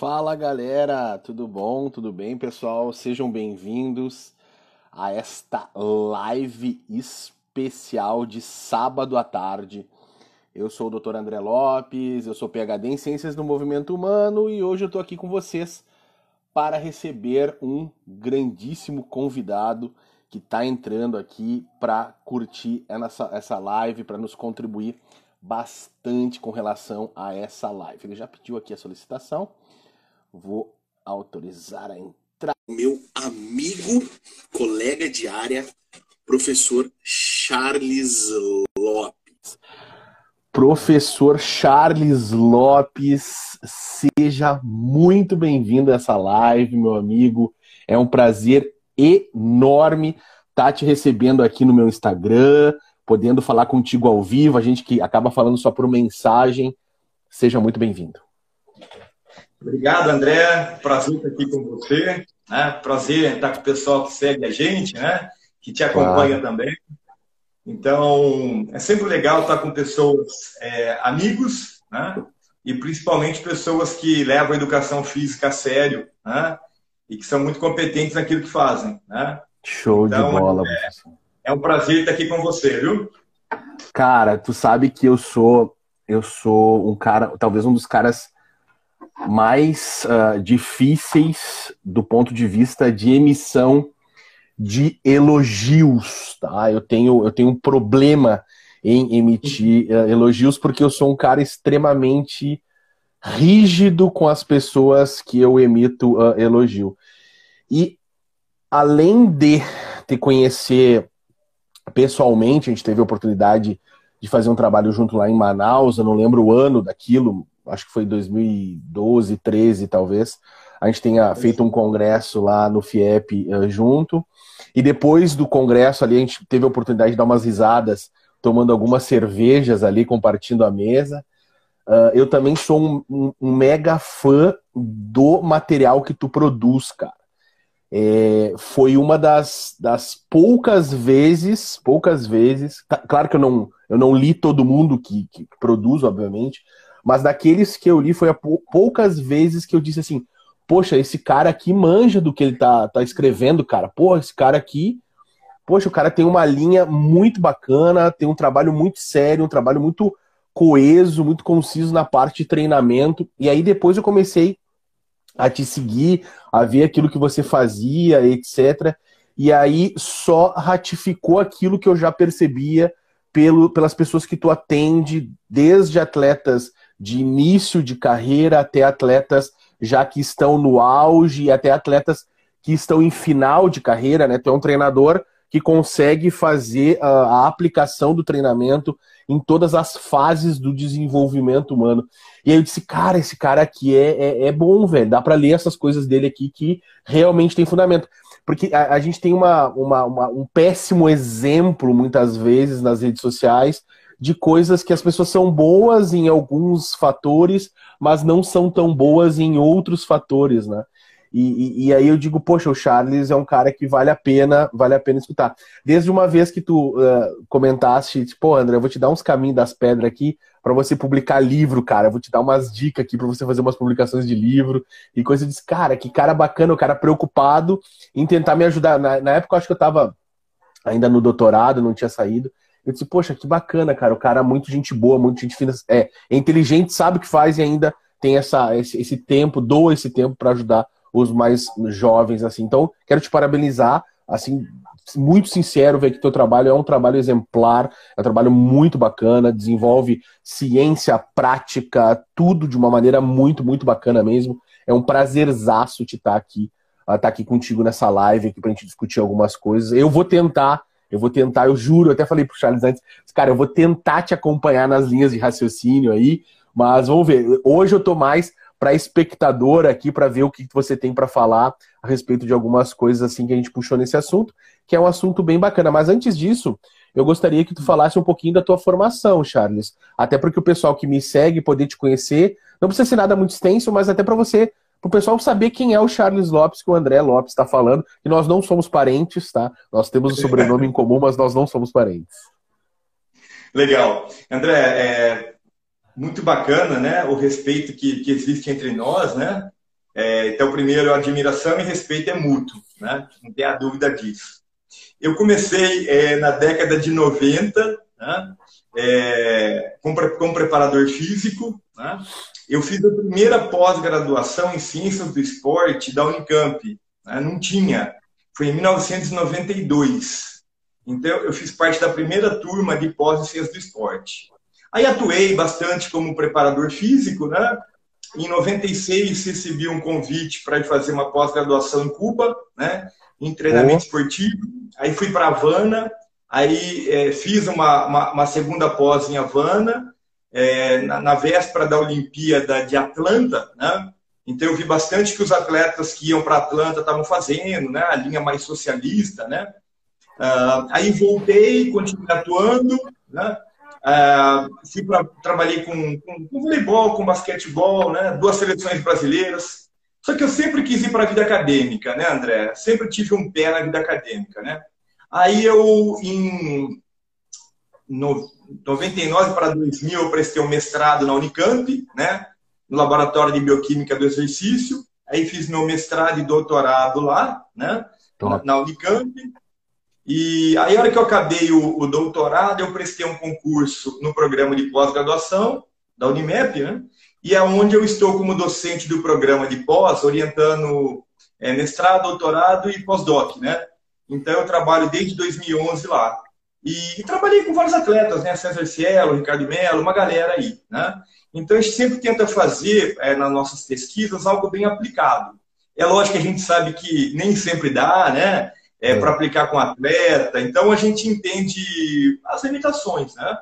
Fala galera, tudo bom? Tudo bem, pessoal? Sejam bem-vindos a esta live especial de sábado à tarde. Eu sou o Dr. André Lopes, eu sou PhD em Ciências do Movimento Humano e hoje eu estou aqui com vocês para receber um grandíssimo convidado que está entrando aqui para curtir essa, essa live, para nos contribuir bastante com relação a essa live. Ele já pediu aqui a solicitação Vou autorizar a entrar. Meu amigo, colega de área, professor Charles Lopes. Professor Charles Lopes, seja muito bem-vindo a essa live, meu amigo. É um prazer enorme estar te recebendo aqui no meu Instagram, podendo falar contigo ao vivo, a gente que acaba falando só por mensagem. Seja muito bem-vindo. Obrigado, André. Prazer estar aqui com você. Né? Prazer estar com o pessoal que segue a gente, né? que te acompanha claro. também. Então, é sempre legal estar com pessoas, é, amigos, né? e principalmente pessoas que levam a educação física a sério né? e que são muito competentes naquilo que fazem. Né? Show então, de bola. É, é um prazer estar aqui com você, viu? Cara, tu sabe que eu sou eu sou um cara, talvez um dos caras mais uh, difíceis do ponto de vista de emissão de elogios, tá? Eu tenho, eu tenho um problema em emitir uh, elogios porque eu sou um cara extremamente rígido com as pessoas que eu emito uh, elogio. E além de te conhecer pessoalmente, a gente teve a oportunidade de fazer um trabalho junto lá em Manaus, eu não lembro o ano daquilo, acho que foi 2012, 13 talvez, a gente tenha feito um congresso lá no FIEP uh, junto. E depois do congresso ali, a gente teve a oportunidade de dar umas risadas, tomando algumas cervejas ali, compartilhando a mesa. Uh, eu também sou um, um, um, mega fã do material que tu produz, cara. É, foi uma das, das poucas vezes, poucas vezes, tá, claro que eu não, eu não li todo mundo que, que produz, obviamente, mas daqueles que eu li, foi a poucas vezes que eu disse assim: Poxa, esse cara aqui manja do que ele tá, tá escrevendo, cara. Pô, esse cara aqui. Poxa, o cara tem uma linha muito bacana, tem um trabalho muito sério, um trabalho muito coeso, muito conciso na parte de treinamento. E aí depois eu comecei a te seguir, a ver aquilo que você fazia, etc. E aí só ratificou aquilo que eu já percebia pelo, pelas pessoas que tu atende, desde atletas de início de carreira até atletas já que estão no auge e até atletas que estão em final de carreira, né? Tu é um treinador que consegue fazer a, a aplicação do treinamento em todas as fases do desenvolvimento humano. E aí eu disse, cara, esse cara aqui é, é, é bom, velho. Dá para ler essas coisas dele aqui que realmente tem fundamento. Porque a, a gente tem uma, uma, uma, um péssimo exemplo, muitas vezes, nas redes sociais, de coisas que as pessoas são boas em alguns fatores, mas não são tão boas em outros fatores, né? E, e, e, aí eu digo, poxa, o Charles é um cara que vale a pena, vale a pena escutar. Desde uma vez que tu uh, comentaste, tipo, André, eu vou te dar uns caminhos das pedras aqui para você publicar livro, cara. Eu vou te dar umas dicas aqui para você fazer umas publicações de livro e coisa. Eu disse, cara, que cara bacana, o cara preocupado em tentar me ajudar. Na, na época eu acho que eu tava ainda no doutorado, não tinha saído. Eu disse, poxa, que bacana, cara. O cara é muito gente boa, muito gente fina. É, é inteligente, sabe o que faz e ainda tem essa, esse, esse tempo, doa esse tempo para ajudar os mais jovens, assim. Então, quero te parabenizar, assim, muito sincero, ver que teu trabalho é um trabalho exemplar, é um trabalho muito bacana, desenvolve ciência, prática, tudo de uma maneira muito, muito bacana mesmo. É um prazerzaço te estar aqui, estar tá aqui contigo nessa live aqui pra gente discutir algumas coisas. Eu vou tentar eu vou tentar, eu juro, eu até falei pro Charles antes, cara, eu vou tentar te acompanhar nas linhas de raciocínio aí, mas vamos ver. Hoje eu tô mais para espectador aqui para ver o que você tem para falar a respeito de algumas coisas assim que a gente puxou nesse assunto, que é um assunto bem bacana. Mas antes disso, eu gostaria que tu falasse um pouquinho da tua formação, Charles. Até porque o pessoal que me segue poder te conhecer, não precisa ser nada muito extenso, mas até para você para o pessoal saber quem é o Charles Lopes que o André Lopes está falando, que nós não somos parentes, tá? Nós temos o sobrenome em comum, mas nós não somos parentes. Legal. André, é muito bacana, né, o respeito que, que existe entre nós, né? É, então, primeiro, admiração e respeito é mútuo, né? não tem a dúvida disso. Eu comecei é, na década de 90, né? É, com, como preparador físico. Né? Eu fiz a primeira pós-graduação em Ciências do Esporte da Unicamp. Né? Não tinha. Foi em 1992. Então, eu fiz parte da primeira turma de pós em Ciências do Esporte. Aí atuei bastante como preparador físico, né? Em 96 recebi um convite para fazer uma pós-graduação em Cuba, né? Em treinamento esportivo. Aí fui para Havana, aí é, fiz uma, uma, uma, segunda pós em Havana, é, na, na, véspera da Olimpíada de Atlanta, né? Então eu vi bastante que os atletas que iam para Atlanta estavam fazendo, né? A linha mais socialista, né? Uh, aí voltei, continuei atuando, né? Uh, fui pra, trabalhei com, com, com, voleibol, com basquetebol, né? duas seleções brasileiras. Só que eu sempre quis ir para a vida acadêmica, né, André? Sempre tive um pé na vida acadêmica, né? Aí eu, em no, 99 para 2000, eu prestei um mestrado na Unicamp, né? No Laboratório de Bioquímica do Exercício. Aí fiz meu mestrado e doutorado lá, né? Na, na Unicamp. E aí, a hora que eu acabei o, o doutorado, eu prestei um concurso no programa de pós-graduação da Unimep, né? E é onde eu estou como docente do programa de pós, orientando é, mestrado, doutorado e pós-doc, né? Então, eu trabalho desde 2011 lá. E, e, trabalhei com vários atletas, né? César Cielo, Ricardo Melo, uma galera aí, né? Então, a gente sempre tenta fazer, é, nas nossas pesquisas, algo bem aplicado. É lógico que a gente sabe que nem sempre dá, né? é, para aplicar com atleta. Então a gente entende as limitações, né?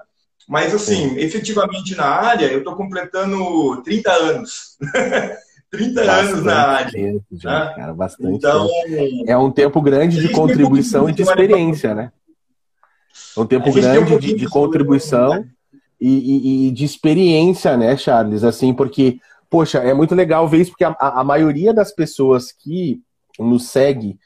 Mas assim, Sim. efetivamente na área, eu estou completando 30 anos. 30 bastante anos na área. Tempo, já, né? cara, bastante então, tempo. É um tempo grande de contribuição e de experiência, né? É um tempo grande um de, de, contribuição né? e, e, e, de experiência, né, Charles? Assim, porque, poxa, é muito legal ver isso, porque a, a maioria das pessoas que nos segue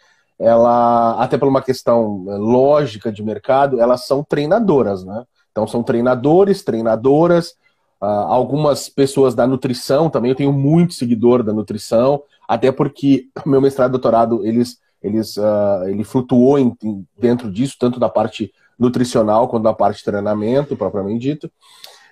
ela, até por uma questão eh, lógica de mercado, elas são treinadoras, né? Então são treinadores, treinadoras, uh, algumas pessoas da nutrição também, eu tenho muito seguidor da nutrição, até porque meu mestrado e doutorado, eles, eles, uh, ele flutuou em, dentro disso, tanto da parte nutricional quanto da parte de treinamento, propriamente dito.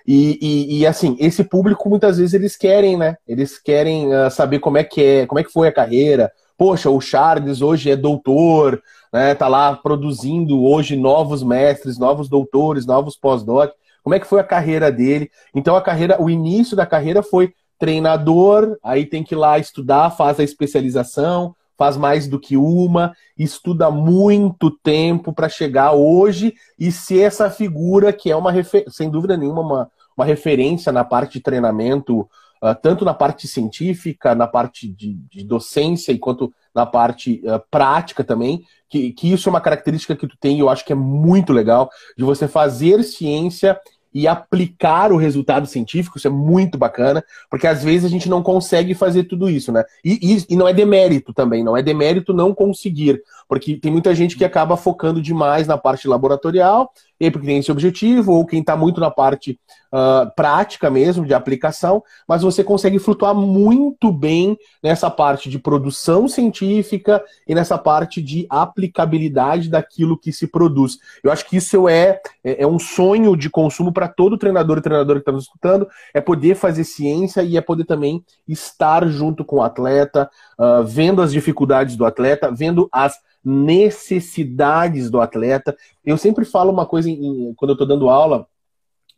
E, e, e, assim, esse público muitas vezes eles querem, né? Eles querem uh, saber como é que é, como é que foi a carreira, poxa, o Charles hoje é doutor, né, tá lá produzindo hoje novos mestres, novos doutores, novos pós-doc. Como é que foi a carreira dele? Então a carreira, o início da carreira foi treinador, aí tem que ir lá estudar, faz a especialização, faz mais do que uma, estuda muito tempo para chegar hoje e ser essa figura que é uma sem dúvida nenhuma uma, uma referência na parte de treinamento uh, tanto na parte científica, na parte de, de docência, enquanto na parte uh, prática também, que, que isso é uma característica que tu tem e eu acho que é muito legal, de você fazer ciência e aplicar o resultado científico, isso é muito bacana, porque às vezes a gente não consegue fazer tudo isso, né? E, e, e, não é demérito também, não é demérito não conseguir, porque tem muita gente que acaba focando demais na parte laboratorial e porque tem esse objetivo, ou quem está muito na parte uh, prática mesmo, de aplicação, mas você consegue flutuar muito bem nessa parte de produção científica e nessa parte de aplicabilidade daquilo que se produz. Eu acho que isso é, é, é um sonho de consumo para todo treinador e treinadora que está nos escutando, é poder fazer ciência e é poder também estar junto com o atleta, uh, vendo as dificuldades do atleta, vendo as necessidades do atleta. Eu sempre falo uma coisa em, quando eu estou dando aula,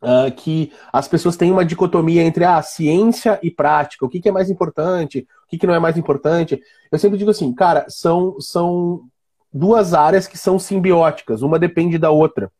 uh, que as pessoas têm uma dicotomia entre a ah, ciência e prática. O que, que é mais importante? O que, que não é mais importante? Eu sempre digo assim, cara, são, são duas áreas que são simbióticas, uma depende da outra.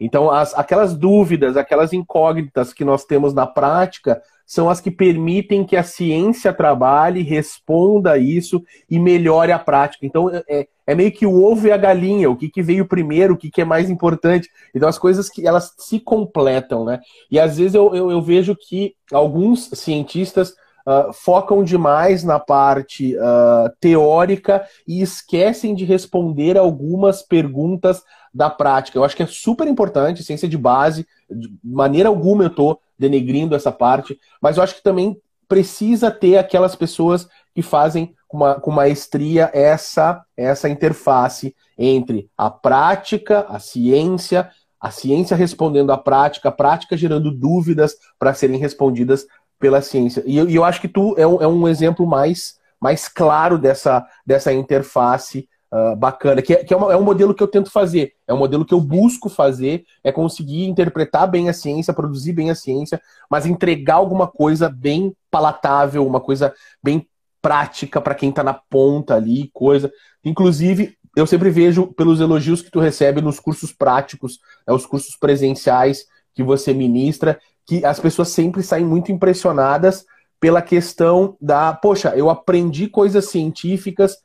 Então, as, aquelas dúvidas, aquelas incógnitas que nós temos na prática, são as que permitem que a ciência trabalhe, responda a isso e melhore a prática. Então, é, é, meio que o ovo e a galinha, o que, que veio primeiro, o que, que é mais importante. Então, as coisas que elas se completam, né? E às vezes eu, eu, eu vejo que alguns cientistas uh, focam demais na parte uh, teórica e esquecem de responder algumas perguntas da prática. Eu acho que é super importante, ciência de base, de maneira alguma eu estou denegrindo essa parte, mas eu acho que também precisa ter aquelas pessoas que fazem uma, com maestria essa, essa interface entre a prática, a ciência, a ciência respondendo à prática, a prática gerando dúvidas para serem respondidas pela ciência. E eu, e eu acho que tu é um, é um exemplo mais, mais claro dessa, dessa interface uh, bacana, que, é, que é, uma, é, um modelo que eu tento fazer, é um modelo que eu busco fazer, é conseguir interpretar bem a ciência, produzir bem a ciência, mas entregar alguma coisa bem palatável, uma coisa bem prática para quem está na ponta ali, coisa. Inclusive, eu sempre vejo pelos elogios que tu recebe nos cursos práticos, né, os cursos presenciais que você ministra, que as pessoas sempre saem muito impressionadas pela questão da, poxa, eu aprendi coisas científicas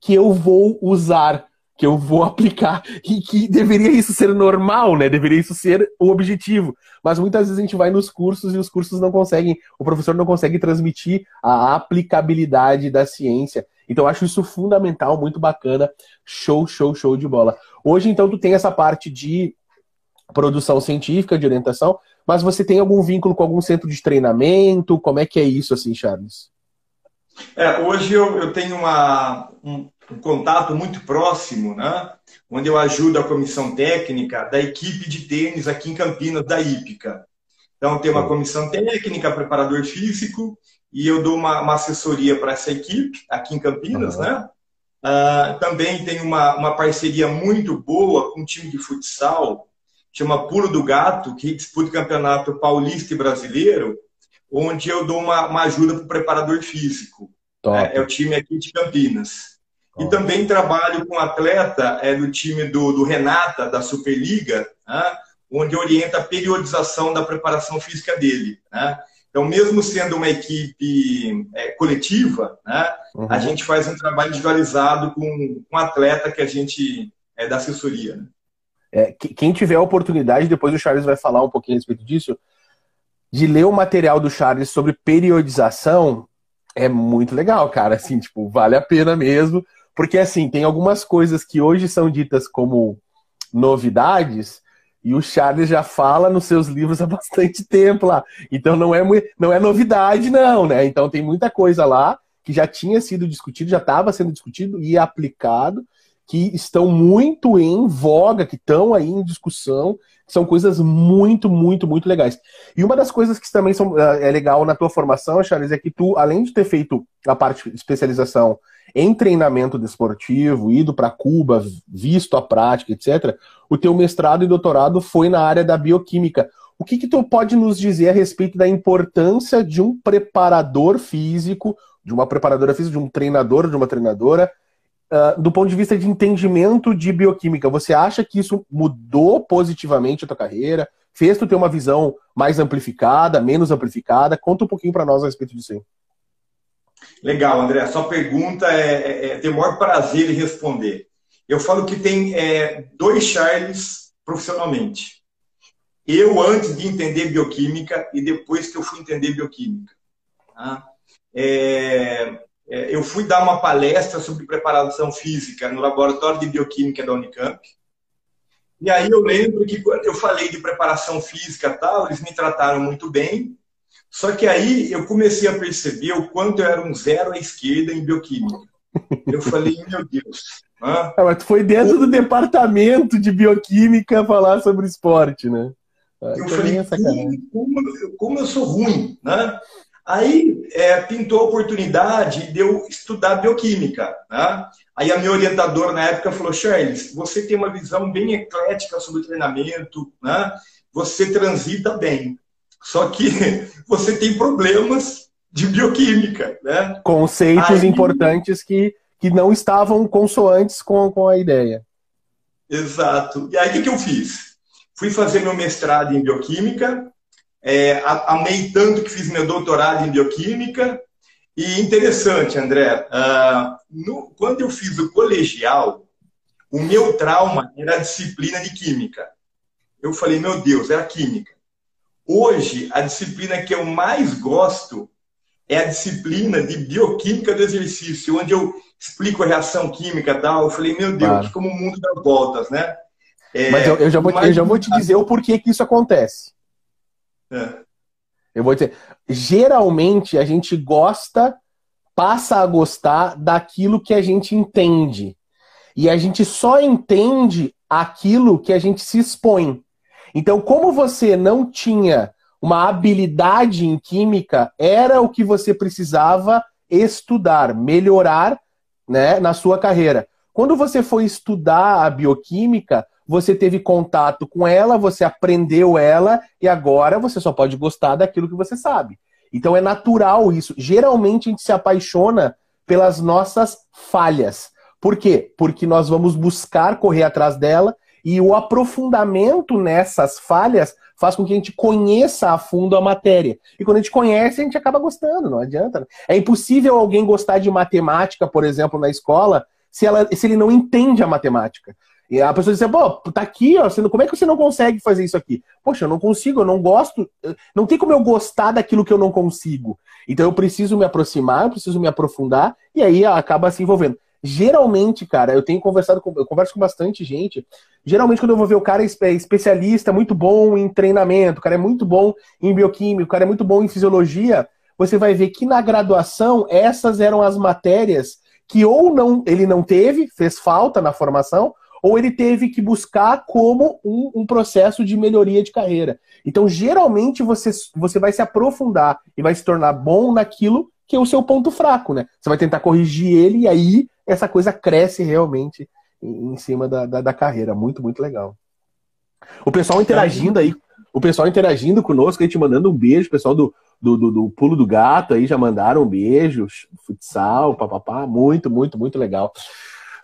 que eu vou usar que eu vou aplicar e que deveria isso ser normal, né? Deveria isso ser o objetivo. Mas muitas vezes a gente vai nos cursos e os cursos não conseguem, o professor não consegue transmitir a aplicabilidade da ciência. Então eu acho isso fundamental, muito bacana. Show, show, show de bola. Hoje então tu tem essa parte de produção científica, de orientação, mas você tem algum vínculo com algum centro de treinamento? Como é que é isso assim, Charles? É, hoje eu, eu tenho uma, um, um contato muito próximo, né? onde eu ajudo a comissão técnica da equipe de tênis aqui em Campinas, da Ípica. Então, tem uma comissão técnica, preparador físico, e eu dou uma, uma assessoria para essa equipe aqui em Campinas, uhum. né? Uh, também tem uma, uma parceria muito boa com um time de futsal, chama Pulo do Gato, que disputa o campeonato paulista e brasileiro, onde eu dou uma, uma ajuda para o preparador físico. É, é, o time aqui de Campinas. E também trabalho com atleta é, do time do, do Renata, da Superliga, né, onde orienta a periodização da preparação física dele. Né? Então, mesmo sendo uma equipe é, coletiva, né, uhum. a gente faz um trabalho individualizado com, com atleta que a gente é da assessoria. Né? É, quem tiver a oportunidade, depois o Charles vai falar um pouquinho a respeito disso, de ler o material do Charles sobre periodização, é muito legal, cara. Assim, tipo, vale a pena mesmo. Porque, assim, tem algumas coisas que hoje são ditas como novidades, e o Charles já fala nos seus livros há bastante tempo lá. Então não é, não é novidade, não, né? Então tem muita coisa lá que já tinha sido discutido, já estava sendo discutido e aplicado, que estão muito em voga, que estão aí em discussão, são coisas muito, muito, muito legais. E uma das coisas que também são, é legal na tua formação, Charles, é que tu, além de ter feito a parte de especialização em treinamento desportivo, ido para Cuba, visto a prática, etc., o teu mestrado e doutorado foi na área da bioquímica. O que, que tu pode nos dizer a respeito da importância de um preparador físico, de uma preparadora física, de um treinador, de uma treinadora, uh, do ponto de vista de entendimento de bioquímica? Você acha que isso mudou positivamente a tua carreira? Fez tu ter uma visão mais amplificada, menos amplificada? Conta um pouquinho para nós a respeito disso aí. Legal, André. A sua pergunta é, é, é tem o maior prazer em responder. Eu falo que tem é, dois Charles profissionalmente. Eu, antes de entender bioquímica e depois que eu fui entender bioquímica. Tá? É, eu fui dar uma palestra sobre preparação física no laboratório de bioquímica da Unicamp. E aí eu lembro que quando eu falei de preparação física tal, eles me trataram muito bem só que aí eu comecei a perceber o quanto eu era um zero à esquerda em bioquímica. Eu falei, meu Deus. Ah, mas tu foi dentro do departamento de bioquímica falar sobre esporte, né? Ah, eu falei, como, como, eu sou ruim, né? Aí é, pintou a oportunidade de eu estudar bioquímica. Né? Aí a minha orientadora na época falou, Charles, você tem uma visão bem eclética sobre o treinamento, né? você transita bem. Só que você tem problemas de bioquímica, né? Conceitos Aí... importantes que, que não estavam consoantes com, com a ideia. Exato. E aí o que, que eu fiz? Fui fazer meu mestrado em bioquímica, é, amei tanto que fiz meu doutorado em bioquímica. E interessante, André, uh, no, quando eu fiz o colegial, o meu trauma era a disciplina de química. Eu falei, meu Deus, era química. Hoje, a disciplina que eu mais gosto é a disciplina de bioquímica do exercício, onde eu explico a reação química e tal. Eu falei, meu Deus, claro. como o mundo dá voltas, né? É, mas eu, eu, já vou, eu já vou te dizer o porquê que isso acontece. É. Eu vou dizer, geralmente a gente gosta passa a gostar daquilo que a gente entende. E a gente só entende aquilo que a gente se expõe. Então, como você não tinha uma habilidade em química, era o que você precisava estudar, melhorar né, na sua carreira. Quando você foi estudar a bioquímica, você teve contato com ela, você aprendeu ela e agora você só pode gostar daquilo que você sabe. Então é natural isso. Geralmente a gente se apaixona pelas nossas falhas. Por quê? Porque nós vamos buscar correr atrás dela e o aprofundamento nessas falhas faz com que a gente conheça a fundo a matéria. E quando a gente conhece, a gente acaba gostando, não adianta. Né? É impossível alguém gostar de matemática, por exemplo, na escola, se, ela, se ele não entende a matemática. E a pessoa diz, pô, tá aqui, ó, como é que você não consegue fazer isso aqui? Poxa, eu não consigo, eu não gosto, não tem como eu gostar daquilo que eu não consigo. Então eu preciso me aproximar, eu preciso me aprofundar, e aí acaba se envolvendo. Geralmente, cara, eu tenho conversado com, eu converso com bastante gente. Geralmente, quando eu vou ver o cara é especialista, muito bom em treinamento, o cara é muito bom em bioquímica, o cara é muito bom em fisiologia, você vai ver que na graduação essas eram as matérias que ou não ele não teve, fez falta na formação, ou ele teve que buscar como um, um, processo de melhoria de carreira. Então, geralmente, você, você vai se aprofundar e vai se tornar bom naquilo que é o seu ponto fraco, né? Você vai tentar corrigir ele e aí essa coisa cresce realmente em, em cima da, da, da, carreira. Muito, muito legal. O pessoal interagindo aí, o pessoal interagindo conosco, a gente mandando um beijo, o pessoal do, do, do, do Pulo do Gato aí já mandaram um beijo, futsal, papapá, muito, muito, muito legal.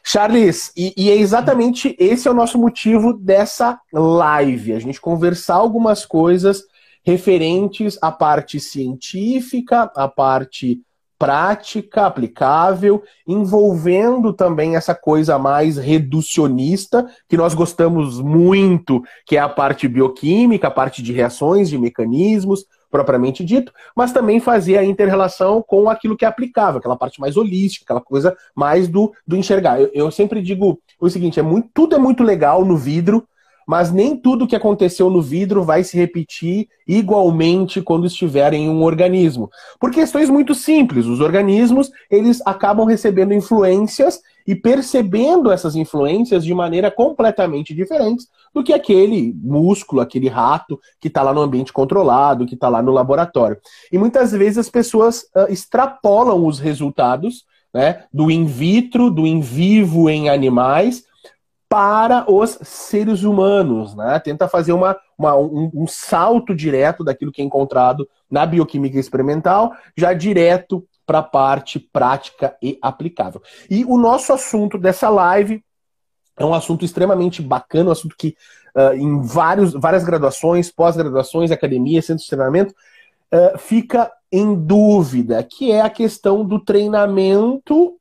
Charles, e, e, é exatamente esse é o nosso motivo dessa live, a gente conversar algumas coisas referentes à parte científica, à parte prática, aplicável, envolvendo também essa coisa mais reducionista, que nós gostamos muito, que é a parte bioquímica, a parte de reações, de mecanismos, propriamente dito, mas também fazer a interrelação com aquilo que é aplicável, aquela parte mais holística, aquela coisa mais do, do enxergar. Eu, eu sempre digo o seguinte: é muito, tudo é muito legal no vidro, mas nem tudo que aconteceu no vidro vai se repetir igualmente quando estiver em um organismo. Por questões muito simples, os organismos, eles acabam recebendo influências e percebendo essas influências de maneira completamente diferente do que aquele músculo, aquele rato que está lá no ambiente controlado, que está lá no laboratório. E muitas vezes as pessoas uh, extrapolam os resultados né, do in vitro, do in vivo em animais, para os seres humanos, né? Tenta fazer uma, uma um, um, salto direto daquilo que é encontrado na bioquímica experimental, já direto para a parte prática e aplicável. E o nosso assunto dessa live é um assunto extremamente bacana, um assunto que uh, em vários, várias graduações, pós-graduações, academia, centro de treinamento, uh, fica em dúvida, que é a questão do treinamento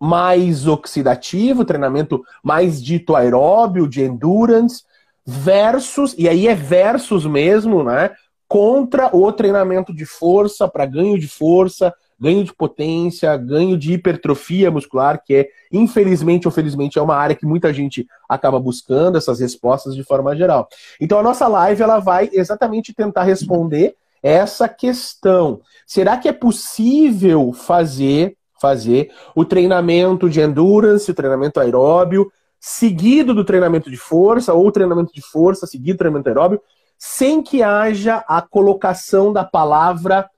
mais oxidativo, treinamento mais dito aeróbio, de endurance, versus, e aí é versus mesmo, né? Contra o treinamento de força, para ganho de força, ganho de potência, ganho de hipertrofia muscular, que é, infelizmente ou felizmente, é uma área que muita gente acaba buscando essas respostas de forma geral. Então a nossa live ela vai exatamente tentar responder essa questão. Será que é possível fazer fazer o treinamento de endurance, o treinamento aeróbio, seguido do treinamento de força, ou treinamento de força, seguido do treinamento aeróbio, sem que haja a colocação da palavra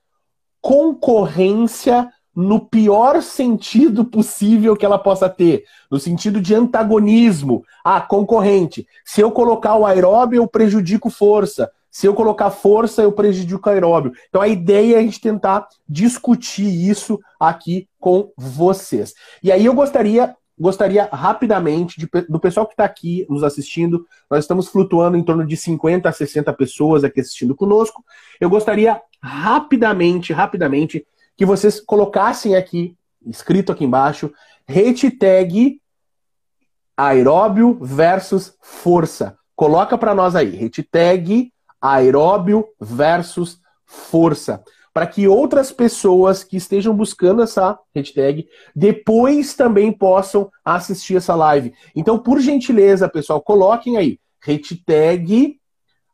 concorrência no pior sentido possível que ela possa ter, no sentido de antagonismo. Ah, concorrente. Se eu colocar o aeróbio, eu prejudico força. Se eu colocar força, eu prejudico o aeróbio. Então a ideia é a gente tentar discutir isso aqui com vocês. E aí eu gostaria gostaria rapidamente de, do pessoal que está aqui nos assistindo, nós estamos flutuando em torno de 50 a 60 pessoas aqui assistindo conosco. Eu gostaria rapidamente, rapidamente, que vocês colocassem aqui, escrito aqui embaixo, hashtag aeróbio versus força. Coloca para nós aí, hashtag aeróbio versus força para que outras pessoas que estejam buscando essa hashtag depois também possam assistir essa live. Então, por gentileza, pessoal, coloquem aí hashtag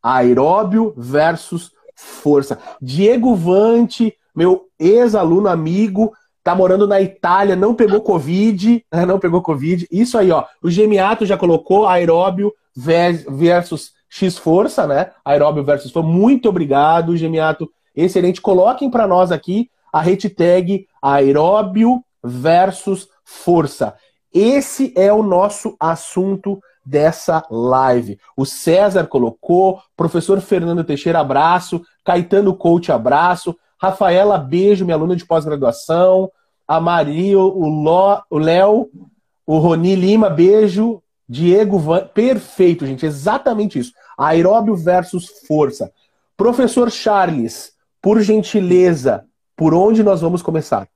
aeróbio versus força. Diego Vante, meu ex-aluno amigo, tá morando na Itália, não pegou Covid, não pegou Covid. Isso aí, ó. O Gemiato já colocou aeróbio versus X força, né? Aeróbio versus força. Muito obrigado, Gemiato. Excelente. Coloquem para nós aqui a hashtag aeróbio versus força. Esse é o nosso assunto dessa live. O César colocou, professor Fernando Teixeira, abraço, Caetano Coach, abraço, Rafaela, beijo, minha aluna de pós-graduação, a Maria, o Léo, o Roni Lima, beijo, Diego Van... Perfeito, gente, exatamente isso. Aeróbio versus força. Professor Charles, por gentileza, por onde nós vamos começar?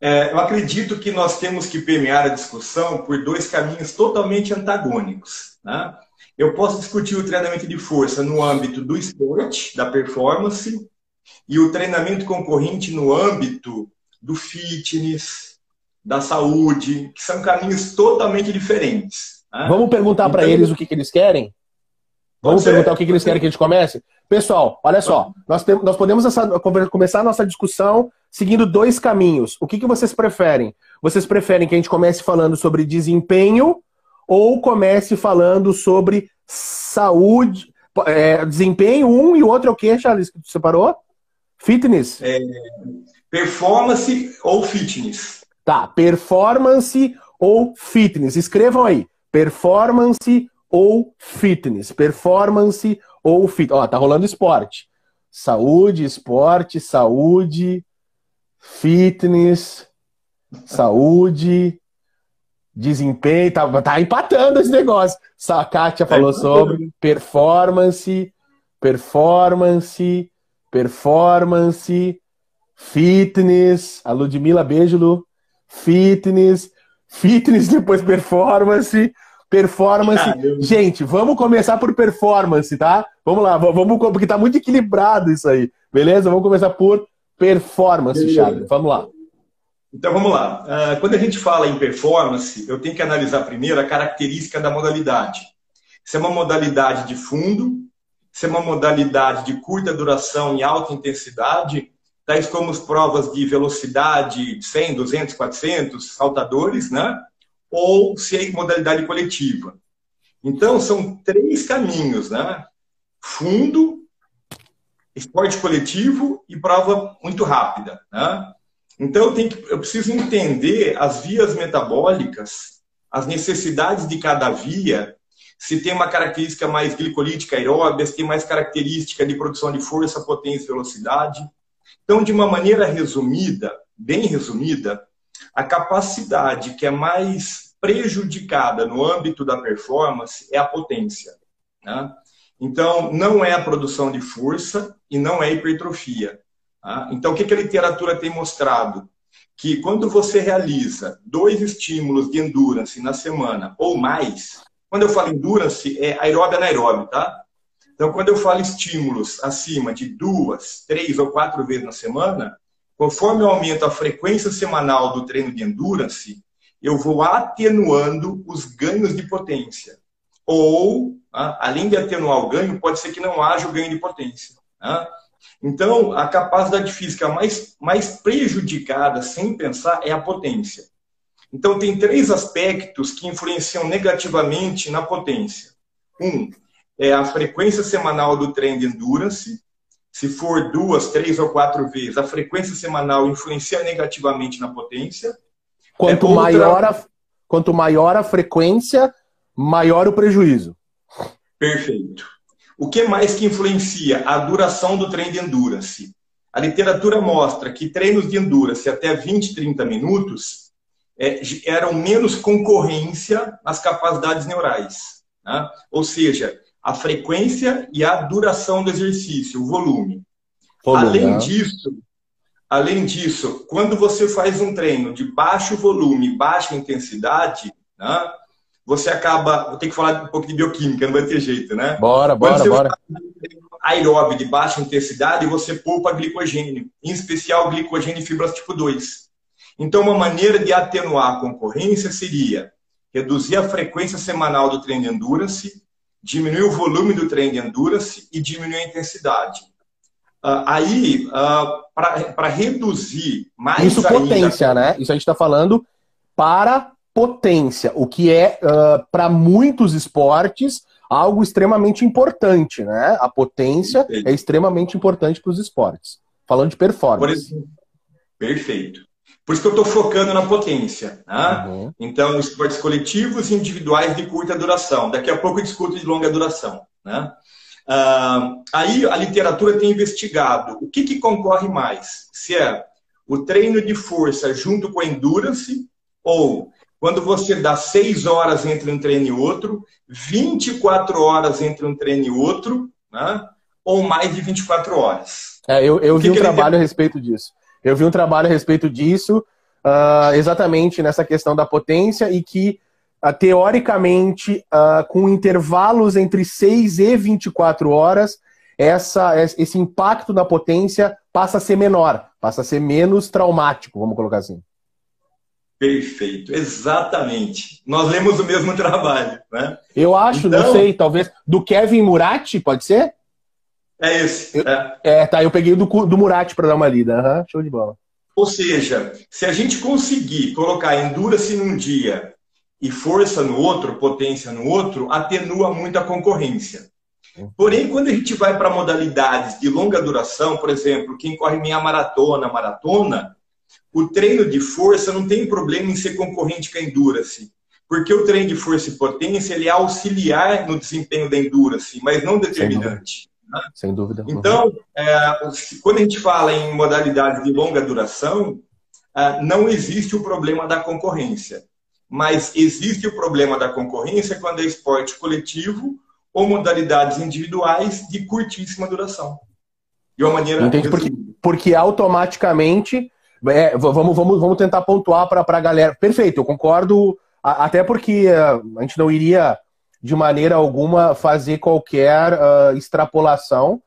É, eu acredito que nós temos que permear a discussão por dois caminhos totalmente antagônicos. Né? Eu posso discutir o treinamento de força no âmbito do esporte, da performance, e o treinamento concorrente no âmbito do fitness, da saúde, que são caminhos totalmente diferentes. Né? Vamos perguntar então, para eles o que, que eles querem? Vamos perguntar o que, que eles querem que a gente comece? Pessoal, olha só, nós, temos, nós podemos essa, começar a nossa discussão seguindo dois caminhos. O que, que vocês preferem? Vocês preferem que a gente comece falando sobre desempenho ou comece falando sobre saúde? É, desempenho, um e o outro é o que, Charles, que tu separou? Fitness? É, performance ou fitness. Tá, performance ou fitness. Escrevam aí. Performance ou fitness. Performance ou fit. Ó, tá rolando esporte. Saúde, esporte, saúde, fitness, saúde, desempenho. Tá, tá empatando esse negócio. A Kátia falou sobre performance, performance, performance, fitness. A Ludmilla, beijo, Lu. Fitness, fitness, depois performance. Performance. Caramba. Gente, vamos começar por performance, tá? Vamos lá, vamos, porque tá muito equilibrado isso aí. Beleza? Vamos começar por performance, Charles. Vamos lá. Então vamos lá. Uh, quando a gente fala em performance, eu tenho que analisar primeiro a característica da modalidade. Se é uma modalidade de fundo, se é uma modalidade de curta duração e alta intensidade, tais como as provas de velocidade 100, 200, 400, saltadores, né? Ou se é modalidade coletiva. Então, são três caminhos, né? Fundo, esporte coletivo e prova muito rápida, né? Então, eu, tenho que, eu preciso entender as vias metabólicas, as necessidades de cada via, se tem uma característica mais glicolítica aeróbia, se tem mais característica de produção de força, potência e velocidade. Então, de uma maneira resumida, bem resumida, a capacidade que é mais prejudicada no âmbito da performance é a potência. Né? Então, não é a produção de força e não é hipertrofia. Tá? Então, o que a literatura tem mostrado? Que quando você realiza dois estímulos de endurance na semana ou mais, quando eu falo endurance, é aeróbio anaeróbio, tá? Então, quando eu falo estímulos acima de duas, três ou quatro vezes na semana, Conforme eu aumento a frequência semanal do treino de endurance, eu vou atenuando os ganhos de potência. Ou, ah, além de atenuar o ganho, pode ser que não haja o ganho de potência. Ah. Então, a capacidade física mais, mais prejudicada, sem pensar, é a potência. Então, tem três aspectos que influenciam negativamente na potência. Um é a frequência semanal do treino de endurance, se for duas, três ou quatro vezes, a frequência semanal influencia negativamente na potência. Quanto, é outra... maior, a, quanto maior a frequência, maior o prejuízo. Perfeito. O que mais que influencia? A duração do treino de endurance. A literatura mostra que treinos de endurance até 20, 30 minutos é, eram menos concorrência nas capacidades neurais. Né? Ou seja, a frequência e a duração do exercício, o volume. volume além né? disso, além disso, quando você faz um treino de baixo volume, baixa intensidade, né, você acaba, vou ter que falar um pouco de bioquímica, não vai ter jeito, né? Bora, bora, você bora. Aeróbio de baixa intensidade, você poupa glicogênio, em especial glicogênio e fibras tipo 2. Então, uma maneira de atenuar a concorrência seria reduzir a frequência semanal do treino de endurance diminuir o volume do treino de endurance e diminuir a intensidade. Uh, aí, uh, para reduzir mais Isso ainda... potência, né? Isso a gente está falando para potência, o que é, uh, para muitos esportes, algo extremamente importante, né? A potência Perfeito. é extremamente importante para os esportes. Falando de performance. Exemplo, perfeito. Por isso que eu estou focando na potência. Né? Uhum. Então, esportes coletivos e individuais de curta duração. Daqui a pouco eu discuto de longa duração. Né? Uh, aí a literatura tem investigado o que, que concorre mais. Se é o treino de força junto com a endurance ou quando você dá seis horas entre um treino e outro, 24 horas entre um treino e outro, né? ou mais de 24 horas. É, eu, eu vi que um que trabalho tem... a respeito disso. Eu vi um trabalho a respeito disso, uh, exatamente nessa questão da potência, e que, uh, teoricamente, uh, com intervalos entre 6 e 24 horas, essa, esse impacto na potência passa a ser menor, passa a ser menos traumático, vamos colocar assim. Perfeito, exatamente. Nós lemos o mesmo trabalho, né? Eu acho, então, não sei, talvez do Kevin Murati, pode ser? É esse. Eu, é. é. tá, eu peguei do, do Murati para dar uma lida. Uhum, show de bola. Ou seja, se a gente conseguir colocar endurance num dia e força no outro, potência no outro, atenua muito a concorrência. Uhum. Porém, quando a gente vai para modalidades de longa duração, por exemplo, quem corre meia maratona, maratona, o treino de força não tem problema em ser concorrente com a endurance, porque o treino de força e potência ele é auxiliar no desempenho da endurance, mas não determinante. Sem dúvida. Então, é, quando a gente fala em modalidades de longa duração, é, não existe o problema da concorrência, mas existe o problema da concorrência quando é esporte coletivo ou modalidades individuais de curtíssima duração. De uma maneira. Entende? Porque, porque automaticamente é, vamos, vamos, vamos tentar pontuar para a galera. Perfeito, eu concordo, até porque é, a gente não iria, de maneira alguma, fazer qualquer uh, extrapolação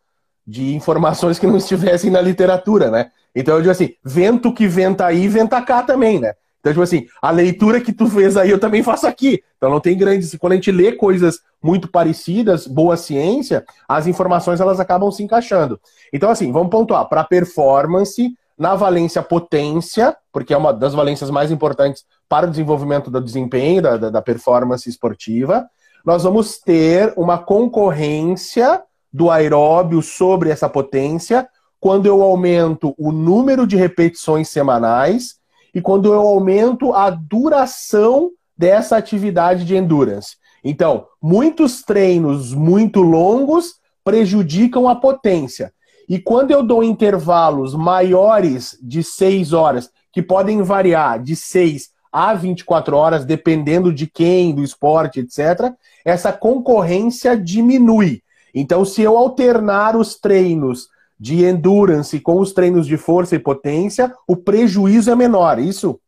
de informações que não estivessem na literatura, né? Então eu digo assim, vento que venta aí, venta cá também, né? Então, tipo assim, a leitura que tu fez aí eu também faço aqui. Então não tem grandes. Quando a gente lê coisas muito parecidas, boa ciência, as informações elas acabam se encaixando. Então, assim, vamos pontuar. Para performance, na valência potência, porque é uma das valências mais importantes para o desenvolvimento do desempenho, da, da performance esportiva, nós vamos ter uma concorrência do aeróbio sobre essa potência quando eu aumento o número de repetições semanais e quando eu aumento a duração dessa atividade de endurance. Então, muitos treinos muito longos prejudicam a potência. E quando eu dou intervalos maiores de 6 horas, que podem variar de 6 a 24 horas, dependendo de quem, do esporte, etc., essa concorrência diminui. Então, se eu alternar os treinos de endurance com os treinos de força e potência, o prejuízo é menor, isso?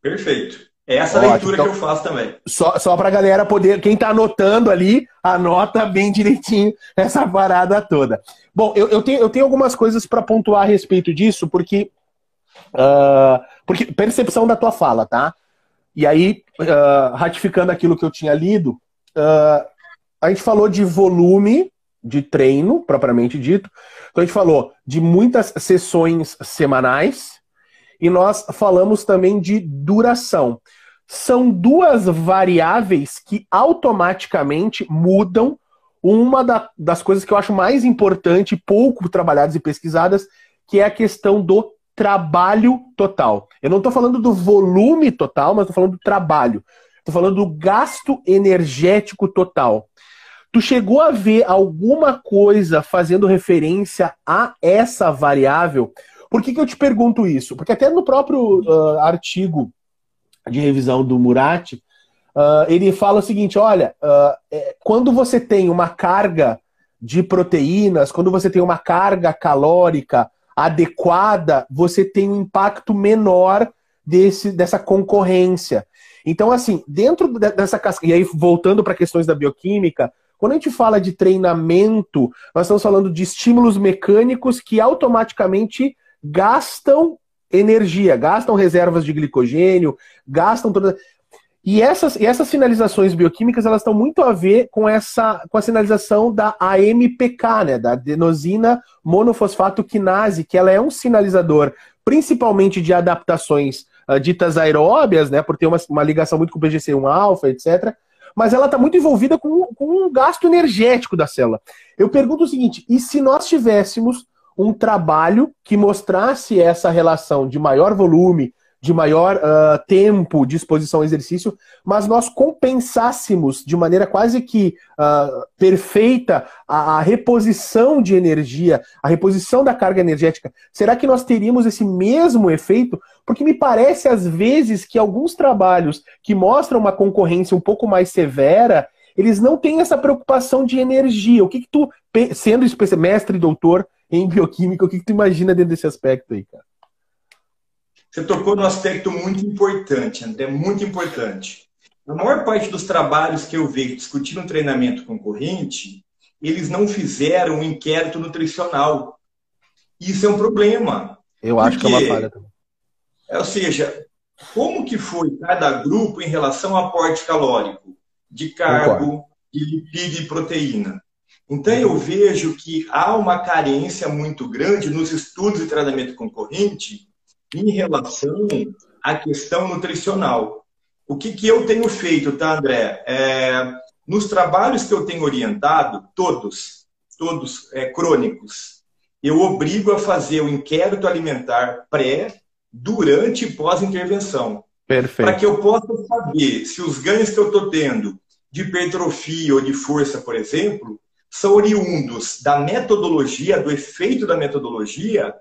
Perfeito. É essa Ótimo. leitura então, que eu faço também. Só, só para a galera poder, quem está anotando ali, anota bem direitinho essa parada toda. Bom, eu, eu, tenho, eu tenho algumas coisas para pontuar a respeito disso, porque, uh, porque percepção da tua fala, tá? E aí, uh, ratificando aquilo que eu tinha lido, uh, a gente falou de volume de treino, propriamente dito. Então a gente falou de muitas sessões semanais, e nós falamos também de duração. São duas variáveis que automaticamente mudam uma da, das coisas que eu acho mais importante, pouco trabalhadas e pesquisadas, que é a questão do trabalho total. Eu não estou falando do volume total, mas estou falando do trabalho. Estou falando do gasto energético total. Tu chegou a ver alguma coisa fazendo referência a essa variável? Por que, que eu te pergunto isso? Porque até no próprio uh, artigo de revisão do Murat, uh, ele fala o seguinte: olha, uh, quando você tem uma carga de proteínas, quando você tem uma carga calórica adequada, você tem um impacto menor desse, dessa concorrência. Então, assim, dentro dessa casca, e aí voltando para questões da bioquímica, quando a gente fala de treinamento, nós estamos falando de estímulos mecânicos que automaticamente gastam energia, gastam reservas de glicogênio, gastam toda. E essas, e essas sinalizações bioquímicas elas estão muito a ver com essa com a sinalização da AMPK, né, da adenosina monofosfato quinase, que ela é um sinalizador principalmente de adaptações uh, ditas aeróbias, né, por ter uma, uma ligação muito com o PGC1-alfa, etc. Mas ela está muito envolvida com, com um gasto energético da célula. Eu pergunto o seguinte: e se nós tivéssemos um trabalho que mostrasse essa relação de maior volume, de maior uh, tempo de exposição ao exercício, mas nós compensássemos de maneira quase que uh, perfeita a, a, reposição de energia, a reposição da carga energética, será que nós teríamos esse mesmo efeito? Porque me parece às vezes que alguns trabalhos que mostram uma concorrência um pouco mais severa, eles não têm essa preocupação de energia. O que, que tu, sendo mestre e doutor em bioquímica, o que, que tu imagina dentro desse aspecto aí, cara? Você tocou num aspecto muito importante, André, muito importante. A maior parte dos trabalhos que eu vejo discutindo treinamento concorrente, eles não fizeram um inquérito nutricional. Isso é um problema. Eu acho que é uma falha também. É, ou seja, como que foi cada grupo em relação ao aporte calórico de carbo, de lipídio e proteína? Então eu vejo que há uma carência muito grande nos estudos de treinamento concorrente em relação à questão nutricional. O que, que eu tenho feito, tá, André? É, nos trabalhos que eu tenho orientado, todos, todos é, crônicos, eu obrigo a fazer o inquérito alimentar pré, durante e pós-intervenção. Perfeito. Para que eu possa saber se os ganhos que eu estou tendo de hipertrofia ou de força, por exemplo, são oriundos da metodologia, do efeito da metodologia,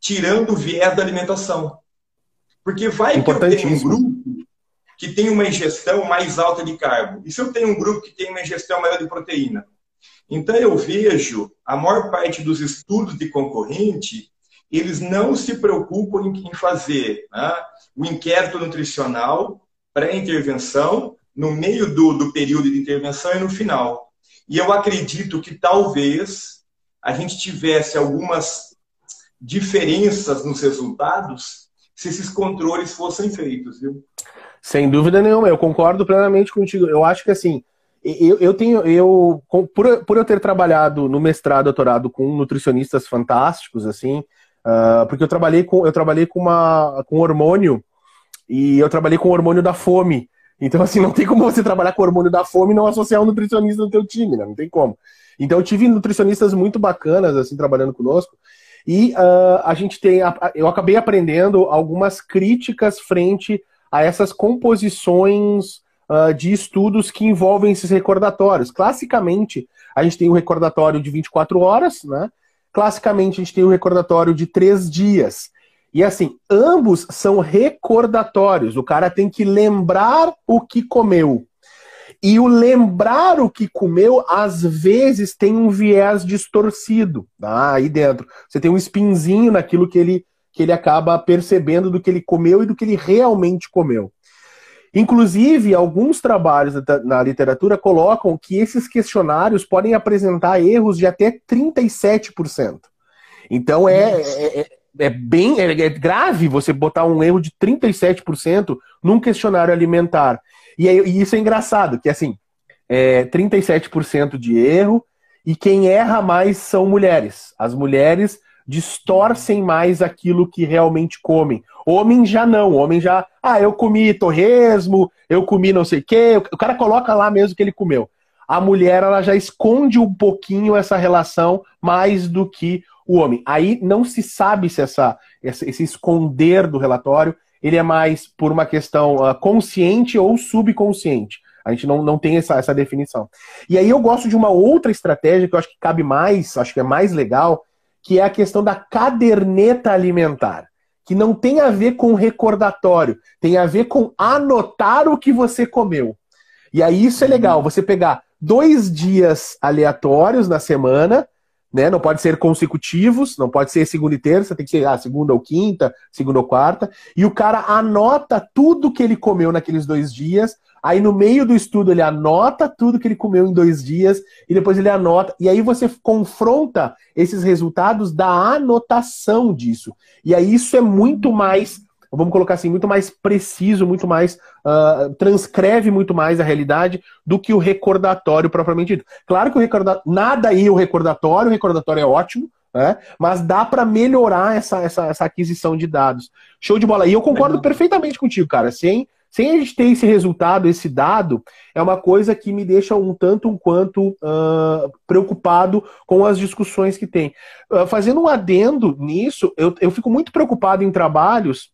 tirando o viés da alimentação. Porque vai que eu tenho um grupo que tem uma ingestão mais alta de carbo. E se eu tenho um grupo que tem uma ingestão maior de proteína? Então eu vejo a maior parte dos estudos de concorrente, eles não se preocupam em fazer né, o inquérito nutricional, pré-intervenção, no meio do, do período de intervenção e no final. E eu acredito que talvez a gente tivesse algumas diferenças nos resultados se esses controles fossem feitos, viu? Sem dúvida nenhuma, eu concordo plenamente contigo. Eu acho que assim, eu, eu tenho, eu por, por eu ter trabalhado no mestrado, doutorado com nutricionistas fantásticos, assim, uh, porque eu trabalhei com, eu trabalhei com uma, com hormônio e eu trabalhei com hormônio da fome. Então, assim, não tem como você trabalhar com hormônio da fome e não associar um nutricionista no teu time, né? Não tem como. Então, eu tive nutricionistas muito bacanas, assim, trabalhando conosco. E uh, a gente tem. Eu acabei aprendendo algumas críticas frente a essas composições uh, de estudos que envolvem esses recordatórios. Classicamente, a gente tem o recordatório de 24 horas, né? Classicamente, a gente tem o recordatório de três dias. E assim, ambos são recordatórios. O cara tem que lembrar o que comeu. E o lembrar o que comeu, às vezes, tem um viés distorcido tá? aí dentro. Você tem um espinzinho naquilo que ele, que ele acaba percebendo do que ele comeu e do que ele realmente comeu. Inclusive, alguns trabalhos na literatura colocam que esses questionários podem apresentar erros de até 37%. Então é, é, é, é, bem é, é grave você botar um erro de 37% num questionário alimentar. E, e isso é engraçado, que assim, é 37% de erro, e quem erra mais são mulheres. As mulheres distorcem mais aquilo que realmente comem. Homem já não, homem já, ah, eu comi torresmo, eu comi não sei o quê, o cara coloca lá mesmo que ele comeu. A mulher, ela já esconde um pouquinho essa relação mais do que o homem. Aí não se sabe se essa, esse esconder do relatório ele é mais por uma questão uh, consciente ou subconsciente. A gente não, não tem essa, essa definição. E aí eu gosto de uma outra estratégia que eu acho que cabe mais, acho que é mais legal, que é a questão da caderneta alimentar. Que não tem a ver com recordatório, tem a ver com anotar o que você comeu. E aí isso é legal, você pegar dois dias aleatórios na semana, né? Não pode ser consecutivos, não pode ser segunda e terça, tem que ser ah, segunda ou quinta, segunda ou quarta. E o cara anota tudo que ele comeu naqueles dois dias. Aí no meio do estudo ele anota tudo que ele comeu em dois dias e depois ele anota. E aí você confronta esses resultados da anotação disso. E aí isso é muito mais vamos colocar assim, muito mais preciso, muito mais, uh, transcreve muito mais a realidade do que o recordatório propriamente dito. Claro que o recordatório, nada aí o recordatório, o recordatório é ótimo, né? Mas dá para melhorar essa, essa, essa aquisição de dados. Show de bola. E eu concordo perfeitamente contigo, cara. Sem, sem a gente ter esse resultado, esse dado, é uma coisa que me deixa um tanto um quanto uh, preocupado com as discussões que tem. Uh, fazendo um adendo nisso, eu, eu fico muito preocupado em trabalhos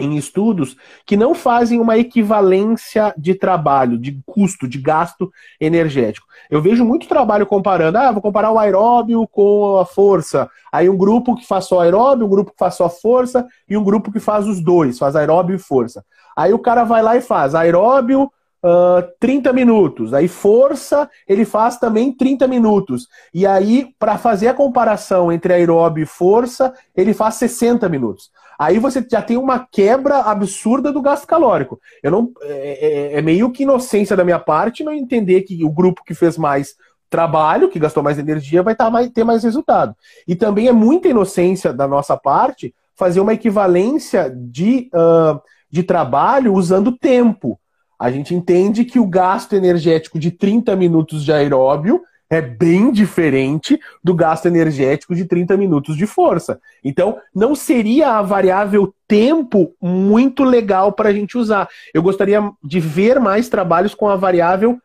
em estudos que não fazem uma equivalência de trabalho, de custo, de gasto energético. Eu vejo muito trabalho comparando, ah, vou comparar o aeróbio com a força. Aí um grupo que faz só aeróbio, um grupo que faz só força e um grupo que faz os dois, faz aeróbio e força. Aí o cara vai lá e faz aeróbio uh, 30 minutos. Aí força, ele faz também 30 minutos. E aí, para fazer a comparação entre aeróbio e força, ele faz 60 minutos. Aí você já tem uma quebra absurda do gasto calórico. Eu não é, é, é meio que inocência da minha parte não entender que o grupo que fez mais trabalho, que gastou mais energia, vai tá mais, ter mais resultado. E também é muita inocência da nossa parte fazer uma equivalência de, uh, de trabalho usando tempo. A gente entende que o gasto energético de 30 minutos de aeróbio é bem diferente do gasto energético de 30 minutos de força. Então, não seria a variável tempo muito legal para a gente usar. Eu gostaria de ver mais trabalhos com a variável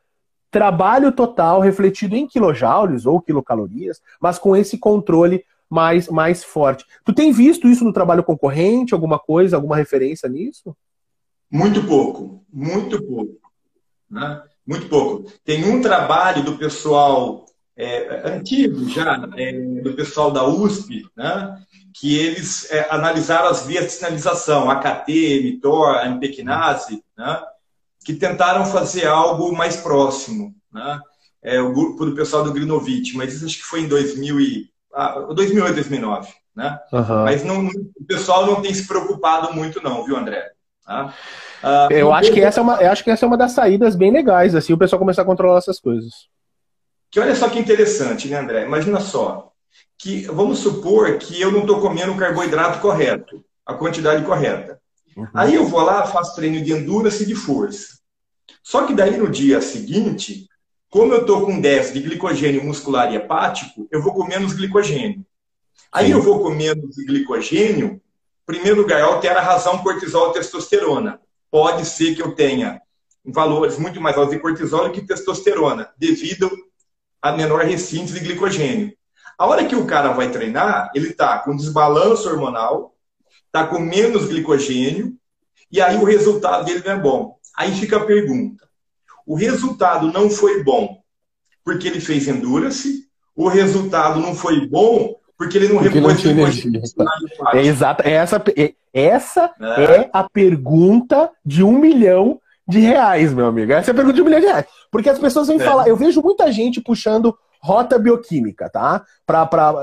trabalho total refletido em quilojoules ou quilocalorias, mas com esse controle mais, mais forte. Tu tem visto isso no trabalho concorrente, alguma coisa, alguma referência nisso? Muito pouco, muito pouco. Né? Muito pouco. Tem um trabalho do pessoal é, antigo já, é, do pessoal da USP, né, que eles é, analisaram as vias de sinalização, AKT, MTOR, MPQNASE, né, que tentaram fazer algo mais próximo. Né, é, o grupo do pessoal do Grinovich, mas isso acho que foi em 2000 e, ah, 2008, 2009. Né? Uhum. Mas não, o pessoal não tem se preocupado muito não, viu, André? Tá? Uh, eu, acho que essa é uma, eu acho que essa é uma das saídas bem legais, assim, o pessoal começar a controlar essas coisas. Que olha só que interessante, né, André? Imagina só. Que, vamos supor que eu não estou comendo o carboidrato correto, a quantidade correta. Uhum. Aí eu vou lá, faço treino de endurance e de força. Só que daí no dia seguinte, como eu estou com déficit de glicogênio muscular e hepático, eu vou com menos glicogênio. Aí Sim. eu vou com menos glicogênio, em primeiro lugar, altera a razão cortisol e testosterona pode ser que eu tenha valores muito mais altos de cortisol do que testosterona, devido a menor recinto de glicogênio. A hora que o cara vai treinar, ele está com desbalanço hormonal, está com menos glicogênio, e aí o resultado dele não é bom. Aí fica a pergunta: o resultado não foi bom porque ele fez endurance? O resultado não foi bom porque ele não porque repôs não energia. É exato. É essa, é, essa é. é. a pergunta de um milhão de reais, meu amigo. Essa é a pergunta de um milhão de reais. Porque as pessoas vêm é. falar. Eu vejo muita gente puxando rota bioquímica, tá? Pra, pra,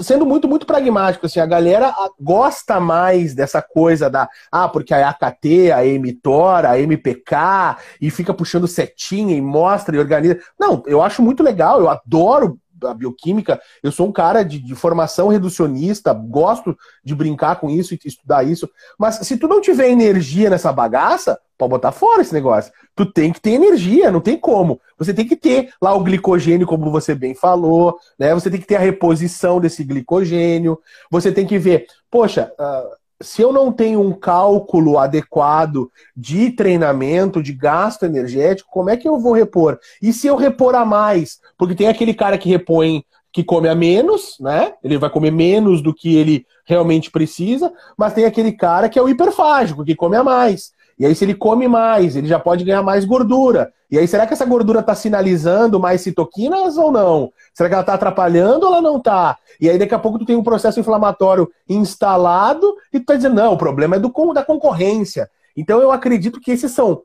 sendo muito, muito pragmático, assim, a galera gosta mais dessa coisa da, ah, porque a AKT, a mTOR, a MPK, e fica puxando setinha e mostra e organiza. Não, eu acho muito legal, eu adoro a bioquímica, eu sou um cara de, de, formação reducionista, gosto de brincar com isso e estudar isso. Mas se tu não tiver energia nessa bagaça, pode botar fora esse negócio. Tu tem que ter energia, não tem como. Você tem que ter lá o glicogênio, como você bem falou, né? Você tem que ter a reposição desse glicogênio. Você tem que ver, poxa, uh, se eu não tenho um cálculo adequado de treinamento, de gasto energético, como é que eu vou repor? E se eu repor a mais? Porque tem aquele cara que repõe, que come a menos, né? Ele vai comer menos do que ele realmente precisa, mas tem aquele cara que é o hiperfágico, que come a mais. E aí, se ele come mais, ele já pode ganhar mais gordura. E aí, será que essa gordura está sinalizando mais citoquinas ou não? Será que ela está atrapalhando ou ela não está? E aí, daqui a pouco, tu tem um processo inflamatório instalado e tu está dizendo, não, o problema é do, da concorrência. Então, eu acredito que esses são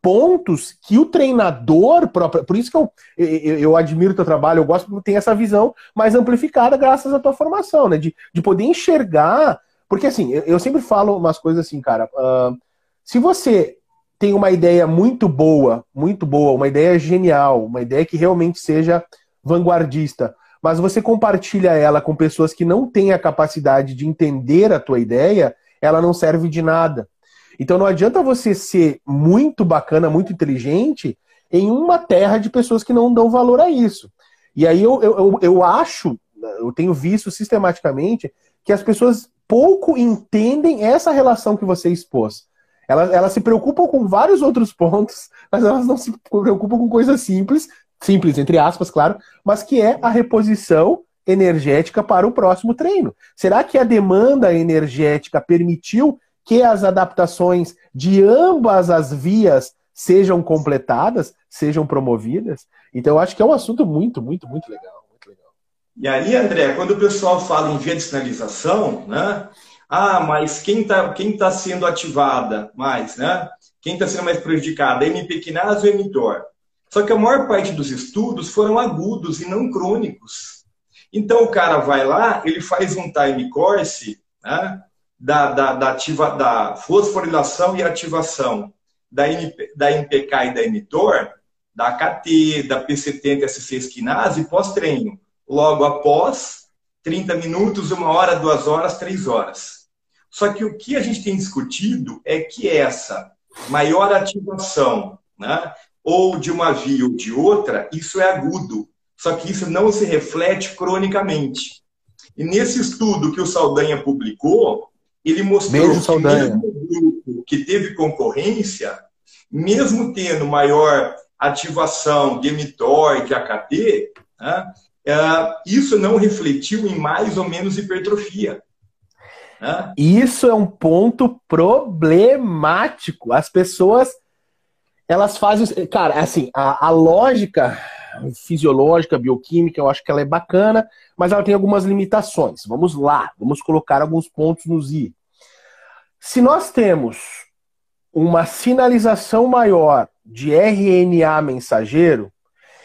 pontos que o treinador próprio. Por isso que eu, eu, eu admiro o teu trabalho, eu gosto porque tem essa visão mais amplificada graças à tua formação, né? De, de poder enxergar. Porque assim, eu, eu sempre falo umas coisas assim, cara. Uh, se você tem uma ideia muito boa, muito boa, uma ideia genial, uma ideia que realmente seja vanguardista, mas você compartilha ela com pessoas que não têm a capacidade de entender a tua ideia, ela não serve de nada. Então não adianta você ser muito bacana, muito inteligente em uma terra de pessoas que não dão valor a isso. E aí eu, eu, eu acho, eu tenho visto sistematicamente, que as pessoas pouco entendem essa relação que você expôs. Elas, elas se preocupam com vários outros pontos, mas elas não se preocupam com coisas simples, simples entre aspas, claro, mas que é a reposição energética para o próximo treino. Será que a demanda energética permitiu que as adaptações de ambas as vias sejam completadas, sejam promovidas? Então, eu acho que é um assunto muito, muito, muito legal. Muito legal. E aí, André, quando o pessoal fala em via de sinalização, né? Ah, mas quem está quem tá sendo ativada mais, né? Quem está sendo mais prejudicada? MPQNAS ou mTOR? Só que a maior parte dos estudos foram agudos e não crônicos. Então o cara vai lá, ele faz um time course né, da, da, da, ativa, da fosforilação e ativação da, MP, da MPK e da mTOR, da AKT, da P70 SC esquinase pós-treino. Logo após, 30 minutos, uma hora, duas horas, três horas. Só que o que a gente tem discutido é que essa maior ativação, né, ou de uma via ou de outra, isso é agudo. Só que isso não se reflete cronicamente. E nesse estudo que o Saldanha publicou, ele mostrou Beijo, que mesmo o grupo que teve concorrência, mesmo tendo maior ativação de mTOR e de AKT, né, é, isso não refletiu em mais ou menos hipertrofia. Né? Isso é um ponto problemático. As pessoas elas fazem. Cara, assim, a, a lógica fisiológica, bioquímica, eu acho que ela é bacana, mas ela tem algumas limitações. Vamos lá, vamos colocar alguns pontos nos i. Se nós temos uma sinalização maior de RNA mensageiro,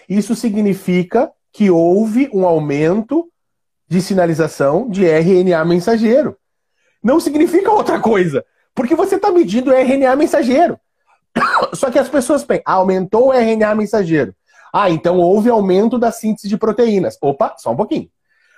isso significa que houve um aumento de sinalização de RNA mensageiro. Não significa outra coisa, porque você está medindo RNA mensageiro. Só que as pessoas pensam, ah, aumentou o RNA mensageiro. Ah, então houve aumento da síntese de proteínas. Opa, só um pouquinho.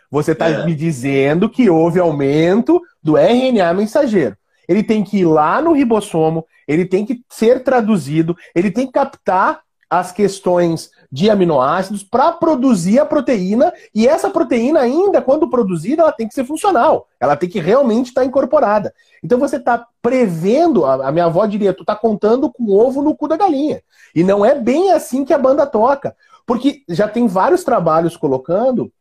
Você está é. me dizendo que houve aumento do RNA mensageiro. Ele tem que ir lá no ribossomo, ele tem que ser traduzido, ele tem que captar as questões de aminoácidos para produzir a proteína e essa proteína ainda quando produzida ela tem que ser funcional, ela tem que realmente estar tá incorporada. Então você está prevendo, a, minha avó diria, tu está contando com ovo no cu da galinha. E não é bem assim que a banda toca, porque já tem vários trabalhos colocando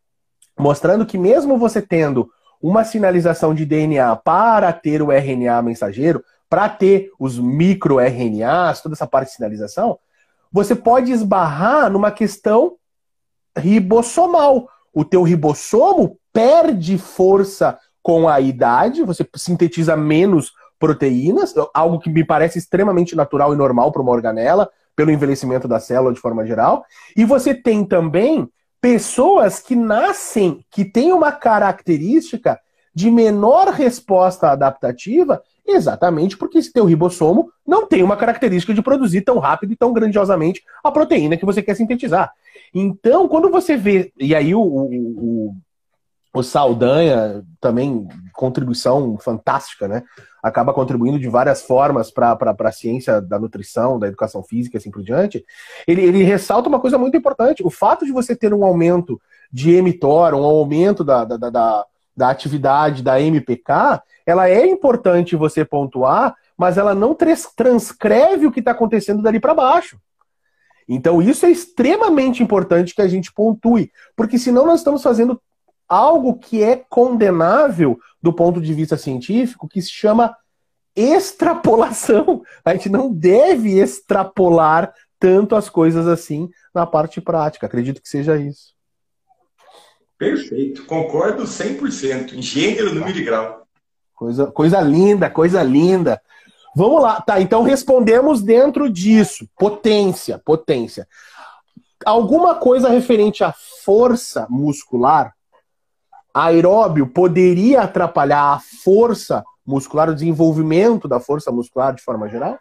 mostrando que mesmo você tendo uma sinalização de DNA para ter o RNA mensageiro, para ter os microRNAs, toda essa parte de sinalização, você pode esbarrar numa questão ribossomal. O teu ribossomo perde força com a idade, você sintetiza menos proteínas, algo que me parece extremamente natural e normal para uma organela, pelo envelhecimento da célula de forma geral. E você tem também pessoas que nascem, que têm uma característica de menor resposta adaptativa Exatamente porque esse teu ribossomo não tem uma característica de produzir tão rápido e tão grandiosamente a proteína que você quer sintetizar. Então, quando você vê. E aí o, o, o Saldanha também, contribuição fantástica, né? Acaba contribuindo de várias formas para a ciência da nutrição, da educação física e assim por diante. Ele, ele ressalta uma coisa muito importante: o fato de você ter um aumento de emitor, um aumento da, da, da da atividade da MPK, ela é importante você pontuar, mas ela não transcreve o que está acontecendo dali para baixo. Então, isso é extremamente importante que a gente pontue, porque senão nós estamos fazendo algo que é condenável do ponto de vista científico, que se chama extrapolação. A gente não deve extrapolar tanto as coisas assim na parte prática. Acredito que seja isso. Perfeito, concordo 100%. Em gênero, número e grau. Coisa, coisa linda, coisa linda. Vamos lá, tá? Então respondemos dentro disso. Potência, potência. Alguma coisa referente à força muscular, aeróbio poderia atrapalhar a força muscular, o desenvolvimento da força muscular de forma geral?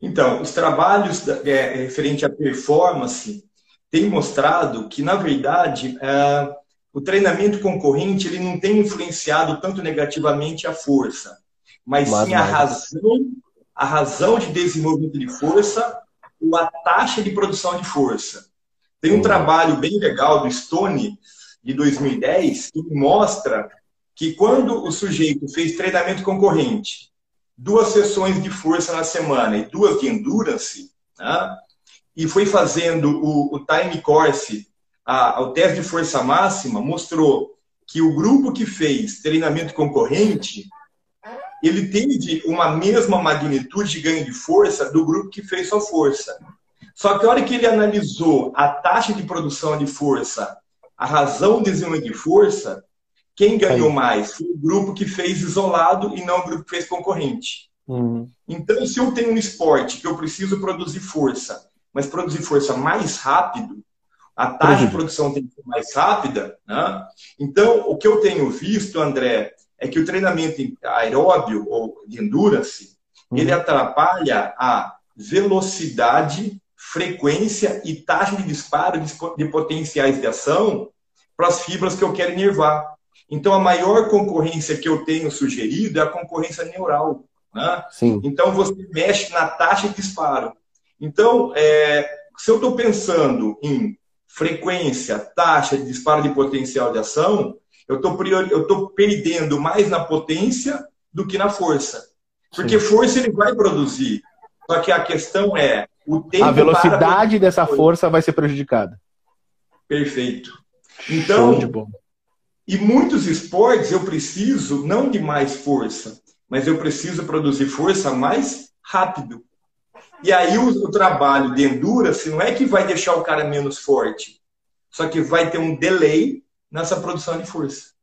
Então, os trabalhos é, referente à performance tem mostrado que, na verdade, é, o treinamento concorrente ele não tem influenciado tanto negativamente a força, mas, mas sim a razão, a razão de desenvolvimento de força ou a taxa de produção de força. Tem um trabalho bem legal do Stone, de 2010, que mostra que quando o sujeito fez treinamento concorrente, duas sessões de força na semana e duas de endurance, né, e foi fazendo o, o time course, a, o teste de força máxima, mostrou que o grupo que fez treinamento concorrente, ele teve uma mesma magnitude de ganho de força do grupo que fez só força. Só que a hora que ele analisou a taxa de produção de força, a razão de desenvolvimento de força, quem ganhou mais foi o grupo que fez isolado e não o grupo que fez concorrente. Uhum. Então, se eu tenho um esporte que eu preciso produzir força, mas produzir força mais rápido, a taxa de produção tem que ser mais rápida. Né? Então, o que eu tenho visto, André, é que o treinamento aeróbio ou de endurance, uhum. ele atrapalha a velocidade frequência e taxa de disparo de potenciais de ação para as fibras que eu quero inervar. Então, a maior concorrência que eu tenho sugerido é a concorrência neural. Né? Sim. Então, você mexe na taxa de disparo. Então, é, se eu estou pensando em frequência, taxa de disparo de potencial de ação, eu estou perdendo mais na potência do que na força. Porque Sim. força ele vai produzir. Só que a questão é a velocidade dessa força vai ser prejudicada. Perfeito. Então, e muitos esportes eu preciso não de mais força, mas eu preciso produzir força mais rápido. E aí o, o trabalho de endurance não é que vai deixar o cara menos forte, só que vai ter um delay nessa produção de força.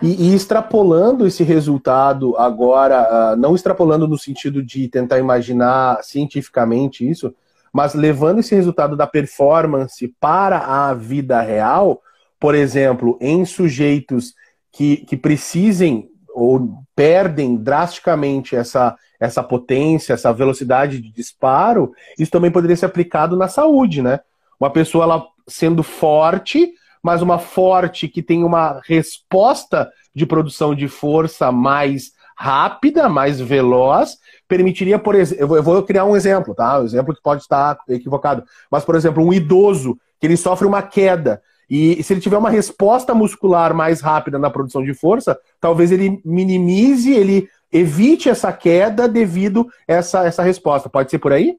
E, e, extrapolando esse resultado agora, uh, não extrapolando no sentido de tentar imaginar cientificamente isso, mas levando esse resultado da performance para a vida real, por exemplo, em sujeitos que, que precisem ou perdem drasticamente essa, essa potência, essa velocidade de disparo, isso também poderia ser aplicado na saúde, né? Uma pessoa ela sendo forte, mas uma forte que tem uma resposta de produção de força mais rápida, mais veloz, permitiria, por exemplo, eu vou criar um exemplo, tá? Um exemplo que pode estar equivocado, mas, por exemplo, um idoso que ele sofre uma queda e se ele tiver uma resposta muscular mais rápida na produção de força, talvez ele minimize, ele evite essa queda devido a essa, essa resposta. Pode ser por aí?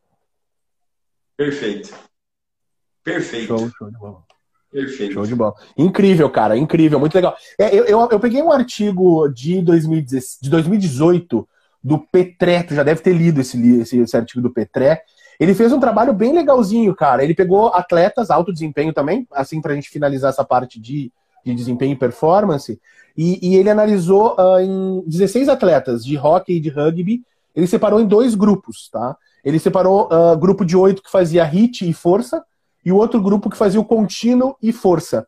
Perfeito. Perfeito. Show, show de bola. Perfeito. Show de bola. Incrível, cara, incrível, muito legal. É, eu, eu, eu, peguei um artigo de, 2010, de 2018 do Petré, tu já deve ter lido esse, esse, esse artigo do Petré. Ele fez um trabalho bem legalzinho, cara. Ele pegou atletas, alto desempenho também, assim, pra gente finalizar essa parte de, de desempenho e performance. E, e ele analisou uh, em 16 atletas de hockey e de rugby. Ele separou em dois grupos, tá? Ele separou uh, grupo de oito que fazia hit e força, e o outro grupo que fazia o contínuo e força.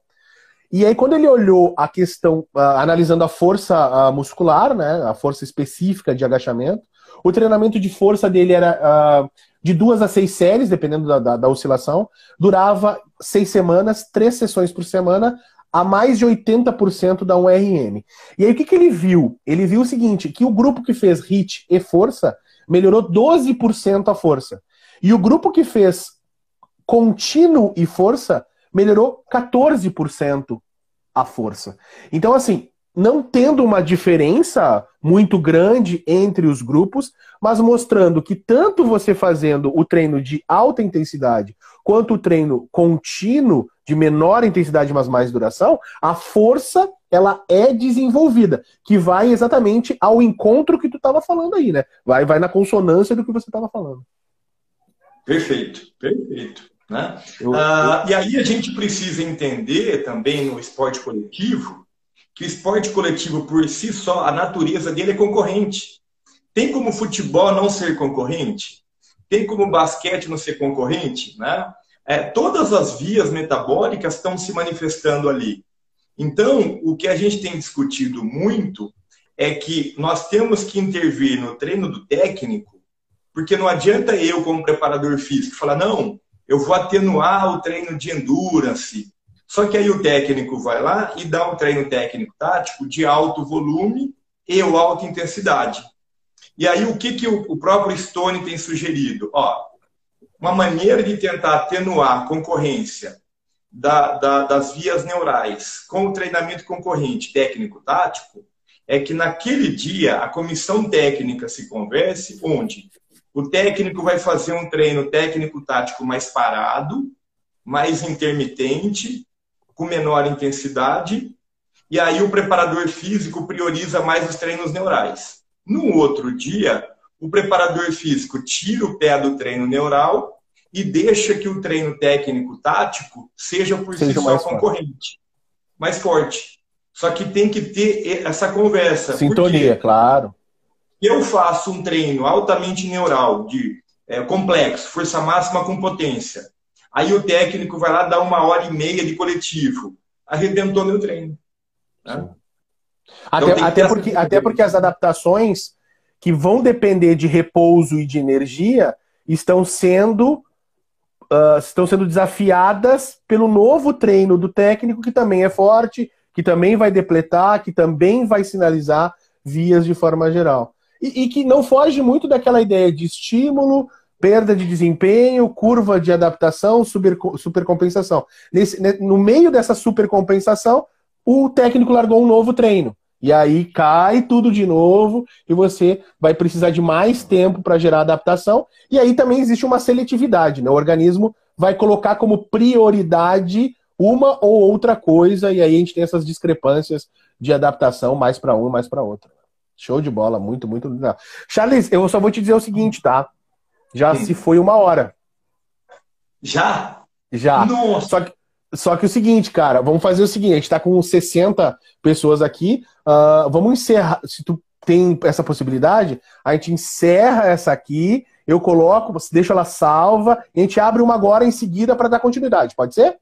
E aí, quando ele olhou a questão, uh, analisando a força uh, muscular, né, a força específica de agachamento, o treinamento de força dele era uh, de duas a seis séries, dependendo da, da, da, oscilação, durava seis semanas, três sessões por semana, a mais de 80% da 1RM. E aí, o que, que ele viu? Ele viu o seguinte, que o grupo que fez HIT e força melhorou 12% a força. E o grupo que fez contínuo e força melhorou 14% a força. Então, assim, não tendo uma diferença muito grande entre os grupos, mas mostrando que tanto você fazendo o treino de alta intensidade quanto o treino contínuo de menor intensidade, mas mais duração, a força ela é desenvolvida, que vai exatamente ao encontro que tu estava falando aí, né? Vai, vai na consonância do que você estava falando. Perfeito, perfeito. Né? Eu, ah, eu... E aí a gente precisa entender também no esporte coletivo que o esporte coletivo por si só, a natureza dele é concorrente. Tem como futebol não ser concorrente? Tem como basquete não ser concorrente? Né? É, todas as vias metabólicas estão se manifestando ali. Então, o que a gente tem discutido muito é que nós temos que intervir no treino do técnico, porque não adianta eu, como preparador físico, falar, não, eu vou atenuar o treino de endurance. Só que aí o técnico vai lá e dá um treino técnico tático de alto volume e alta intensidade. E aí o que, que o próprio Stone tem sugerido? Ó, uma maneira de tentar atenuar a concorrência da, da, das vias neurais com o treinamento concorrente técnico-tático é que naquele dia a comissão técnica se converse, onde o técnico vai fazer um treino técnico-tático mais parado, mais intermitente, com menor intensidade, e aí o preparador físico prioriza mais os treinos neurais. No outro dia, o preparador físico tira o pé do treino neural e deixa que o treino técnico tático seja por seja si só concorrente, forte. mais forte. Só que tem que ter essa conversa. Sintonia, claro. Eu faço um treino altamente neural, de é, complexo, força máxima com potência. Aí o técnico vai lá dar uma hora e meia de coletivo. Arrebentou meu treino. Né? Até, então, até, porque, até porque as adaptações que vão depender de repouso e de energia estão sendo uh, estão sendo desafiadas pelo novo treino do técnico que também é forte, que também vai depletar, que também vai sinalizar vias de forma geral. E, e que não foge muito daquela ideia de estímulo, perda de desempenho, curva de adaptação, super, supercompensação. Nesse, no meio dessa supercompensação, o técnico largou um novo treino. E aí cai tudo de novo e você vai precisar de mais tempo para gerar adaptação. E aí também existe uma seletividade, né? O organismo vai colocar como prioridade uma ou outra coisa e aí a gente tem essas discrepâncias de adaptação mais para um, mais para outra. Show de bola, muito, muito legal. Charles, eu só vou te dizer o seguinte, tá? Já Sim. se foi uma hora. Já? Já. Nossa. Só que, só que o seguinte, cara, vamos fazer o seguinte: a gente tá com 60 pessoas aqui. Uh, vamos encerrar. Se tu tem essa possibilidade, a gente encerra essa aqui, eu coloco, você deixa ela salva, e a gente abre uma agora em seguida para dar continuidade. Pode ser?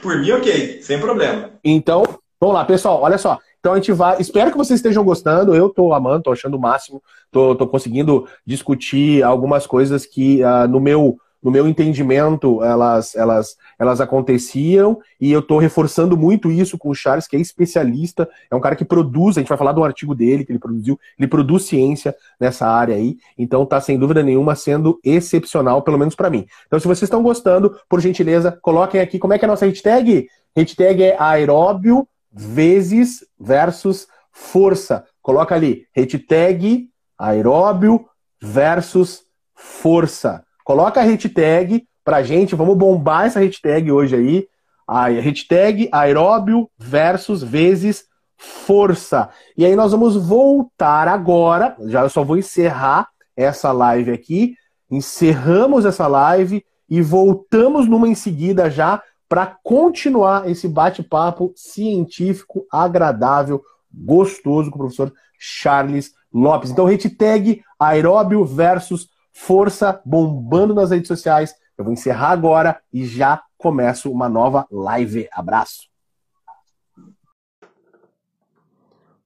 Por mim, ok, sem problema. Então, vamos lá, pessoal, olha só. Então a gente vai. Espero que vocês estejam gostando. Eu tô amando, tô achando o máximo. Tô, tô conseguindo discutir algumas coisas que uh, no meu no meu entendimento, elas, elas, elas aconteciam e eu estou reforçando muito isso com o Charles, que é especialista, é um cara que produz, a gente vai falar de um artigo dele que ele produziu, ele produz ciência nessa área aí, então está sem dúvida nenhuma sendo excepcional, pelo menos para mim. Então, se vocês estão gostando, por gentileza, coloquem aqui como é que é a nossa hashtag? Hashtag é aeróbio vezes versus força. Coloca ali, hashtag aeróbio versus força. Coloca a hashtag pra gente, vamos bombar essa hashtag hoje aí. A hashtag aeróbio versus vezes força. E aí nós vamos voltar agora, já eu só vou encerrar essa live aqui, encerramos essa live e voltamos numa em seguida já para continuar esse bate-papo científico, agradável, gostoso com o professor Charles Lopes. Então, hashtag aeróbio versus força bombando nas redes sociais. Eu vou encerrar agora e já começo uma nova live. Abraço.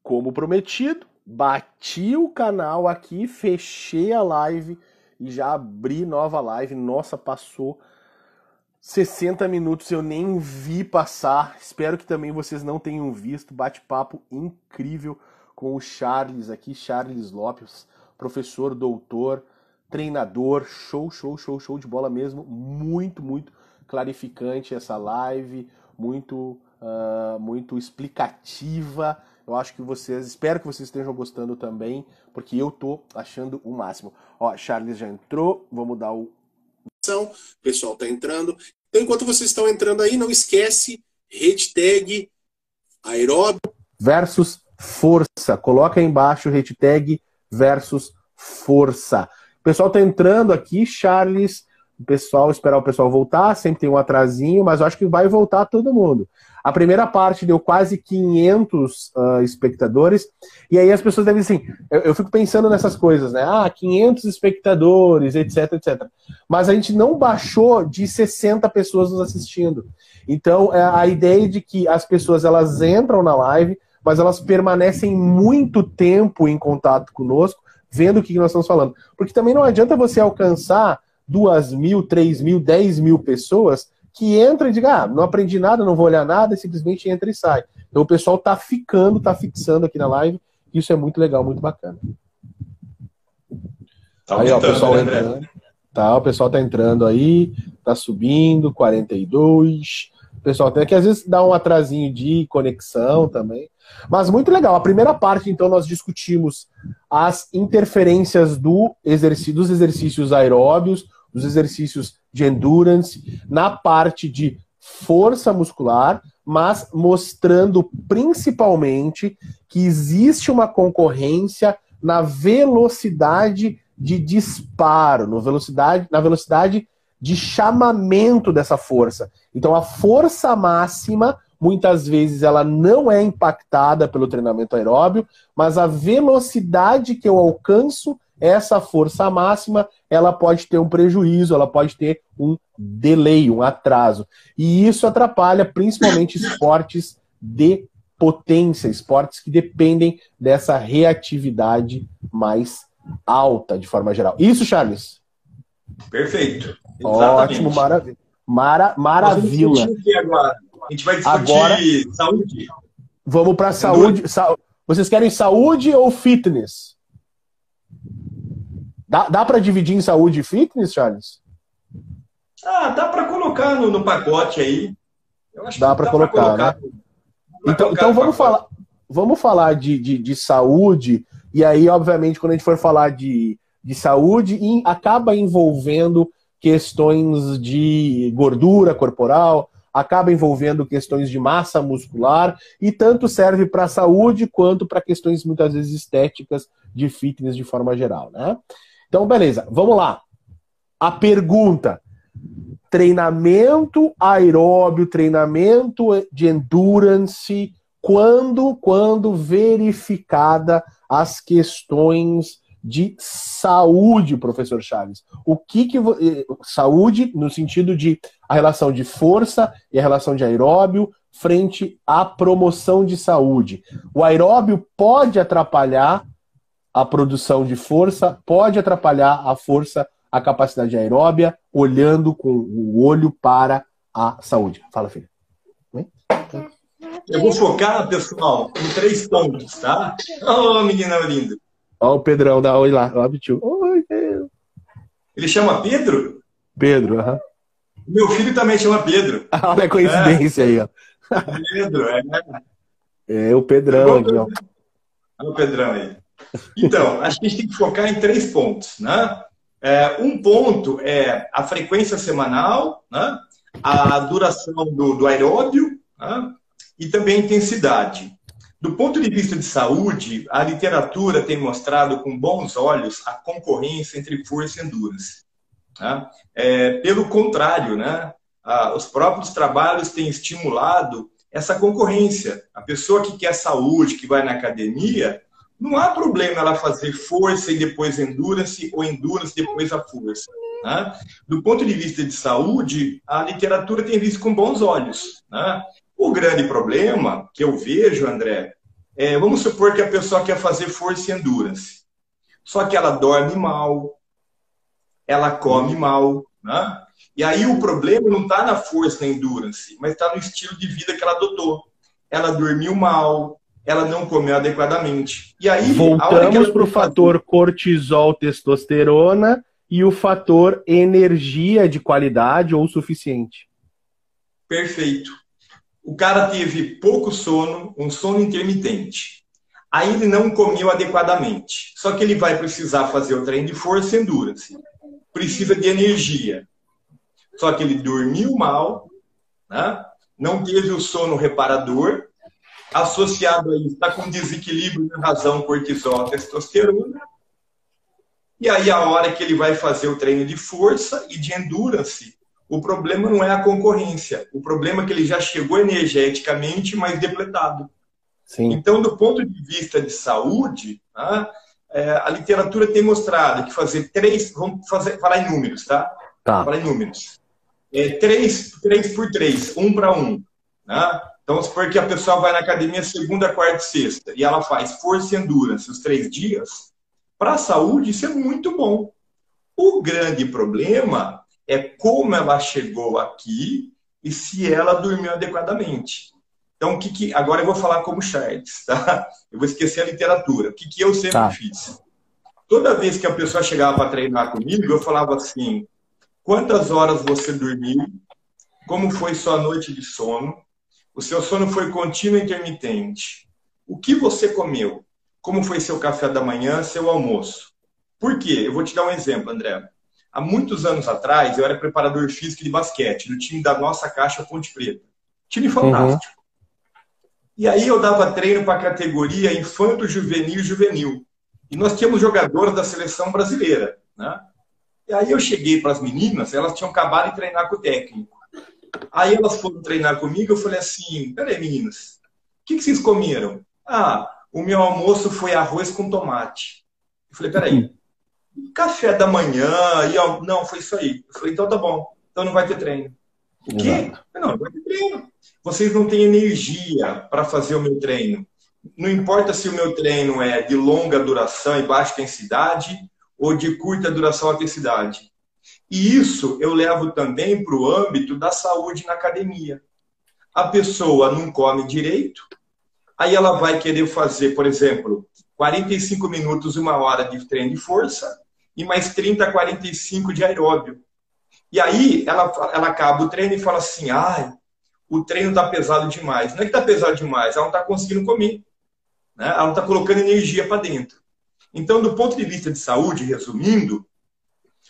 Como prometido, bati o canal aqui, fechei a live e já abri nova live. Nossa, passou 60 minutos, eu nem vi passar. Espero que também vocês não tenham visto. Bate-papo incrível com o Charles aqui, Charles Lopes, professor, doutor, treinador, show, show, show, show de bola mesmo, muito, muito clarificante essa live, muito, uh, muito explicativa. Eu acho que vocês, espero que vocês estejam gostando também, porque eu tô achando o máximo. Ó, Charles já entrou, vamos dar o o pessoal tá entrando. Então, enquanto vocês estão entrando aí, não esquece hashtag aeróbio versus força. Coloca aí embaixo hashtag versus força. O pessoal tá entrando aqui, Charles. O pessoal, esperar o pessoal voltar, sempre tem um atrasinho, mas eu acho que vai voltar todo mundo. A primeira parte deu quase 500 uh, ah, espectadores, e aí as pessoas devem assim, eu, eu, fico pensando nessas coisas, né? Ah, 500 espectadores, etc, etc. Mas a gente não baixou de 60 pessoas nos assistindo. Então, é a ideia de que as pessoas elas entram na live, mas elas permanecem muito tempo em contato conosco, vendo o que nós estamos falando. Porque também não adianta você alcançar duas mil, três mil, dez mil pessoas que entra e diga, ah, não aprendi nada, não vou olhar nada, e simplesmente entra e sai. Então o pessoal tá ficando, tá fixando aqui na live. Isso é muito legal, muito bacana. Tá aí, ó, o pessoal né, entrando. Tá, o pessoal tá entrando aí, tá subindo, 42. Pessoal tem que às vezes dá um atrasinho de conexão também. Mas muito legal. A primeira parte, então, nós discutimos as interferências do exercício, dos exercícios aeróbios, dos exercícios de endurance, na parte de força muscular, mas mostrando principalmente que existe uma concorrência na velocidade de disparo, no velocidade, na velocidade de chamamento dessa força. Então, a força máxima muitas vezes ela não é impactada pelo treinamento aeróbio, mas a velocidade que eu alcanço essa força máxima, ela pode ter um prejuízo, ela pode ter um delay, um atraso. E isso atrapalha principalmente esportes de potência, esportes que dependem dessa reatividade mais alta, de forma geral. Isso, Charles? Perfeito. Exatamente. Ótimo, maravilha. Mara, maravilha. Agora. A gente vai discutir agora, saúde. Vamos para saúde. Sa... Vocês querem saúde ou fitness? Dá, dá para dividir em saúde e fitness, Charles? Ah, dá para colocar no, no, pacote aí. dá para colocar, colocar, né? Então, então vamos falar, vamos falar de, de, de, saúde, e aí, obviamente, quando a gente for falar de, de saúde, in, acaba envolvendo questões de gordura corporal, acaba envolvendo questões de massa muscular, e tanto serve para a saúde quanto para questões muitas vezes estéticas de fitness de forma geral, né? Então, beleza, vamos lá. A pergunta: treinamento aeróbio, treinamento de endurance, quando, quando verificada as questões de saúde, professor Chaves. O que que eh, saúde no sentido de a relação de força e a relação de aeróbio frente à promoção de saúde. O aeróbio pode atrapalhar a produção de força, pode atrapalhar a força, a capacidade aeróbia, olhando com o olho para a saúde. Fala, filha. Eu vou focar, pessoal, em três pontos, tá? Ô, oh, menina linda. Ó, o Pedrão, dá oi lá. Ó, bicho. Oi, Pedro. Ele chama Pedro? Pedro, aham. Meu filho também chama Pedro. Olha a coincidência é. aí, ó. Pedro, é. É o Pedrão aqui, ó. Olha o Pedrão aí. Então, acho que a gente tem que focar em três pontos, né? É, um ponto é a frequência semanal, né? a duração do, do aeróbio né? e também a intensidade. Do ponto de vista de saúde, a literatura tem mostrado com bons olhos a concorrência entre força e endurance. Né? É, pelo contrário, né? os próprios trabalhos têm estimulado essa concorrência. A pessoa que quer saúde, que vai na academia, não há problema ela fazer força e depois endurance, ou endurance depois a força. Né? Do ponto de vista de saúde, a literatura tem visto com bons olhos. Né? O grande problema que eu vejo, André, é, vamos supor que a pessoa quer fazer força e endurance. Só que ela dorme mal, ela come mal, né? E aí o problema não está na força na endurance, mas está no estilo de vida que ela adotou. Ela dormiu mal, ela não comeu adequadamente. E aí voltamos para o fator cortisol, testosterona e o fator energia de qualidade ou suficiente. Perfeito. O cara teve pouco sono, um sono intermitente. Aí ele não comeu adequadamente. Só que ele vai precisar fazer o treino de força e endurance. Precisa de energia. Só que ele dormiu mal, né? não teve o sono reparador, associado a isso, está com desequilíbrio na razão cortisol, testosterona. E aí, a hora que ele vai fazer o treino de força e de endurance, o problema não é a concorrência. O problema é que ele já chegou energeticamente mais depletado. Sim. Então, do ponto de vista de saúde, né, é, a literatura tem mostrado que fazer três, vamos fazer, falar em números, tá? Tá. Falar em números. É, três, três por três, um para um. Né? Então, supor que a pessoa vai na academia segunda, quarta e sexta e ela faz força e endurance os três dias, para a saúde isso é muito bom. O grande problema é como ela chegou aqui e se ela dormiu adequadamente. Então, o que, que agora eu vou falar como Charles, tá? Eu vou esquecer a literatura. O que, que eu sempre tá. fiz? Toda vez que a pessoa chegava para treinar comigo, eu falava assim: quantas horas você dormiu? Como foi sua noite de sono? O seu sono foi contínuo ou intermitente? O que você comeu? Como foi seu café da manhã, seu almoço? Por quê? Eu vou te dar um exemplo, André. Há muitos anos atrás, eu era preparador físico de basquete no time da nossa Caixa Ponte Preta. Time uhum. fantástico. Uhum. E aí eu dava treino para a categoria infanto, juvenil e juvenil. E nós tínhamos jogadores da seleção brasileira. Né? E aí eu cheguei para as meninas, elas tinham acabado de treinar com o técnico. Aí elas foram treinar comigo, eu falei assim, peraí meninas, o que, que vocês comeram? Ah, o meu almoço foi arroz com tomate. Eu falei, peraí, café da manhã, e não, foi isso aí. Eu falei, então tá bom, então não vai ter treino. O quê? Não, não vai ter treino. Vocês não têm energia para fazer o meu treino. Não importa se o meu treino é de longa duração e baixa intensidade ou de curta duração e intensidade. E isso eu levo também para o âmbito da saúde na academia. A pessoa não come direito, aí ela vai querer fazer, por exemplo, 45 minutos, uma hora de treino de força, e mais 30, 45 de aeróbio. E aí ela, ela acaba o treino e fala assim: ai, o treino está pesado demais. Não é que está pesado demais, ela não está conseguindo comer. Né? Ela não está colocando energia para dentro. Então, do ponto de vista de saúde, resumindo,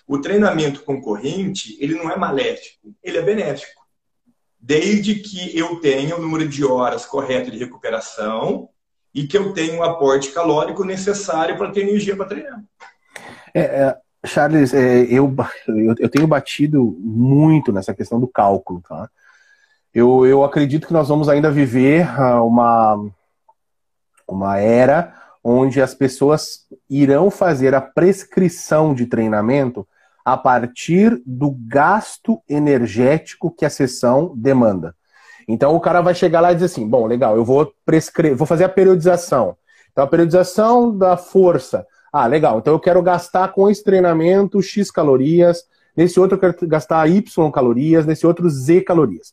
o treinamento concorrente ele não é maléfico, ele é benéfico. Desde que eu tenha o número de horas correto de recuperação e que eu tenha o aporte calórico necessário para ter energia para treinar. É, é, Charles, é, eu, eu, tenho batido muito nessa questão do cálculo, tá? Eu, eu acredito que nós vamos ainda viver ah, uma, uma era onde as pessoas irão fazer a prescrição de treinamento a partir do gasto energético que a sessão demanda. Então o cara vai chegar lá e dizer assim: bom, legal, eu vou prescrever, vou fazer a periodização. Então a periodização da força ah, legal. Então eu quero gastar com esse treinamento X calorias, nesse outro eu quero gastar Y calorias, nesse outro Z calorias.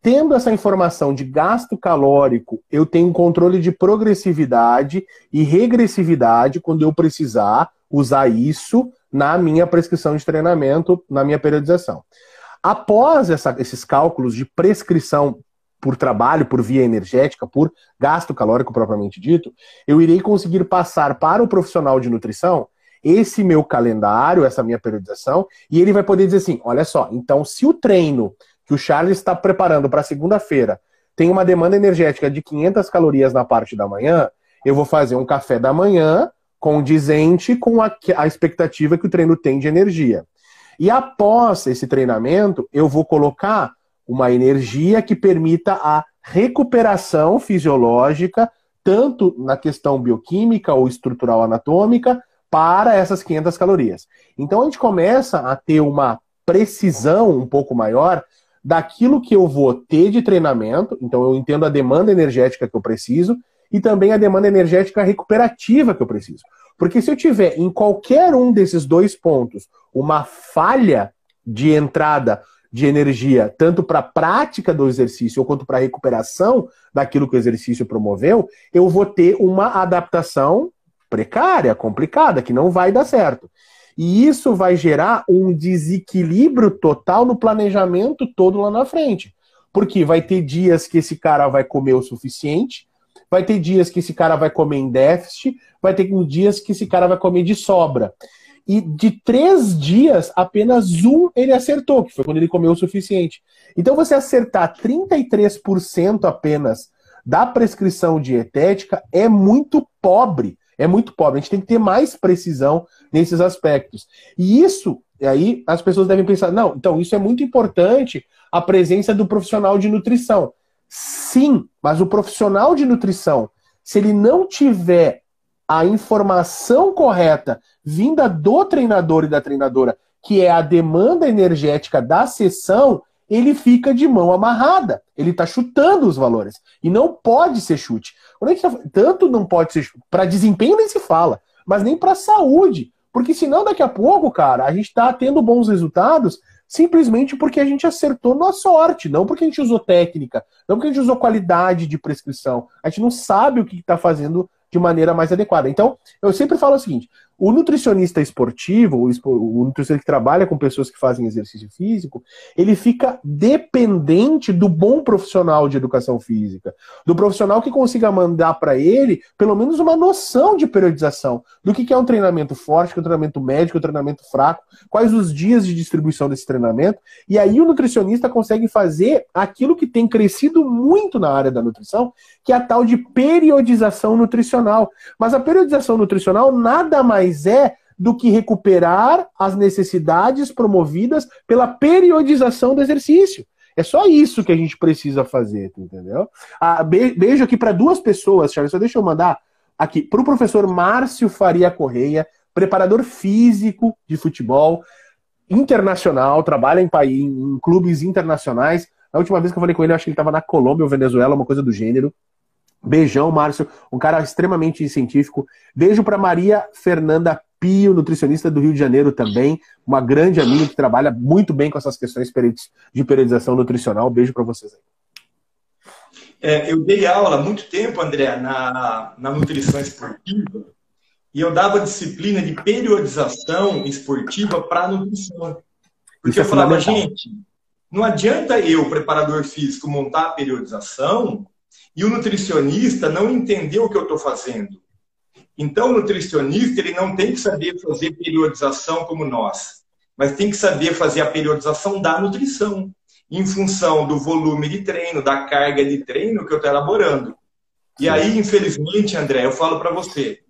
Tendo essa informação de gasto calórico, eu tenho controle de progressividade e regressividade quando eu precisar usar isso na minha prescrição de treinamento, na minha periodização. Após essa, esses cálculos de prescrição por trabalho, por via energética, por gasto calórico propriamente dito, eu irei conseguir passar para o profissional de nutrição esse meu calendário, essa minha periodização, e ele vai poder dizer assim: olha só, então se o treino que o Charles está preparando para segunda-feira tem uma demanda energética de 500 calorias na parte da manhã, eu vou fazer um café da manhã condizente com a, a expectativa que o treino tem de energia. E após esse treinamento, eu vou colocar uma energia que permita a recuperação fisiológica, tanto na questão bioquímica ou estrutural anatômica, para essas 500 calorias. Então a gente começa a ter uma precisão um pouco maior daquilo que eu vou ter de treinamento, então eu entendo a demanda energética que eu preciso e também a demanda energética recuperativa que eu preciso. Porque se eu tiver em qualquer um desses dois pontos uma falha de entrada de energia, tanto para a prática do exercício quanto para a recuperação daquilo que o exercício promoveu, eu vou ter uma adaptação precária, complicada, que não vai dar certo. E isso vai gerar um desequilíbrio total no planejamento todo lá na frente. Porque vai ter dias que esse cara vai comer o suficiente, vai ter dias que esse cara vai comer em déficit, vai ter dias que esse cara vai comer de sobra. E de três dias, apenas um ele acertou, que foi quando ele comeu o suficiente. Então, você acertar 33% apenas da prescrição dietética é muito pobre. É muito pobre. A gente tem que ter mais precisão nesses aspectos. E isso, aí as pessoas devem pensar: não, então isso é muito importante a presença do profissional de nutrição. Sim, mas o profissional de nutrição, se ele não tiver a informação correta vinda do treinador e da treinadora, que é a demanda energética da sessão, ele fica de mão amarrada. Ele está chutando os valores. E não pode ser chute. Tá, tanto não pode ser para desempenho nem se fala, mas nem para saúde. Porque senão daqui a pouco, cara, a gente está tendo bons resultados simplesmente porque a gente acertou na sorte, não porque a gente usou técnica, não porque a gente usou qualidade de prescrição. A gente não sabe o que está fazendo de maneira mais adequada. Então, eu sempre falo o seguinte: o nutricionista esportivo, o nutricionista que trabalha com pessoas que fazem exercício físico, ele fica dependente do bom profissional de educação física, do profissional que consiga mandar para ele pelo menos uma noção de periodização, do que é um treinamento forte, que é um treinamento médio, que é um treinamento fraco, quais os dias de distribuição desse treinamento, e aí o nutricionista consegue fazer aquilo que tem crescido muito na área da nutrição, que é a tal de periodização nutricional. Mas a periodização nutricional nada mais é do que recuperar as necessidades promovidas pela periodização do exercício. É só isso que a gente precisa fazer, entendeu? Ah, beijo aqui para duas pessoas, Charles. Só deixa eu mandar aqui para o professor Márcio Faria Correia, preparador físico de futebol internacional, trabalha em, em clubes internacionais. A última vez que eu falei com ele, eu acho que ele estava na Colômbia ou Venezuela, uma coisa do gênero. Beijão, Márcio, um cara extremamente científico. Beijo para Maria Fernanda Pio, nutricionista do Rio de Janeiro também, uma grande amiga que trabalha muito bem com essas questões de periodização nutricional. Beijo para vocês aí. É, eu dei aula há muito tempo, André, na, na nutrição esportiva, e eu dava disciplina de periodização esportiva para nutrição. Porque é eu falava, gente, não adianta eu, preparador físico, montar a periodização e o nutricionista não entendeu o que eu estou fazendo. Então, o nutricionista ele não tem que saber fazer periodização como nós, mas tem que saber fazer a periodização da nutrição, em função do volume de treino, da carga de treino que eu estou elaborando. E aí, infelizmente, André, eu falo para você,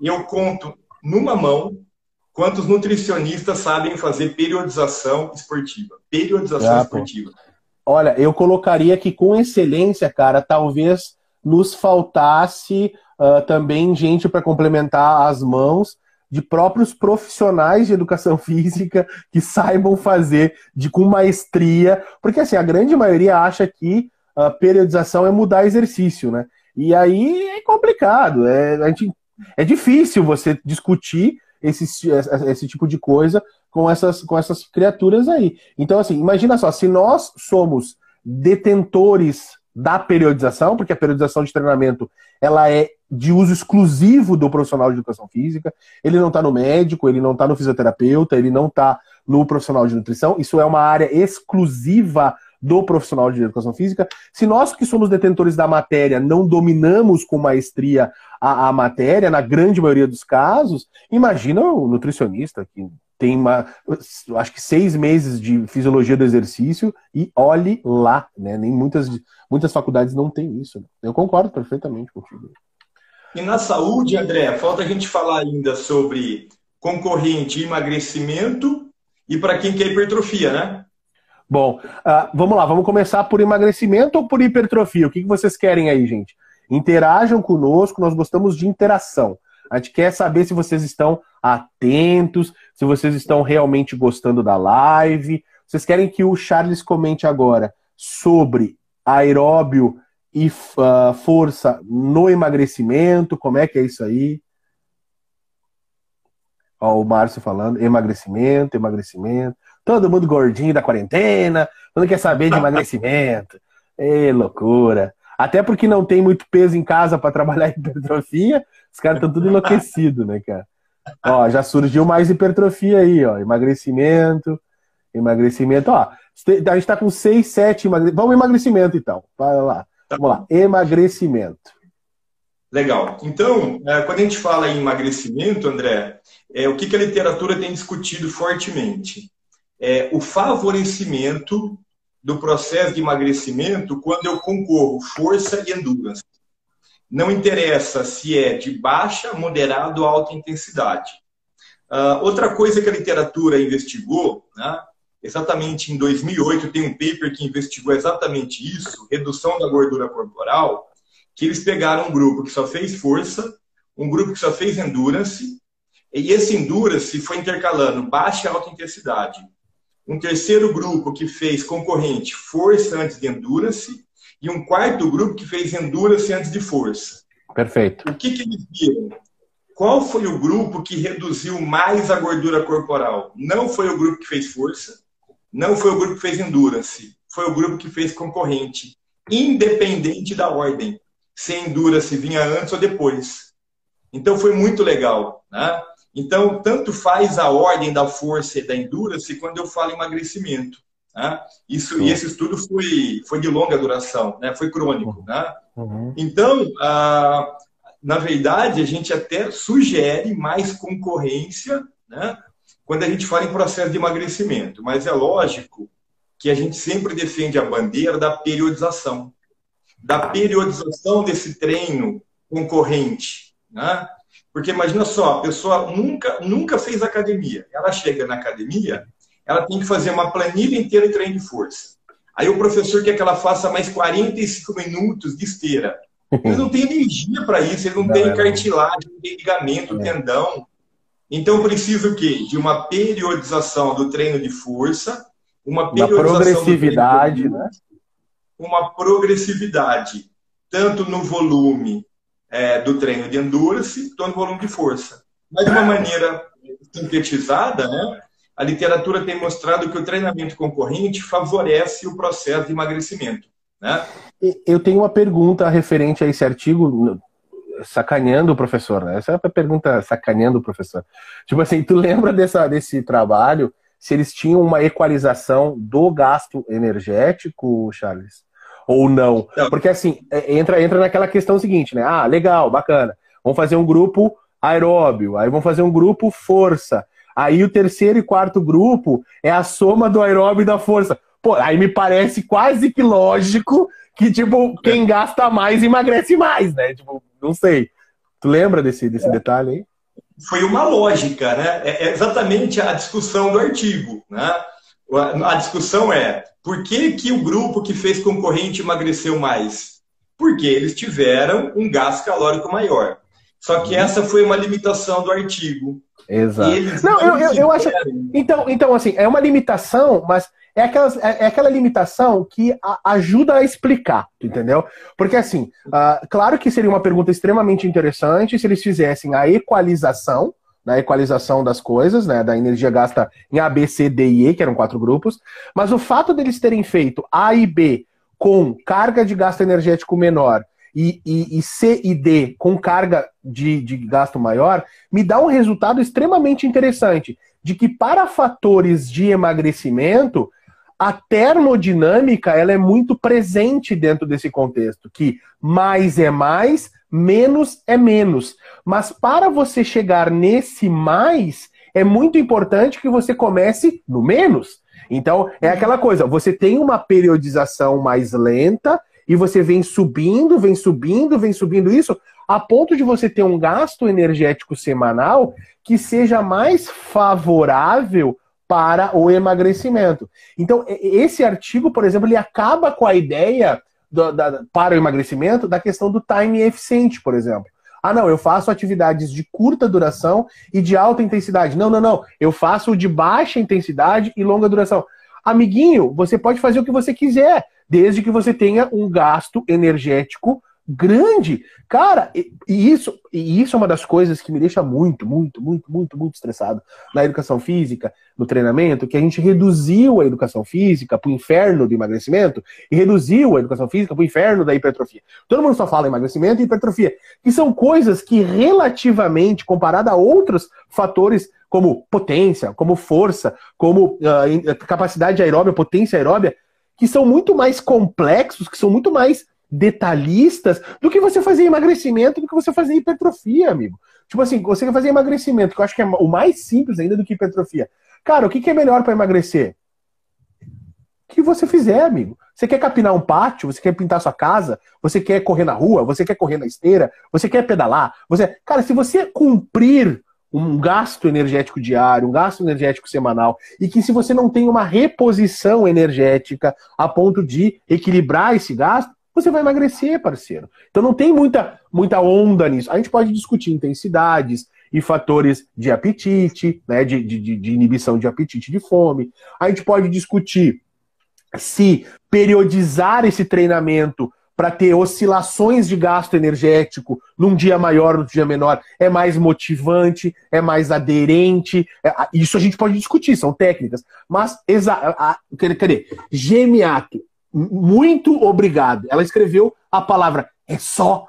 eu conto numa mão quantos nutricionistas sabem fazer periodização esportiva. Periodização ah, esportiva. Pô. Olha, eu colocaria que com excelência, cara, talvez nos faltasse uh, também gente para complementar as mãos de próprios profissionais de educação física que saibam fazer de com maestria, porque assim a grande maioria acha que a periodização é mudar exercício, né? E aí é complicado, é, gente, é difícil você discutir esse, esse tipo de coisa com essas, com essas criaturas aí. Então, assim, imagina só, se nós somos detentores da periodização, porque a periodização de treinamento ela é de uso exclusivo do profissional de educação física, ele não está no médico, ele não está no fisioterapeuta, ele não está no profissional de nutrição, isso é uma área exclusiva do profissional de educação física. Se nós que somos detentores da matéria não dominamos com maestria a, a matéria, na grande maioria dos casos, imagina o nutricionista que tem uma, acho que seis meses de fisiologia do exercício e olhe lá, né? Nem muitas, muitas faculdades não têm isso. Né? Eu concordo perfeitamente contigo. E na saúde, André, falta a gente falar ainda sobre concorrente emagrecimento e para quem quer hipertrofia, né? Bom, uh, vamos lá, vamos começar por emagrecimento ou por hipertrofia? O que, que vocês querem aí, gente? Interajam conosco, nós gostamos de interação. A gente quer saber se vocês estão atentos, se vocês estão realmente gostando da live. Vocês querem que o Charles comente agora sobre aeróbio e uh, força no emagrecimento? Como é que é isso aí? Ó, o Márcio falando, emagrecimento, emagrecimento. Todo mundo gordinho da quarentena, todo quer saber de emagrecimento. Ê, loucura. Até porque não tem muito peso em casa para trabalhar hipertrofia, os caras estão tudo enlouquecidos, né, cara? Ó, já surgiu mais hipertrofia aí, ó. Emagrecimento, emagrecimento. Ó, a gente tá com 6, 7 emagrecimento. Vamos emagrecimento, então. Vai lá. Vamos lá. Emagrecimento. Legal. Então, é, quando a gente fala em emagrecimento, André, é, o que, que a literatura tem discutido fortemente? É o favorecimento do processo de emagrecimento quando eu concorro força e endurance. Não interessa se é de baixa, moderado ou alta intensidade. Uh, outra coisa que a literatura investigou, né, exatamente em 2008, tem um paper que investigou exatamente isso, redução da gordura corporal, que eles pegaram um grupo que só fez força, um grupo que só fez endurance, e esse endurance foi intercalando baixa e alta intensidade. Um terceiro grupo que fez concorrente força antes de endurance, e um quarto grupo que fez endurance antes de força. Perfeito. O que, que eles viram? Qual foi o grupo que reduziu mais a gordura corporal? Não foi o grupo que fez força, não foi o grupo que fez endurance, foi o grupo que fez concorrente, independente da ordem, se endurance vinha antes ou depois. Então foi muito legal, né? Então, tanto faz a ordem da força e da endurance quando eu falo emagrecimento. Né? Isso, e esse estudo foi, foi de longa duração, né? foi crônico. Uhum. Né? Uhum. Então, ah, na verdade, a gente até sugere mais concorrência né? quando a gente fala em processo de emagrecimento. Mas é lógico que a gente sempre defende a bandeira da periodização da periodização desse treino concorrente. Né? Porque imagina só, a pessoa nunca, nunca fez academia. Ela chega na academia, ela tem que fazer uma planilha inteira de treino de força. Aí o professor quer que ela faça mais 45 minutos de esteira. Eles não têm energia para isso, eles não, não têm é cartilagem, não têm ligamento, é. tendão. Então precisa o quê? De uma periodização do treino de força, uma periodização uma progressividade, né? Uma progressividade, tanto no volume é, do treino de endurance, no volume de força. Mas de uma maneira sintetizada, né, a literatura tem mostrado que o treinamento concorrente favorece o processo de emagrecimento. Né? Eu tenho uma pergunta referente a esse artigo, sacaneando o professor, né? Essa é a pergunta sacaneando o professor. Tipo assim, tu lembra dessa, desse trabalho, se eles tinham uma equalização do gasto energético, Charles? Ou não? não. Porque assim, é, entra, entra naquela questão seguinte, né? Ah, legal, bacana. Vamos fazer um grupo aeróbio, aí vamos fazer um grupo força. Aí o terceiro e quarto grupo é a soma do aeróbio e da força. Pô, aí me parece quase que lógico que, tipo, quem gasta mais emagrece mais, né? Tipo, não sei. Tu lembra desse, desse é. detalhe aí? Foi uma lógica, né? É, é exatamente a discussão do artigo, né? A discussão é por que, que o grupo que fez concorrente emagreceu mais? Porque eles tiveram um gasto calórico maior. Só que essa foi uma limitação do artigo. Exato. Não, não, eu, eu, eu acho. Então, então, assim, é uma limitação, mas é aquela, é, é aquela limitação que a, ajuda a explicar, entendeu? Porque, assim, uh, claro que seria uma pergunta extremamente interessante se eles fizessem a equalização na equalização das coisas, né, da energia gasta em A, B, C, D e E, que eram quatro grupos, mas o fato deles terem feito A e B com carga de gasto energético menor e, e, e C e D com carga de, de gasto maior, me dá um resultado extremamente interessante, de que para fatores de emagrecimento, a termodinâmica ela é muito presente dentro desse contexto, que mais é mais, menos é menos. Mas para você chegar nesse mais, é muito importante que você comece no menos. Então, é aquela coisa, você tem uma periodização mais lenta e você vem subindo, vem subindo, vem subindo isso, a ponto de você ter um gasto energético semanal que seja mais favorável para o emagrecimento. Então, esse artigo, por exemplo, ele acaba com a ideia do, da, para o emagrecimento da questão do time eficiente, por exemplo. Ah, não, eu faço atividades de curta duração e de alta intensidade. Não, não, não. Eu faço de baixa intensidade e longa duração. Amiguinho, você pode fazer o que você quiser, desde que você tenha um gasto energético grande. Cara, e, isso, e isso é uma das coisas que me deixa muito, muito, muito, muito, muito estressado na educação física, no treinamento, que a gente reduziu a educação física para o inferno do emagrecimento e reduziu a educação física para o inferno da hipertrofia. Todo mundo só fala emagrecimento e hipertrofia, que são coisas que relativamente, comparada a outros fatores como potência, como força, como uh, capacidade aeróbia, potência aeróbia, que são muito mais complexos, que são muito mais detalhistas do que você fazer emagrecimento, do que você fazer hipertrofia, amigo. Tipo assim, você quer fazer emagrecimento, que eu acho que é o mais simples ainda do que hipertrofia. Cara, o que, que é melhor para emagrecer? O que você fizer, amigo. Você quer capinar um pátio, você quer pintar sua casa, você quer correr na rua, você quer correr na esteira, você quer pedalar, você, cara, se você cumprir um gasto energético diário, um gasto energético semanal, e que se você não tem uma reposição energética a ponto de equilibrar esse gasto, você vai emagrecer, parceiro. Então não tem muita, muita onda nisso. A gente pode discutir intensidades e fatores de apetite, né, de, de, de inibição de apetite de fome. A gente pode discutir se periodizar esse treinamento para ter oscilações de gasto energético num dia maior, no dia menor, é mais motivante, é mais aderente. É, isso a gente pode discutir, são técnicas. Mas, exa cadê? Gemiato, muito obrigado. Ela escreveu a palavra é só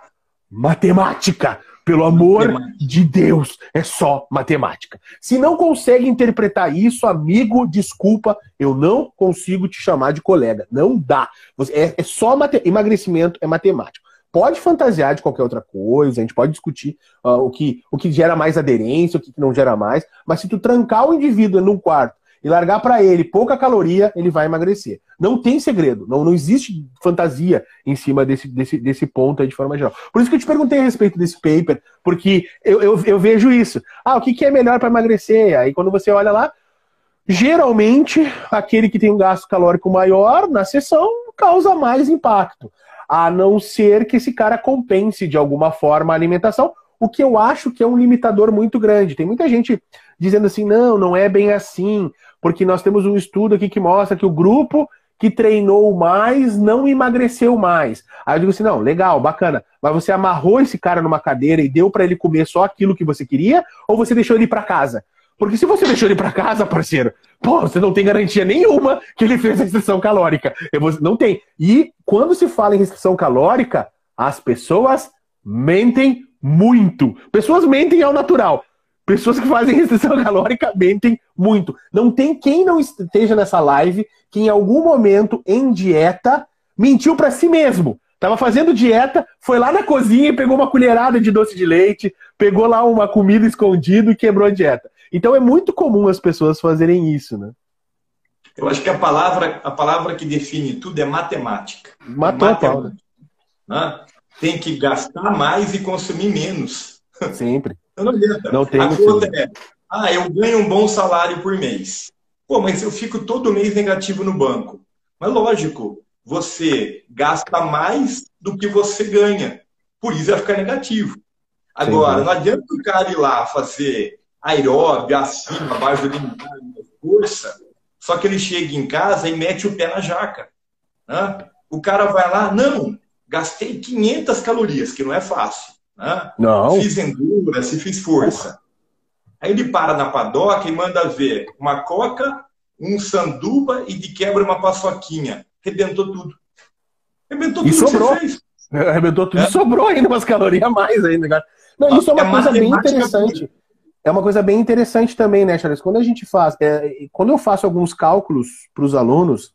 matemática. Pelo amor matemática. de Deus, é só matemática. Se não consegue interpretar isso, amigo, desculpa, eu não consigo te chamar de colega. Não dá. É, é só mate... emagrecimento, é matemático. Pode fantasiar de qualquer outra coisa, a gente pode discutir uh, o, que, o que gera mais aderência, o que não gera mais, mas se tu trancar o indivíduo num quarto e largar para ele pouca caloria, ele vai emagrecer. Não tem segredo, não, não existe fantasia em cima desse, desse, desse ponto aí de forma geral. Por isso que eu te perguntei a respeito desse paper, porque eu, eu, eu vejo isso. Ah, o que, que é melhor para emagrecer? Aí quando você olha lá, geralmente aquele que tem um gasto calórico maior na sessão causa mais impacto. A não ser que esse cara compense de alguma forma a alimentação, o que eu acho que é um limitador muito grande. Tem muita gente dizendo assim: não, não é bem assim, porque nós temos um estudo aqui que mostra que o grupo que treinou mais não emagreceu mais. Aí eu digo assim: não, legal, bacana, mas você amarrou esse cara numa cadeira e deu para ele comer só aquilo que você queria, ou você deixou ele ir para casa? Porque se você deixou ele para casa, parceiro, pô, você não tem garantia nenhuma que ele fez a restrição calórica. Não tem. E quando se fala em restrição calórica, as pessoas mentem muito. Pessoas mentem ao natural. Pessoas que fazem restrição calórica mentem muito. Não tem quem não esteja nessa live que em algum momento em dieta mentiu para si mesmo. Tava fazendo dieta, foi lá na cozinha e pegou uma colherada de doce de leite, pegou lá uma comida escondida e quebrou a dieta. Então é muito comum as pessoas fazerem isso, né? Eu acho que a palavra, a palavra que define tudo é matemática. Matou matemática. a Né? Tem que gastar mais e consumir menos. Sempre. Não adianta. Não tem a conta é, ah, eu ganho um bom salário por mês. Pô, mas eu fico todo mês negativo no banco. Mas lógico, você gasta mais do que você ganha. Por isso vai ficar negativo. Agora, Sim, não adianta o cara ir lá fazer aeróbio, acima, abaixo do força, só que ele chega em casa e mete o pé na jaca. Né? O cara vai lá, não, gastei 500 calorias, que não é fácil. Né? Não. Fiz endurance, fiz força. Aí ele para na padoca e manda ver uma coca, um sanduba e de quebra uma paçoquinha. Rebentou tudo. Rebentou tudo e sobrou. Arrebentou tudo é. e sobrou ainda umas calorias a mais ainda. Não, isso é uma é coisa bem interessante. É uma coisa bem interessante também, né, Charles? Quando a gente faz, é, quando eu faço alguns cálculos para os alunos,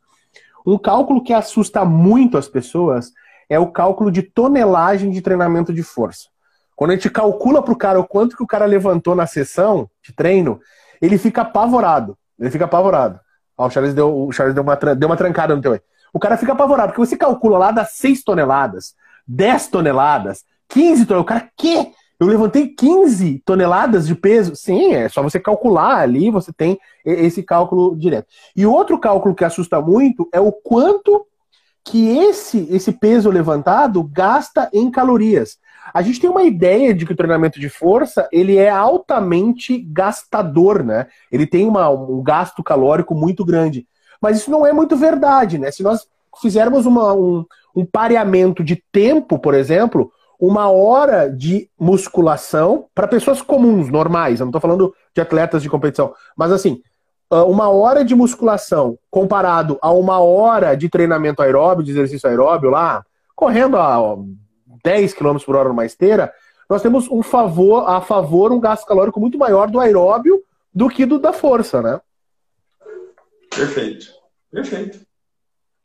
um cálculo que assusta muito as pessoas é o cálculo de tonelagem de treinamento de força. Quando a gente calcula para o cara o quanto que o cara levantou na sessão de treino, ele fica apavorado. Ele fica apavorado. Ó, o Charles, deu, o Charles deu, uma, deu uma trancada no teu aí. O cara fica apavorado, porque você calcula lá das 6 toneladas, 10 toneladas, 15 toneladas. O cara, quê? Eu levantei 15 toneladas de peso? Sim, é só você calcular ali, você tem esse cálculo direto. E outro cálculo que assusta muito é o quanto que esse, esse peso levantado gasta em calorias. A gente tem uma ideia de que o treinamento de força ele é altamente gastador, né? Ele tem uma, um gasto calórico muito grande. Mas isso não é muito verdade, né? Se nós fizermos uma, um, um pareamento de tempo, por exemplo, uma hora de musculação para pessoas comuns, normais, eu não estou falando de atletas de competição, mas assim, uma hora de musculação comparado a uma hora de treinamento aeróbio, de exercício aeróbio lá, correndo a 10 km por hora numa esteira, nós temos um favor, a favor um gasto calórico muito maior do aeróbio do que do da força, né? Perfeito. Perfeito.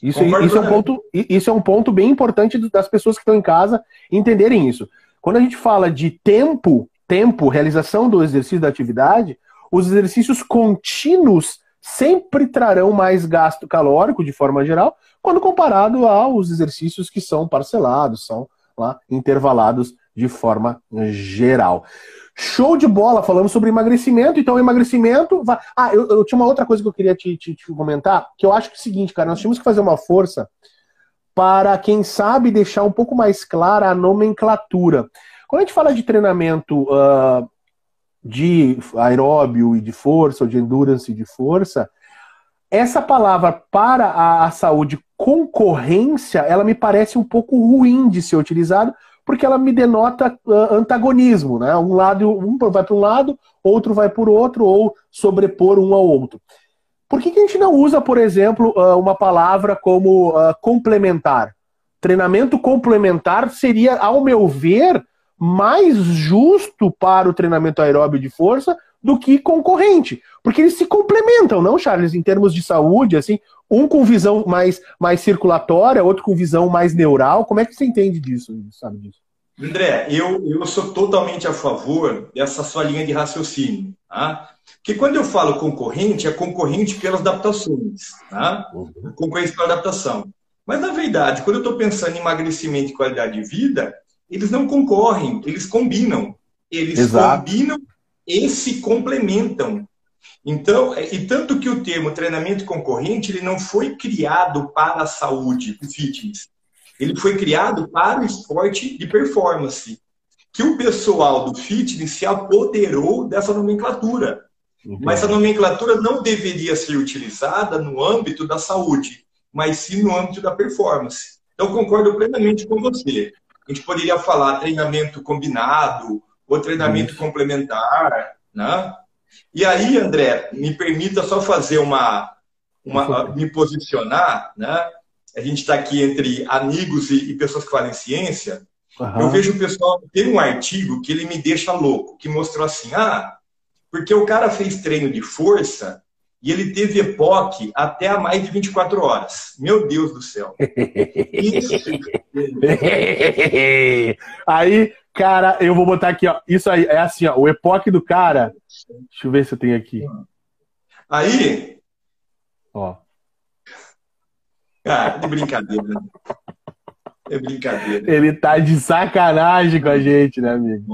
Isso, isso, é um ponto, isso é um ponto bem importante das pessoas que estão em casa entenderem isso. Quando a gente fala de tempo, tempo, realização do exercício da atividade, os exercícios contínuos sempre trarão mais gasto calórico de forma geral, quando comparado aos exercícios que são parcelados, são lá intervalados de forma geral. Show de bola, falamos sobre emagrecimento. Então, emagrecimento. Vai... Ah, eu, eu, tinha uma outra coisa que eu queria te, te, te, comentar, que eu acho que é o seguinte, cara, nós tínhamos que fazer uma força para, quem sabe, deixar um pouco mais clara a nomenclatura. Quando a gente fala de treinamento uh, de aeróbio e de força, ou de endurance e de força, essa palavra para a, a saúde concorrência, ela me parece um pouco ruim de ser utilizada, porque ela me denota uh, antagonismo, né? Um lado um vai para um lado, outro vai por outro, ou sobrepor um ao outro. Por que, que a gente não usa, por exemplo, uh, uma palavra como uh, complementar? Treinamento complementar seria, ao meu ver, mais justo para o treinamento aeróbio de força do que concorrente. Porque eles se complementam, não, Charles, em termos de saúde, assim, um com visão mais, mais circulatória, outro com visão mais neural. Como é que você entende disso, sabe disso? André, eu, eu sou totalmente a favor dessa sua linha de raciocínio. Tá? Porque quando eu falo concorrente, é concorrente pelas adaptações. Tá? Uhum. Concorrente pela adaptação. Mas, na verdade, quando eu estou pensando em emagrecimento e qualidade de vida, eles não concorrem, eles combinam. Eles Exato. combinam e se complementam. Então, é, e tanto que o termo treinamento concorrente ele não foi criado para a saúde, fitness. Ele foi criado para o esporte de performance. Que o pessoal do fitness se apoderou dessa nomenclatura. Uhum. Mas essa nomenclatura não deveria ser utilizada no âmbito da saúde, mas sim no âmbito da performance. Então, concordo plenamente com você. A gente poderia falar treinamento combinado, ou treinamento complementar, né? E aí, André, me permita só fazer uma, uma me posicionar, né? A gente está aqui entre amigos e, e, pessoas que falam ciência. Uhum. Eu vejo o pessoal tem um artigo que ele me deixa louco, que mostrou assim, ah, porque o cara fez treino de força e ele teve EPOC até a mais de 24 horas. Meu Deus do céu. Isso. aí Cara, eu vou botar aqui, ó. Isso aí é assim, ó. O epoque do cara. Deixa eu ver se eu tenho aqui. Aí. Ó. Cara, de brincadeira. É brincadeira. Ele tá de sacanagem com a gente, né, amigo?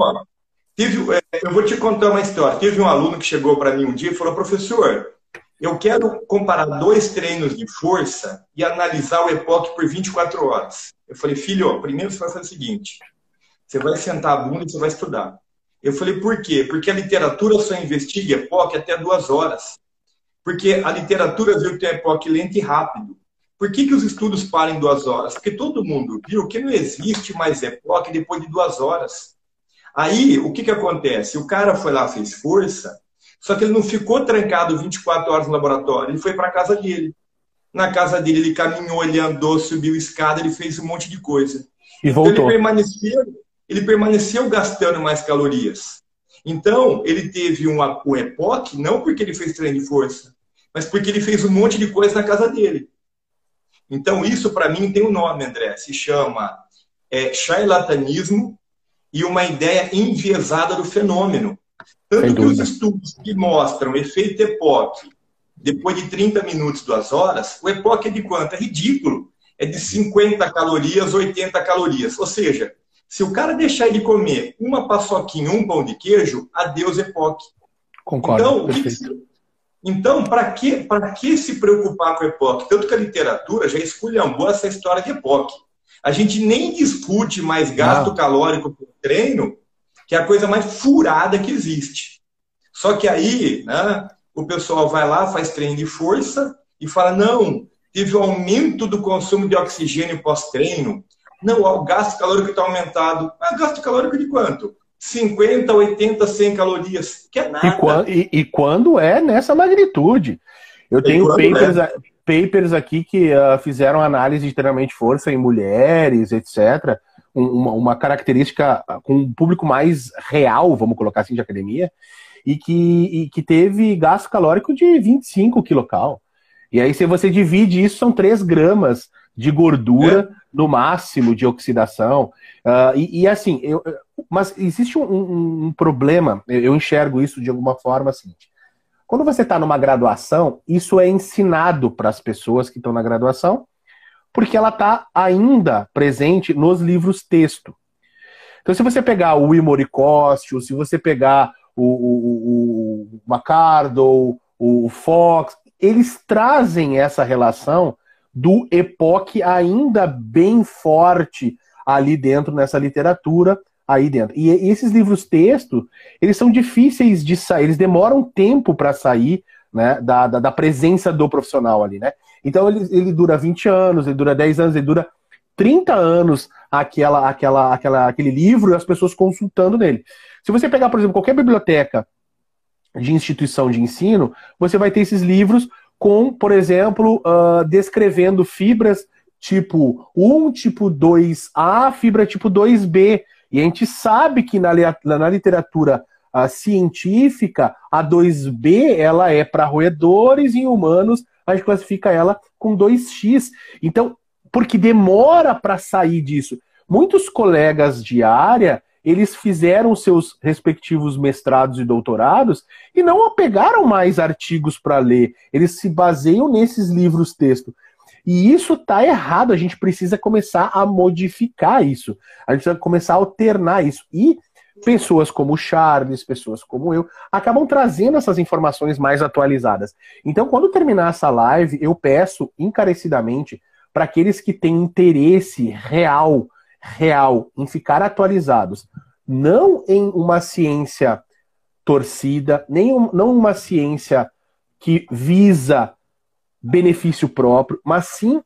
Teve, é, eu vou te contar uma história. Teve um aluno que chegou para mim um dia e falou: professor, eu quero comparar dois treinos de força e analisar o EPOC por 24 horas. Eu falei, filho, primeiro você vai fazer o seguinte: você vai sentar a bunda e você vai estudar. Eu falei, por quê? Porque a literatura só investiga EPOC até duas horas. Porque a literatura viu que tem EPOC lento e rápido. Por que, que os estudos param em duas horas? Porque todo mundo viu que não existe mais EPOC depois de duas horas. Aí, o que, que acontece? O cara foi lá, fez força, só que ele não ficou trancado 24 horas no laboratório, ele foi para a casa dele. Na casa dele, ele caminhou, ele andou, subiu escada, ele fez um monte de coisa. E voltou. Então, ele permaneceu, ele permaneceu gastando mais calorias. Então, ele teve um, um EPOC, não porque ele fez treino de força, mas porque ele fez um monte de coisa na casa dele. Então, isso para mim tem um nome, André. Se chama é, charlatanismo e uma ideia enviesada do fenômeno. Tanto que os estudos que mostram efeito EPOC depois de 30 minutos, duas horas, o EPOC é de quanto? É ridículo. É de 50 calorias, 80 calorias. Ou seja, se o cara deixar ele comer uma paçoquinha, um pão de queijo, adeus EPOC. Concordo. Então, perfeito. então para que, que se preocupar com EPOC? Tanto que a literatura já esculhambou essa história de EPOC. A gente nem discute mais gasto Não. calórico por treino, que é a coisa mais furada que existe. Só que aí, né, o pessoal vai lá, faz treino de força e fala: não, teve um aumento do consumo de oxigênio pós-treino, não, o gasto calórico está aumentado. Mas gasto calórico de quanto? 50, 80, 100 calorias. Que é nada. E, e, e quando é nessa magnitude? Eu tenho papers, é. papers aqui que uh, fizeram análise de treinamento de força em mulheres, etc. Um, uma, uma, característica com um público mais real, vamos colocar assim, de academia, e que, e que teve gasto calórico de 25 quilocal. E aí, se você divide isso, são 3 gramas de gordura é. no máximo de oxidação. Uh, e, e, assim, eu, mas existe um, um, um, problema, eu enxergo isso de alguma forma assim. Quando você está numa graduação, isso é ensinado para as pessoas que estão na graduação, porque ela está ainda presente nos livros texto. Então, se você pegar o Will Costa, se você pegar o, o, o, o o Fox, eles trazem essa relação do EPOC ainda bem forte ali dentro nessa literatura aí dentro. E, esses livros texto, eles são difíceis de sair, eles demoram tempo para sair né, da, da, da, presença do profissional ali, né? Então ele, ele dura 20 anos, ele dura 10 anos, ele dura 30 anos aquela, aquela, aquela, aquele livro e as pessoas consultando nele. Se você pegar, por exemplo, qualquer biblioteca de instituição de ensino, você vai ter esses livros com, por exemplo, uh, descrevendo fibras tipo 1, tipo 2A, fibra tipo 2B. E a gente sabe que na, na literatura uh, científica, a 2B ela é para roedores e humanos, a gente classifica ela com 2X. Então, porque demora para sair disso. Muitos colegas de área eles fizeram seus respectivos mestrados e doutorados e não pegaram mais artigos para ler. Eles se baseiam nesses livros texto. E isso está errado. A gente precisa começar a modificar isso. A gente precisa começar a alternar isso. E pessoas como o Charles, pessoas como eu, acabam trazendo essas informações mais atualizadas. Então, quando terminar essa live, eu peço encarecidamente para aqueles que têm interesse real real, em ficar atualizados, não em uma ciência torcida, nem um, não uma ciência que visa benefício próprio, mas sim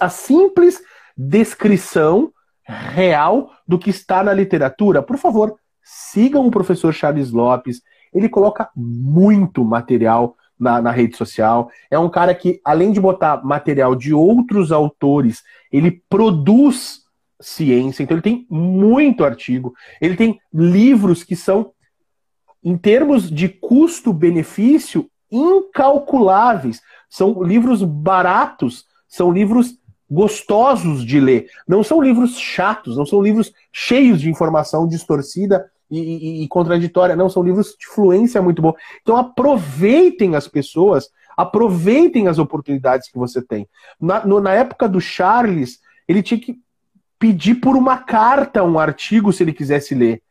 a simples descrição real do que está na literatura. Por favor, sigam o professor Charles Lopes. Ele coloca muito material na, na, rede social. É um cara que, além de botar material de outros autores, ele produz ciência, então ele tem muito artigo, ele tem livros que são, em termos de custo-benefício, incalculáveis. São livros baratos, são livros gostosos de ler. Não são livros chatos, não são livros cheios de informação distorcida e, e, e contraditória, não, são livros de fluência muito boa. Então aproveitem as pessoas, aproveitem as oportunidades que você tem. Na, no, na época do Charles, ele tinha que pedir por uma carta um artigo se ele quisesse ler.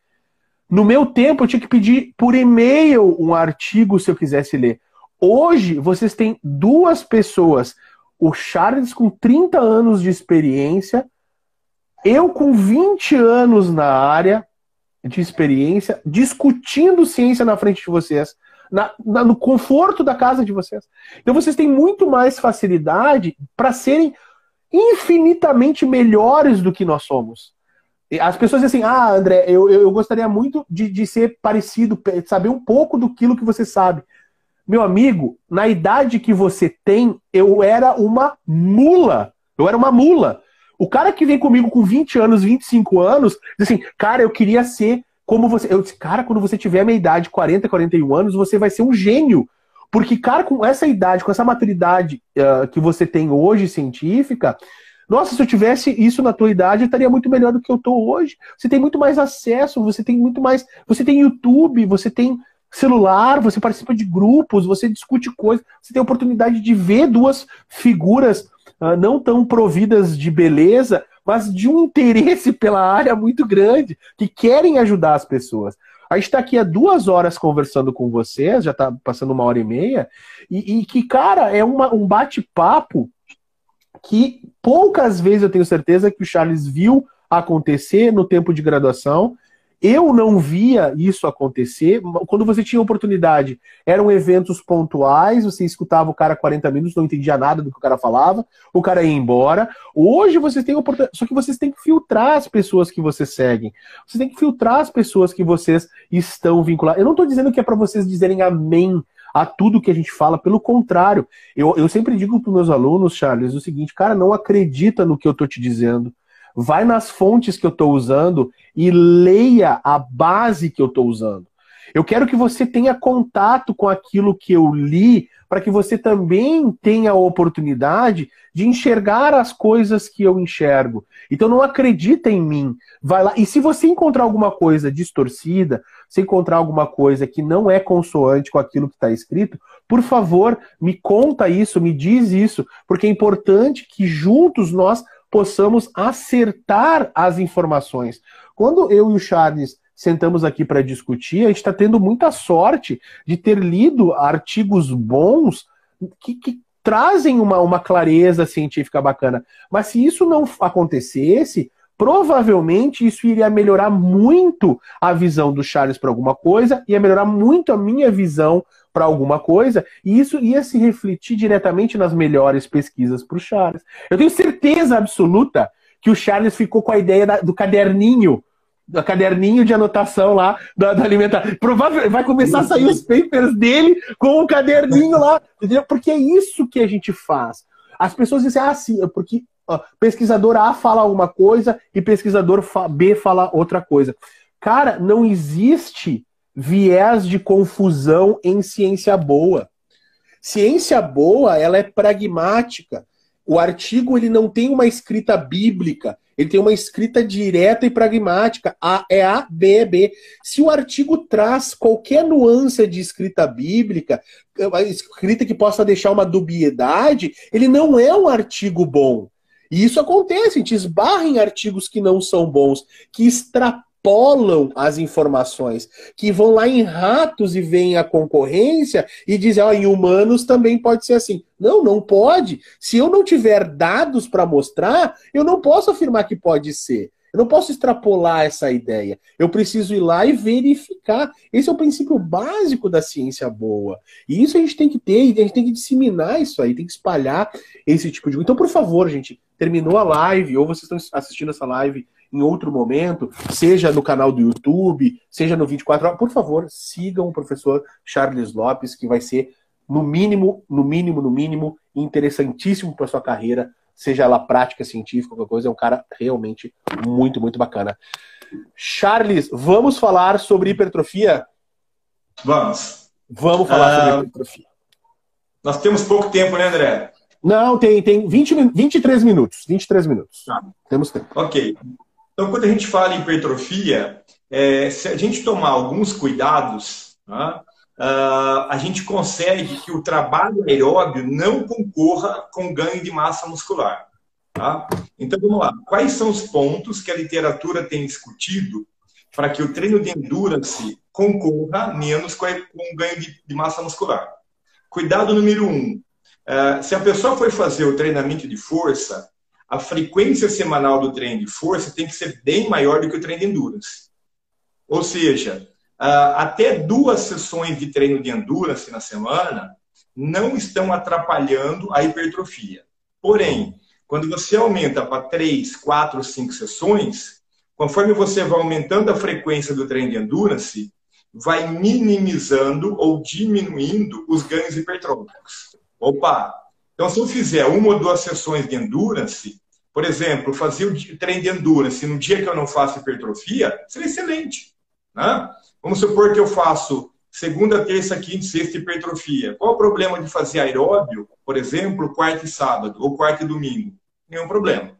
No meu tempo, eu tinha que pedir por e-mail um artigo se eu quisesse ler. Hoje, vocês têm duas pessoas. O Charles com 30 anos de experiência, eu com 20 anos na área de experiência, discutindo ciência na frente de vocês, na, na, no conforto da casa de vocês. Então vocês têm muito mais facilidade para serem infinitamente melhores do que nós somos. As pessoas dizem assim, ah, André, eu, eu gostaria muito de, de ser parecido, saber um pouco do que você sabe. Meu amigo, na idade que você tem, eu era uma mula. Eu era uma mula. O cara que vem comigo com 20 anos, 25 anos, diz assim, cara, eu queria ser como você. Eu disse, cara, quando você tiver a minha idade, 40, 41 anos, você vai ser um gênio. Porque, cara, com essa idade, com essa maturidade uh, que você tem hoje científica, nossa, se eu tivesse isso na tua idade, eu estaria muito melhor do que eu estou hoje. Você tem muito mais acesso, você tem muito mais. Você tem YouTube, você tem celular, você participa de grupos, você discute coisas, você tem a oportunidade de ver duas figuras uh, não tão providas de beleza, mas de um interesse pela área muito grande, que querem ajudar as pessoas. A gente está aqui há duas horas conversando com vocês, já está passando uma hora e meia, e, e que, cara, é uma, um bate-papo que poucas vezes eu tenho certeza que o Charles viu acontecer no tempo de graduação eu não via isso acontecer. Quando você tinha oportunidade, eram eventos pontuais, você escutava o cara 40 minutos, não entendia nada do que o cara falava, o cara ia embora. Hoje vocês têm oportunidade, só que vocês têm que filtrar as pessoas que vocês seguem. Vocês têm que filtrar as pessoas que vocês estão vinculados. Eu não estou dizendo que é para vocês dizerem amém a tudo que a gente fala, pelo contrário. Eu, eu sempre digo para meus alunos, Charles, o seguinte, cara, não acredita no que eu estou te dizendo vai nas fontes que eu estou usando e leia a base que eu estou usando. Eu quero que você tenha contato com aquilo que eu li, para que você também tenha a oportunidade de enxergar as coisas que eu enxergo. Então não acredita em mim. Vai lá. E se você encontrar alguma coisa distorcida, se encontrar alguma coisa que não é consoante com aquilo que está escrito, por favor, me conta isso, me diz isso, porque é importante que juntos nós possamos acertar as informações. Quando eu e o Charles sentamos aqui para discutir, a gente está tendo muita sorte de ter lido artigos bons que, que trazem uma, uma clareza científica bacana. Mas se isso não acontecesse, provavelmente isso iria melhorar muito a visão do Charles para alguma coisa, ia melhorar muito a minha visão para alguma coisa, e isso ia se refletir diretamente nas melhores pesquisas para o Charles. Eu tenho certeza absoluta que o Charles ficou com a ideia da, do caderninho do caderninho de anotação lá da, da alimentação. Provavelmente vai começar a sair os papers dele com o caderninho lá, entendeu? Porque é isso que a gente faz. As pessoas dizem, ah, sim, porque ó, pesquisador A fala alguma coisa e pesquisador B fala outra coisa. Cara, não existe viés de confusão em ciência boa. Ciência boa, ela é pragmática. O artigo ele não tem uma escrita bíblica, ele tem uma escrita direta e pragmática. A é A, B é B. Se o artigo traz qualquer nuance de escrita bíblica, escrita que possa deixar uma dubiedade, ele não é um artigo bom. E isso acontece, a gente esbarra em artigos que não são bons, que extrapolam extrapolam as informações, que vão lá em ratos e veem a concorrência e dizem, ó, oh, em humanos também pode ser assim. Não, não pode. Se eu não tiver dados para mostrar, eu não posso afirmar que pode ser. Eu não posso extrapolar essa ideia. Eu preciso ir lá e verificar. Esse é o princípio básico da ciência boa. E isso a gente tem que ter, a gente tem que disseminar isso aí, tem que espalhar esse tipo de. Então, por favor, gente, terminou a live, ou vocês estão assistindo essa live em outro momento, seja no canal do YouTube, seja no 24 horas, por favor, sigam o professor Charles Lopes, que vai ser, no mínimo, no mínimo, no mínimo, interessantíssimo para sua carreira, seja ela prática, científica, qualquer coisa, é um cara realmente muito, muito bacana. Charles, vamos falar sobre hipertrofia? Vamos. Vamos falar ah, sobre hipertrofia. Nós temos pouco tempo, né, André? Não, tem, tem 20, 23 minutos. 23 minutos. Ah, temos tempo. Ok. Então, quando a gente fala em hipertrofia, é, se a gente tomar alguns cuidados, né, uh, a gente consegue que o trabalho aeróbio não concorra com ganho de massa muscular. Tá? Então, vamos lá. Quais são os pontos que a literatura tem discutido para que o treino de endurance concorra menos com o ganho de, massa muscular? Cuidado número um. Uh, se a pessoa for fazer o treinamento de força, a frequência semanal do treino de força tem que ser bem maior do que o treino de endurance. Ou seja, até duas sessões de treino de endurance na semana não estão atrapalhando a hipertrofia. Porém, quando você aumenta para três, quatro, cinco sessões, conforme você vai aumentando a frequência do treino de endurance, vai minimizando ou diminuindo os ganhos hipertróficos. Opa! Então, se eu fizer uma ou duas sessões de endurance, por exemplo, fazer o treino de endurance no dia que eu não faço hipertrofia, seria excelente. Né? Vamos supor que eu faço segunda, terça, quinta e sexta hipertrofia. Qual o problema de fazer aeróbio, por exemplo, quarta e sábado, ou quarta e domingo? Nenhum problema.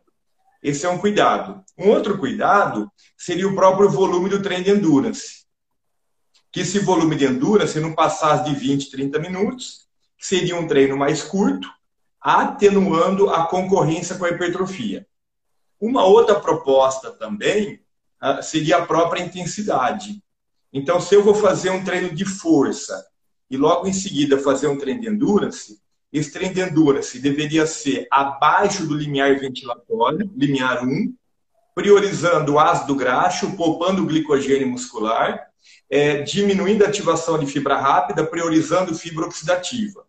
Esse é um cuidado. Um outro cuidado seria o próprio volume do treino de endurance. Que esse volume de endurance não passasse de 20, 30 minutos, seria um treino mais curto, atenuando a concorrência com a hipertrofia. Uma outra proposta também uh, seria a própria intensidade. Então, se eu vou fazer um treino de força e logo em seguida fazer um treino de endurance, esse treino de endurance deveria ser abaixo do limiar ventilatório, limiar 1, priorizando o ácido graxo, poupando o glicogênio muscular, é, diminuindo a ativação de fibra rápida, priorizando fibra oxidativa.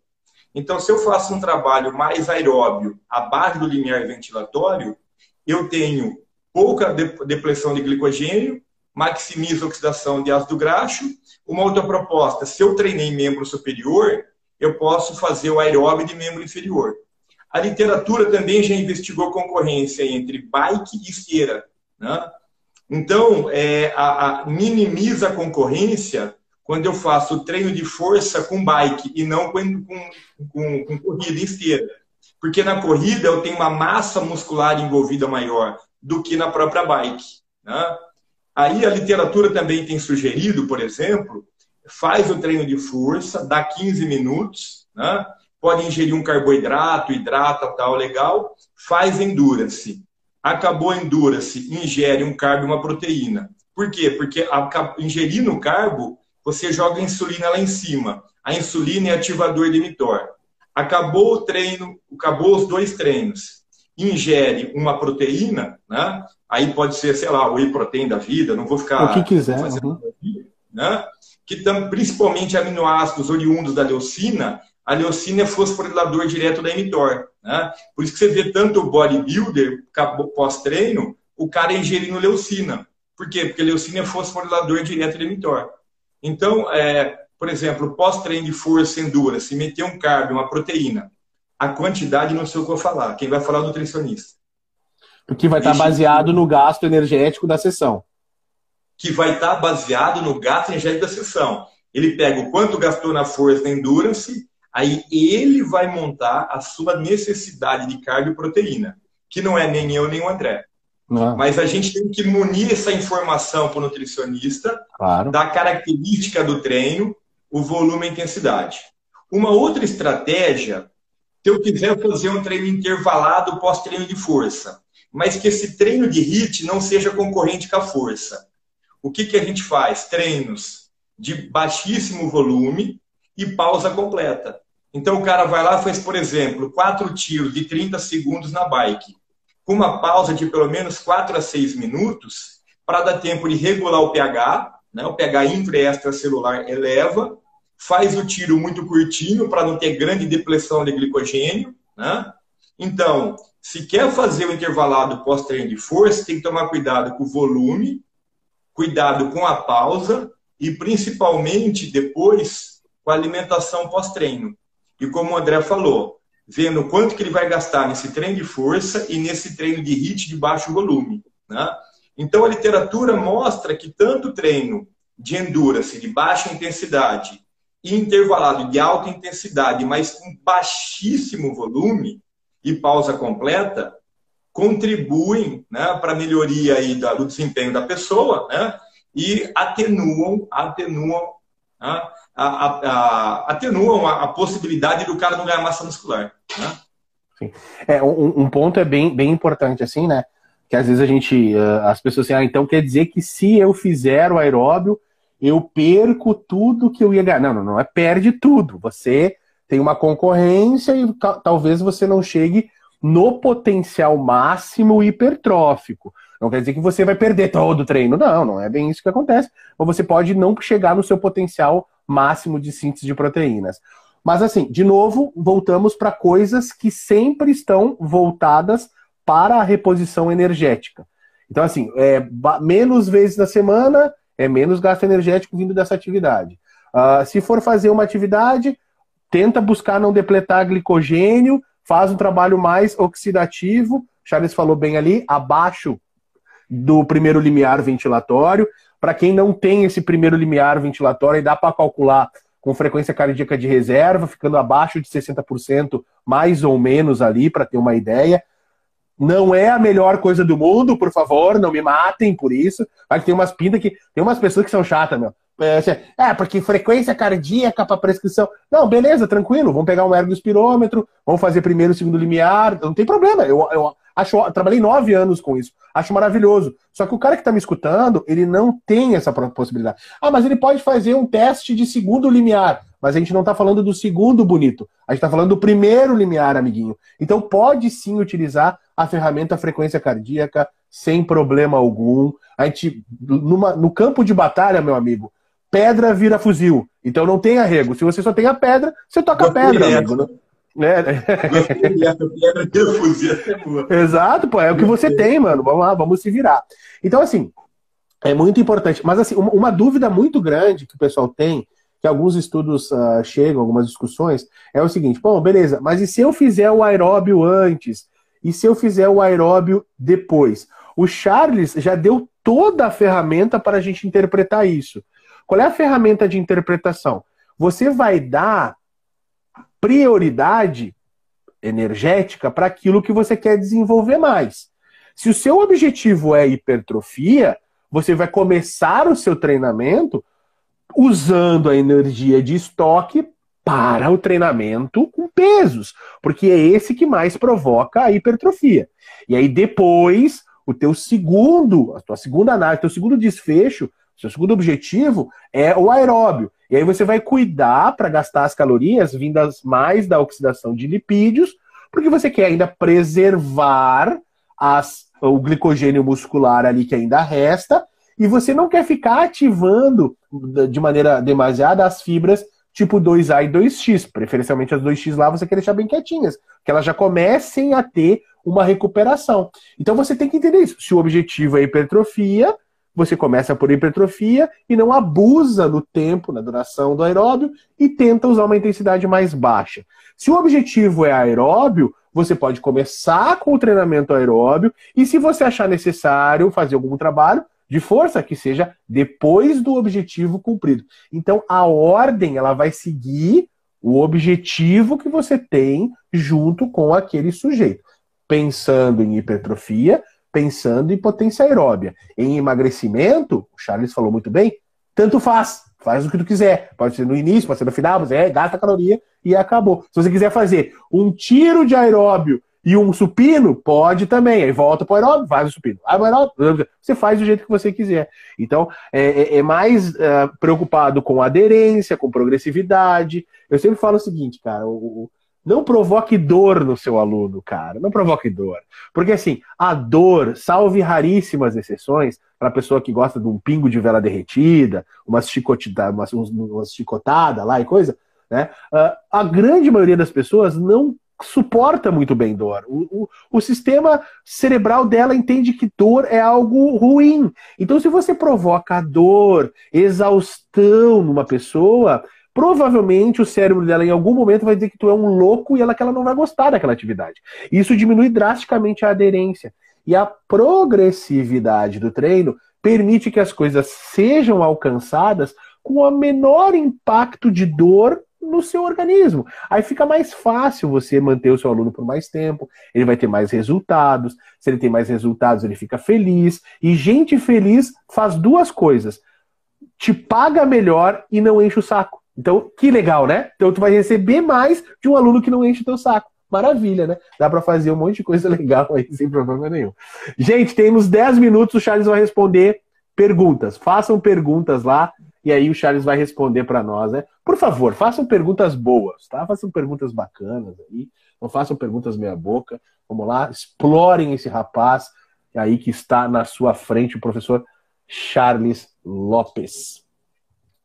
Então, se eu faço um trabalho mais aeróbio, abaixo do limiar ventilatório, eu tenho pouca depressão de glicogênio, maximizo a oxidação de ácido graxo. Uma outra proposta, se eu treinei membro superior, eu posso fazer o aeróbio de membro inferior. A literatura também já investigou concorrência entre bike e esteira. Né? Então, é, a, a, minimiza a concorrência quando eu faço treino de força com bike e não com, com, com, corrida em esteira. Porque na corrida eu tenho uma massa muscular envolvida maior do que na própria bike. Né? Aí a literatura também tem sugerido, por exemplo, faz o treino de força, dá 15 minutos, né? pode ingerir um carboidrato, hidrata, tal, legal, faz endurance. Acabou a endurance, ingere um carbo e uma proteína. Por quê? Porque ingerindo carbo, você joga a insulina lá em cima. A insulina é ativador de mTOR. Acabou o treino, acabou os dois treinos. ingere uma proteína, né? Aí pode ser, sei lá, o whey protein da vida, não vou ficar. O que quiser. Uhum. né? Que principalmente aminoácidos oriundos da leucina, a leucina é fosforilador direto da mTOR. Né? Por isso que você vê tanto o bodybuilder pós-treino, o cara ingerindo leucina. Por quê? Porque leucina é fosforilador direto da mTOR. Então, é, por exemplo, pós-treino de força endurance, se meter um carbo, uma proteína, a quantidade não sei o que eu falar. Quem vai falar é o nutricionista. Porque vai estar baseado no gasto energético da sessão. Que vai estar baseado no gasto energético da sessão. Ele pega o quanto gastou na força da endurance, aí ele vai montar a sua necessidade de carbo e proteína, que não é nem eu nem o André. Não. Mas a gente tem que munir essa informação para o nutricionista claro. da característica do treino, o volume e a intensidade. Uma outra estratégia se eu quiser fazer um treino intervalado pós-treino de força, mas que esse treino de HIIT não seja concorrente com a força. O que, que a gente faz? Treinos de baixíssimo volume e pausa completa. Então o cara vai lá e faz, por exemplo, quatro tiros de 30 segundos na bike, com uma pausa de pelo menos 4 a 6 minutos, para dar tempo de regular o pH, né? o pH intra e extracelular eleva, faz o tiro muito curtinho para não ter grande depressão de glicogênio. Né? Então, se quer fazer o intervalado pós-treino de força, tem que tomar cuidado com o volume, cuidado com a pausa e principalmente depois com a alimentação pós-treino. E como o André falou, vendo quanto que ele vai gastar nesse treino de força e nesse treino de HIIT de baixo volume. Né? Então a literatura mostra que tanto treino de endurance de baixa intensidade intervalado de alta intensidade, mas com baixíssimo volume e pausa completa, contribuem né, para a melhoria aí do desempenho da pessoa né, e atenuam, atenuam, né, a, a, atenuam a, possibilidade do cara não ganhar massa muscular. Né? Sim. É, um, um, ponto é bem, bem importante, assim, né? Que às vezes a gente, uh, as pessoas assim, ah, então quer dizer que se eu fizer o aeróbio, eu perco tudo que eu ia ganhar. Não, não, não é perde tudo. Você tem uma concorrência e talvez você não chegue no potencial máximo hipertrófico. Não quer dizer que você vai perder todo o treino. Não, não é bem isso que acontece. Ou você pode não chegar no seu potencial máximo de síntese de proteínas. Mas assim, de novo, voltamos para coisas que sempre estão voltadas para a reposição energética. Então, assim, é, menos vezes na semana, é menos gasto energético vindo dessa atividade. Uh, se for fazer uma atividade, tenta buscar não depletar glicogênio, faz um trabalho mais oxidativo. Charles falou bem ali, abaixo do primeiro limiar ventilatório. Para quem não tem esse primeiro limiar ventilatório, dá para calcular com frequência cardíaca de reserva, ficando abaixo de 60%, mais ou menos ali, para ter uma ideia. Não é a melhor coisa do mundo, por favor, não me matem por isso. Mas tem umas pintas que. Tem umas pessoas que são chatas, meu. É, assim, é porque frequência cardíaca para prescrição. Não, beleza, tranquilo. Vamos pegar um ergospirômetro, vamos fazer primeiro e segundo limiar. Não tem problema. Eu, eu acho, trabalhei nove anos com isso. Acho maravilhoso. Só que o cara que está me escutando, ele não tem essa possibilidade. Ah, mas ele pode fazer um teste de segundo limiar. Mas a gente não está falando do segundo bonito. A gente está falando do primeiro limiar, amiguinho. Então pode sim utilizar a ferramenta frequência cardíaca sem problema algum. A gente, numa, no campo de batalha, meu amigo, pedra vira fuzil. Então não tem arrego. Se você só tem a pedra, você toca a pedra, amigo. Né? É. Exato, pô, é o que você tem, mano. Vamos lá, vamos se virar. Então, assim, é muito importante. Mas, assim, uma, uma dúvida muito grande que o pessoal tem, que alguns estudos uh, chegam, algumas discussões, é o seguinte: bom, beleza, mas e se eu fizer o aeróbio antes? E se eu fizer o aeróbio depois? O Charles já deu toda a ferramenta para a gente interpretar isso. Qual é a ferramenta de interpretação? Você vai dar prioridade energética para aquilo que você quer desenvolver mais. Se o seu objetivo é hipertrofia, você vai começar o seu treinamento usando a energia de estoque para o treinamento com pesos, porque é esse que mais provoca a hipertrofia. E aí depois, o teu segundo, a tua segunda análise, teu segundo desfecho, seu segundo objetivo é o aeróbio. E aí você vai cuidar para gastar as calorias vindas mais da oxidação de lipídios, Porque você quer ainda preservar as, o glicogênio muscular ali que ainda resta, e você não quer ficar ativando de maneira demasiada as fibras tipo 2A e 2X. Preferencialmente as 2X lá você quer deixar bem quietinhas, que elas já comecem a ter uma recuperação. Então você tem que entender isso. Se o objetivo é hipertrofia, você começa por hipertrofia e não abusa no tempo, na duração do aeróbio e tenta usar uma intensidade mais baixa. Se o objetivo é aeróbio, você pode começar com o treinamento aeróbio e se você achar necessário fazer algum trabalho de força que seja depois do objetivo cumprido. Então a ordem ela vai seguir o objetivo que você tem junto com aquele sujeito pensando em hipertrofia, pensando em potência aeróbia. Em emagrecimento, o Charles falou muito bem, tanto faz. Faz o que tu quiser. Pode ser no início, pode ser no final, mas é, gasta caloria e acabou. Se você quiser fazer um tiro de aeróbio e um supino, pode também. Aí volta para o aeróbio, faz o supino. Aí o aeróbio, você faz do jeito que você quiser. Então, é, é, é mais uh, preocupado com aderência, com progressividade. Eu sempre falo o seguinte, cara, o, não provoque dor no seu aluno, cara. Não provoque dor. Porque, assim, a dor, salve raríssimas exceções, para a pessoa que gosta de um pingo de vela derretida, umas chicotada, umas, umas chicotada lá e coisa, né? Uh, a grande maioria das pessoas não suporta muito bem dor. O, o, o, sistema cerebral dela entende que dor é algo ruim. Então, se você provoca dor, exaustão numa pessoa, provavelmente o cérebro dela em algum momento vai dizer que tu é um louco e ela que ela não vai gostar daquela atividade. Isso diminui drasticamente a aderência. E a progressividade do treino permite que as coisas sejam alcançadas com o menor impacto de dor no seu organismo. Aí fica mais fácil você manter o seu aluno por mais tempo, ele vai ter mais resultados. Se ele tem mais resultados, ele fica feliz. E gente feliz faz duas coisas: te paga melhor e não enche o saco. Então, que legal, né? Então, tu vai receber mais de um aluno que não enche o teu saco. Maravilha, né? Dá para fazer um monte de coisa legal aí, sem problema nenhum. Gente, temos 10 minutos, o Charles vai responder perguntas. Façam perguntas lá e aí o Charles vai responder para nós, né? Por favor, façam perguntas boas, tá? Façam perguntas bacanas aí. Não façam perguntas meia boca. Vamos lá, explorem esse rapaz aí que está na sua frente, o professor Charles Lopes.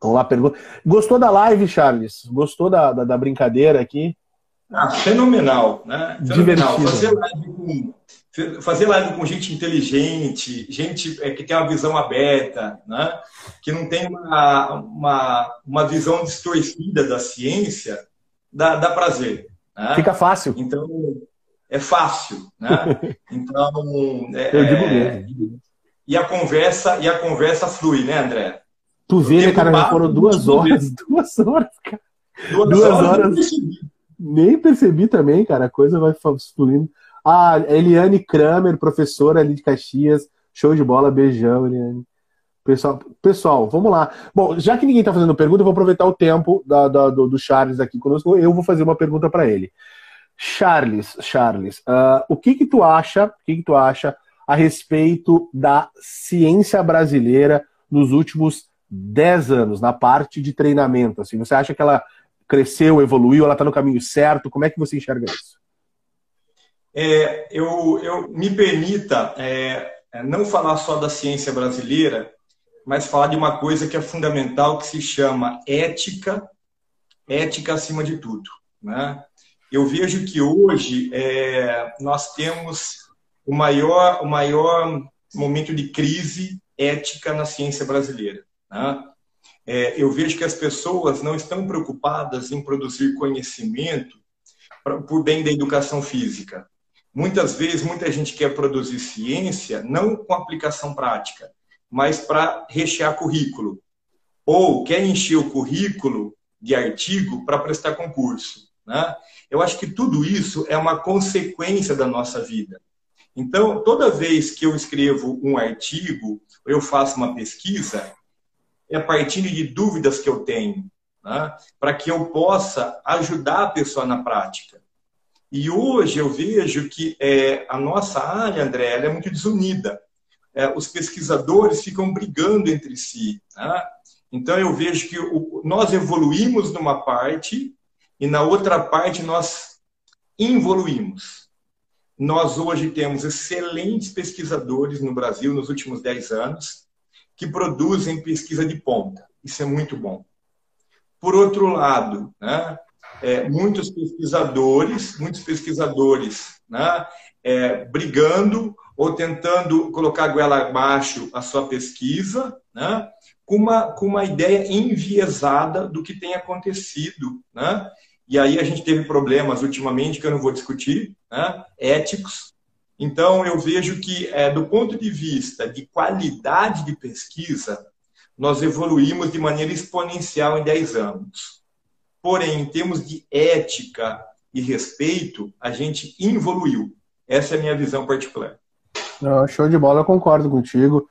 Vamos lá, pergunta. Gostou da live, Charles? Gostou da, da, da brincadeira aqui? Ah, fenomenal, né? Fenomenal. Fazer live, com, fazer live com gente inteligente, gente é, que tem uma visão aberta, né? que não tem uma, uma, uma visão distorcida da ciência, dá, dá prazer. Né? Fica fácil. Então, é fácil. Né? Então, é, Eu digo mesmo. E a conversa, e a conversa flui, né, André? Tu vê, né, cara, já foram duas horas. Duas horas, cara. Duas, duas horas. horas. Nem percebi também, cara. A coisa vai fluindo. Ah, Eliane Kramer, professora ali de Caxias. Show de bola, beijão, Eliane. Pessoal, pessoal, vamos lá. Bom, já que ninguém está fazendo pergunta, eu vou aproveitar o tempo da, da, do, do, Charles aqui conosco. Eu vou fazer uma pergunta para ele. Charles, Charles, uh, o que que tu acha? O que que tu acha a respeito da ciência brasileira nos últimos 10 anos na parte de treinamento? Assim, você acha que ela cresceu, evoluiu, ela está no caminho certo? Como é que você enxerga isso? É, eu, eu me permita é, não falar só da ciência brasileira, mas falar de uma coisa que é fundamental, que se chama ética, ética acima de tudo. Né? Eu vejo que hoje é, nós temos o maior, o maior momento de crise ética na ciência brasileira. Né? É, eu vejo que as pessoas não estão preocupadas em produzir conhecimento pra, por bem da educação física. Muitas vezes, muita gente quer produzir ciência não com aplicação prática, mas para rechear currículo. Ou quer encher o currículo de artigo para prestar concurso. Né? Eu acho que tudo isso é uma consequência da nossa vida. Então, toda vez que eu escrevo um artigo, eu faço uma pesquisa, é a partir de dúvidas que eu tenho, né? para que eu possa ajudar a pessoa na prática. E hoje eu vejo que é, a nossa área, André, é muito desunida. É, os pesquisadores ficam brigando entre si. Né? Então eu vejo que o, nós evoluímos numa parte e na outra parte nós evoluímos. Nós hoje temos excelentes pesquisadores no Brasil nos últimos 10 anos que produzem pesquisa de ponta. Isso é muito bom. Por outro lado, né, é, muitos pesquisadores, muitos pesquisadores né, é, brigando ou tentando colocar goela abaixo a sua pesquisa, né, com, uma, com uma ideia enviesada do que tem acontecido. Né? E aí a gente teve problemas ultimamente, que eu não vou discutir, né, éticos. Então, eu vejo que, é, do ponto de vista de qualidade de pesquisa, nós evoluímos de maneira exponencial em 10 anos. Porém, em termos de ética e respeito, a gente evoluiu. Essa é a minha visão particular. show de bola, eu concordo contigo.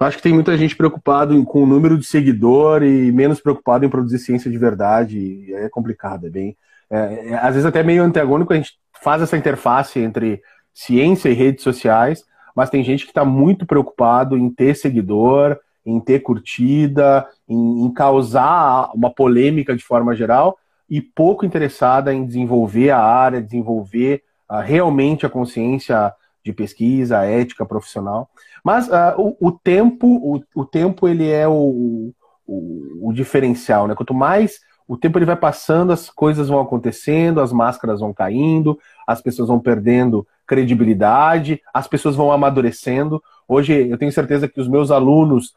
Acho que tem muita gente preocupado com o número de seguidor e menos preocupado em produzir ciência de verdade. E é complicado, é bem. É, é, às vezes até meio antagônico, a gente faz essa interface entre ciência e redes sociais, mas tem gente que está muito preocupado em ter seguidor, em ter curtida, em, em causar uma polêmica de forma geral, e pouco interessada em desenvolver a área, desenvolver uh, realmente a consciência de pesquisa, a ética profissional. Mas uh, o, o, tempo, o, o, tempo ele é o, o, o, diferencial, né? Quanto mais o tempo ele vai passando, as coisas vão acontecendo, as máscaras vão caindo, as pessoas vão perdendo credibilidade, as pessoas vão amadurecendo. Hoje eu tenho certeza que os meus alunos,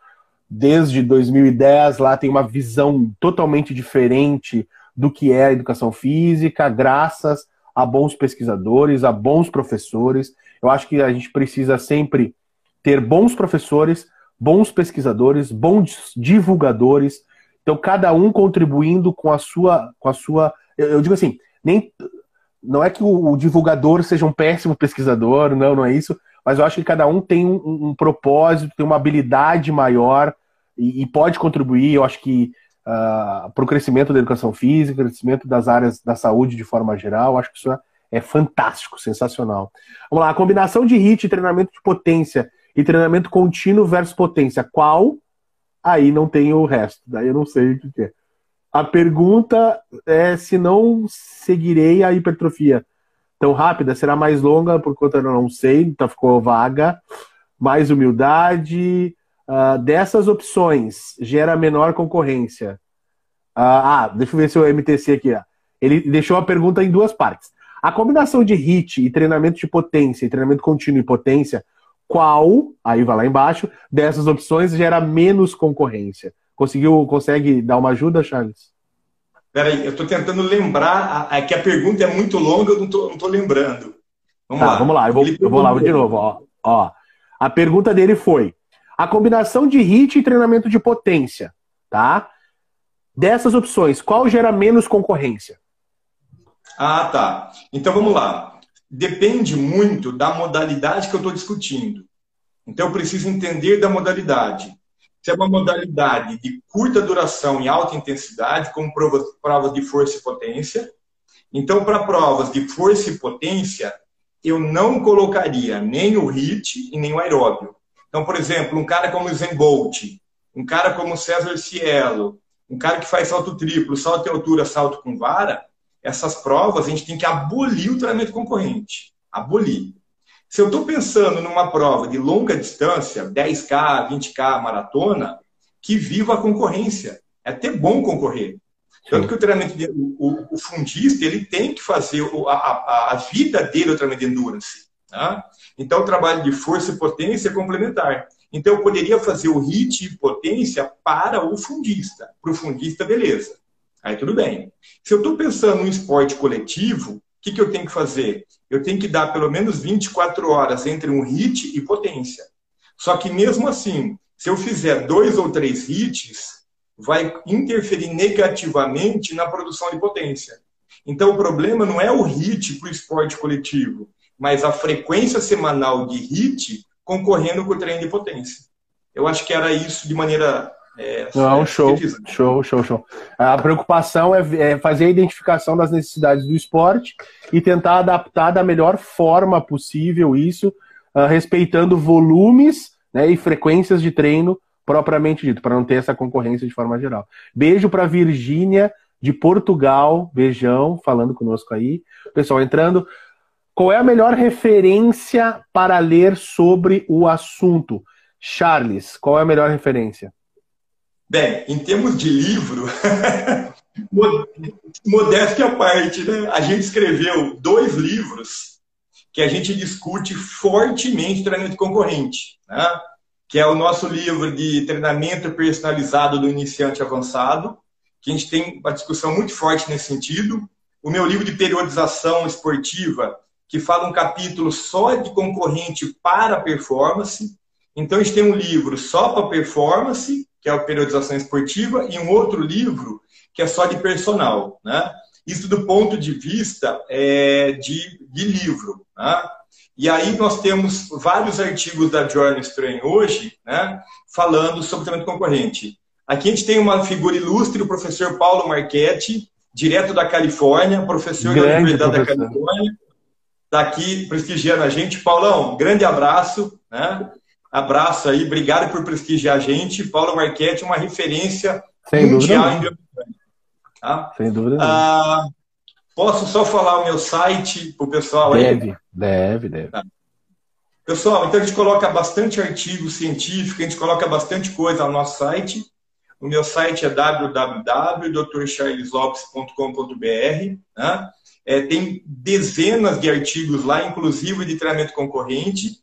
desde 2010, lá têm uma visão totalmente diferente do que é a educação física, graças a bons pesquisadores, a bons professores. Eu acho que a gente precisa sempre ter bons professores, bons pesquisadores, bons divulgadores. Então, cada um contribuindo com a sua. Com a sua eu, digo assim, nem, não é que o, divulgador seja um péssimo pesquisador, não, não é isso. Mas eu acho que cada um tem um, um propósito, tem uma habilidade maior e, e pode contribuir. Eu acho que uh, para o crescimento da educação física, crescimento das áreas da saúde de forma geral, acho que isso é, é fantástico, sensacional. Vamos lá, a combinação de HIT treinamento de potência e treinamento contínuo versus potência. Qual? Aí não tem o resto. Daí eu não sei o que é. A pergunta é se não seguirei a hipertrofia tão rápida, será mais longa, por conta eu não sei, então ficou vaga. Mais humildade. Uh, dessas opções, gera menor concorrência. Uh, ah, deixa eu ver se o MTC aqui. Ó. Ele deixou a pergunta em duas partes. A combinação de HIT e treinamento de potência, e treinamento contínuo e potência, qual, aí vai lá embaixo, dessas opções gera menos concorrência? Conseguiu, consegue dar uma ajuda, Charles? Peraí, eu estou tentando lembrar, é que a pergunta é muito longa, eu não estou lembrando. Vamos tá, lá. Vamos lá, eu vou, eu vou lá de novo. Ó, ó, a pergunta dele foi: a combinação de HIT e treinamento de potência, tá? Dessas opções, qual gera menos concorrência? Ah, tá. Então vamos lá depende muito da modalidade que eu estou discutindo. Então, eu preciso entender da modalidade. Se é uma modalidade de curta duração e alta intensidade, como provas, provas de força e potência, então, para provas de força e potência, eu não colocaria nem o HIT e nem o aeróbio. Então, por exemplo, um cara como o Zen Bolt, um cara como o César Cielo, um cara que faz salto triplo, salto em altura, salto com vara, essas provas, a gente tem que abolir o treinamento concorrente. Abolir. Se eu estou pensando numa prova de longa distância, 10K, 20K, maratona, que viva a concorrência. É até bom concorrer. Tanto que o treinamento, de, o, o, fundista, ele tem que fazer a, a, a vida dele, o treinamento de endurance. Tá? Então, o trabalho de força e potência é complementar. Então, eu poderia fazer o HIT e potência para o fundista. Para o fundista, beleza. Aí tudo bem. Se eu estou pensando em esporte coletivo, o que, que eu tenho que fazer? Eu tenho que dar pelo menos 24 horas entre um hit e potência. Só que mesmo assim, se eu fizer dois ou três hits, vai interferir negativamente na produção de potência. Então o problema não é o hit para o esporte coletivo, mas a frequência semanal de hit concorrendo com o treino de potência. Eu acho que era isso de maneira é, Não, é show, show, show, show. A preocupação é, é, fazer a identificação das necessidades do esporte e tentar adaptar da melhor forma possível isso, uh, respeitando volumes né, e frequências de treino propriamente dito, para não ter essa concorrência de forma geral. Beijo para Virgínia de Portugal, beijão, falando conosco aí. Pessoal entrando. Qual é a melhor referência para ler sobre o assunto? Charles, qual é a melhor referência? Bem, em termos de livro, modéstia à parte, né? A gente escreveu dois livros que a gente discute fortemente treinamento concorrente, né? que é o nosso livro de treinamento personalizado do iniciante avançado, que a gente tem uma discussão muito forte nesse sentido. O meu livro de periodização esportiva, que fala um capítulo só de concorrente para performance. Então, a gente tem um livro só para performance que é a periodização esportiva, e um outro livro que é só de personal. Né? Isso do ponto de vista é, de, de livro. Né? E aí nós temos vários artigos da Journal Strain hoje, né, falando sobre treinamento concorrente. Aqui a gente tem uma figura ilustre, o professor Paulo Marchetti, direto da Califórnia, professor grande da Universidade professor. da Califórnia, daqui prestigiando a gente. Paulão, grande abraço. Né? Abraço aí, obrigado por prestigiar a gente. Paulo Marchetti, uma referência Sem mundial em biomecânica. Tá? Sem dúvida. Ah, posso só falar o meu site para o pessoal aí? Deve, deve, deve. Tá. Pessoal, então a gente coloca bastante artigo científico, a gente coloca bastante coisa no nosso site. O meu site é www.drcharleslopes.com.br. Né? É, tem dezenas de artigos lá, inclusive de treinamento concorrente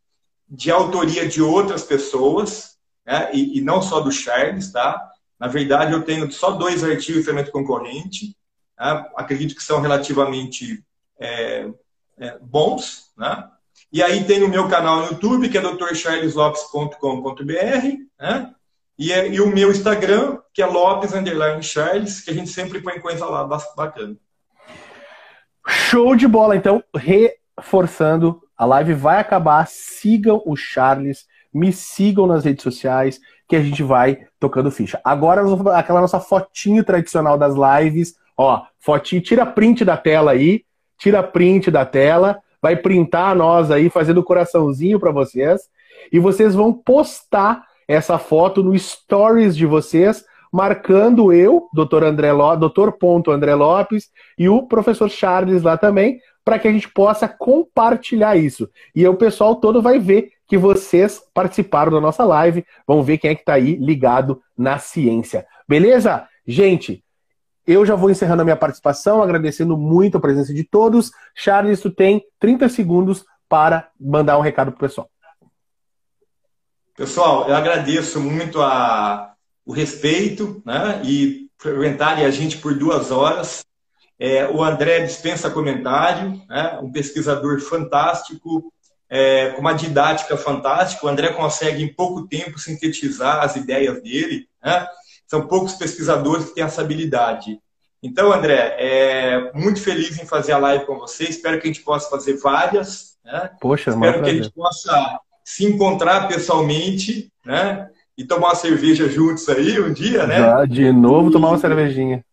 de autoria de outras pessoas, né? e, e, não só do Charles, tá? Na verdade, eu tenho só dois artigos de treinamento concorrente, né? acredito que são relativamente é, é, bons, né? E aí tem o meu canal no YouTube, que é drcharleslopes.com.br, né? E, é, e, o meu Instagram, que é Lopes Underline Charles, que a gente sempre põe coisa lá bacana. Show de bola, então, reforçando a live vai acabar. Sigam o Charles, me sigam nas redes sociais, que a gente vai tocando ficha. Agora, aquela nossa fotinho tradicional das lives. Ó, fotinho, tira print da tela aí, tira print da tela, vai printar nós aí, fazendo coraçãozinho para vocês. E vocês vão postar essa foto no stories de vocês, marcando eu, Dr. André Lopes, Dr. André Lopes, e o professor Charles lá também, para que a gente possa compartilhar isso. E o pessoal todo vai ver que vocês participaram da nossa live, vão ver quem é que está aí ligado na ciência. Beleza? Gente, eu já vou encerrando a minha participação, agradecendo muito a presença de todos. Charles, tu tem 30 segundos para mandar um recado para o pessoal. Pessoal, eu agradeço muito a, o respeito né, e frequentarem a gente por duas horas. É, o André dispensa comentário, né? um pesquisador fantástico, é, com uma didática fantástica. O André consegue, em pouco tempo, sintetizar as ideias dele. Né? São poucos pesquisadores que têm essa habilidade. Então, André, é, muito feliz em fazer a live com você. Espero que a gente possa fazer várias. Né? Poxa, Espero que a gente possa se encontrar pessoalmente né? e tomar uma cerveja juntos aí um dia, né? Já, de novo, tomar uma cervejinha.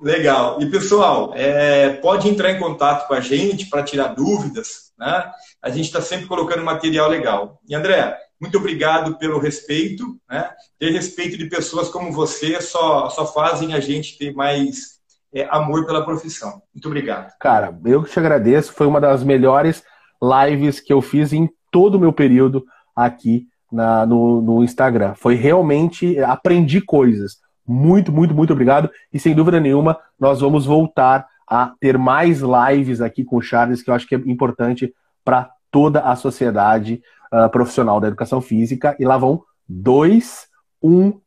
Legal. E pessoal, é, pode entrar em contato com a gente para tirar dúvidas. Né? A gente está sempre colocando material legal. E André, muito obrigado pelo respeito. Né? Ter respeito de pessoas como você só, só fazem a gente ter mais é, amor pela profissão. Muito obrigado. Cara, eu que te agradeço. Foi uma das melhores lives que eu fiz em todo o meu período aqui na, no, no Instagram. Foi realmente aprendi coisas muito, muito, muito obrigado. E sem dúvida nenhuma, nós vamos voltar a ter mais lives aqui com o Charles, que eu acho que é importante para toda a sociedade uh, profissional da educação física. E lá vão dois, um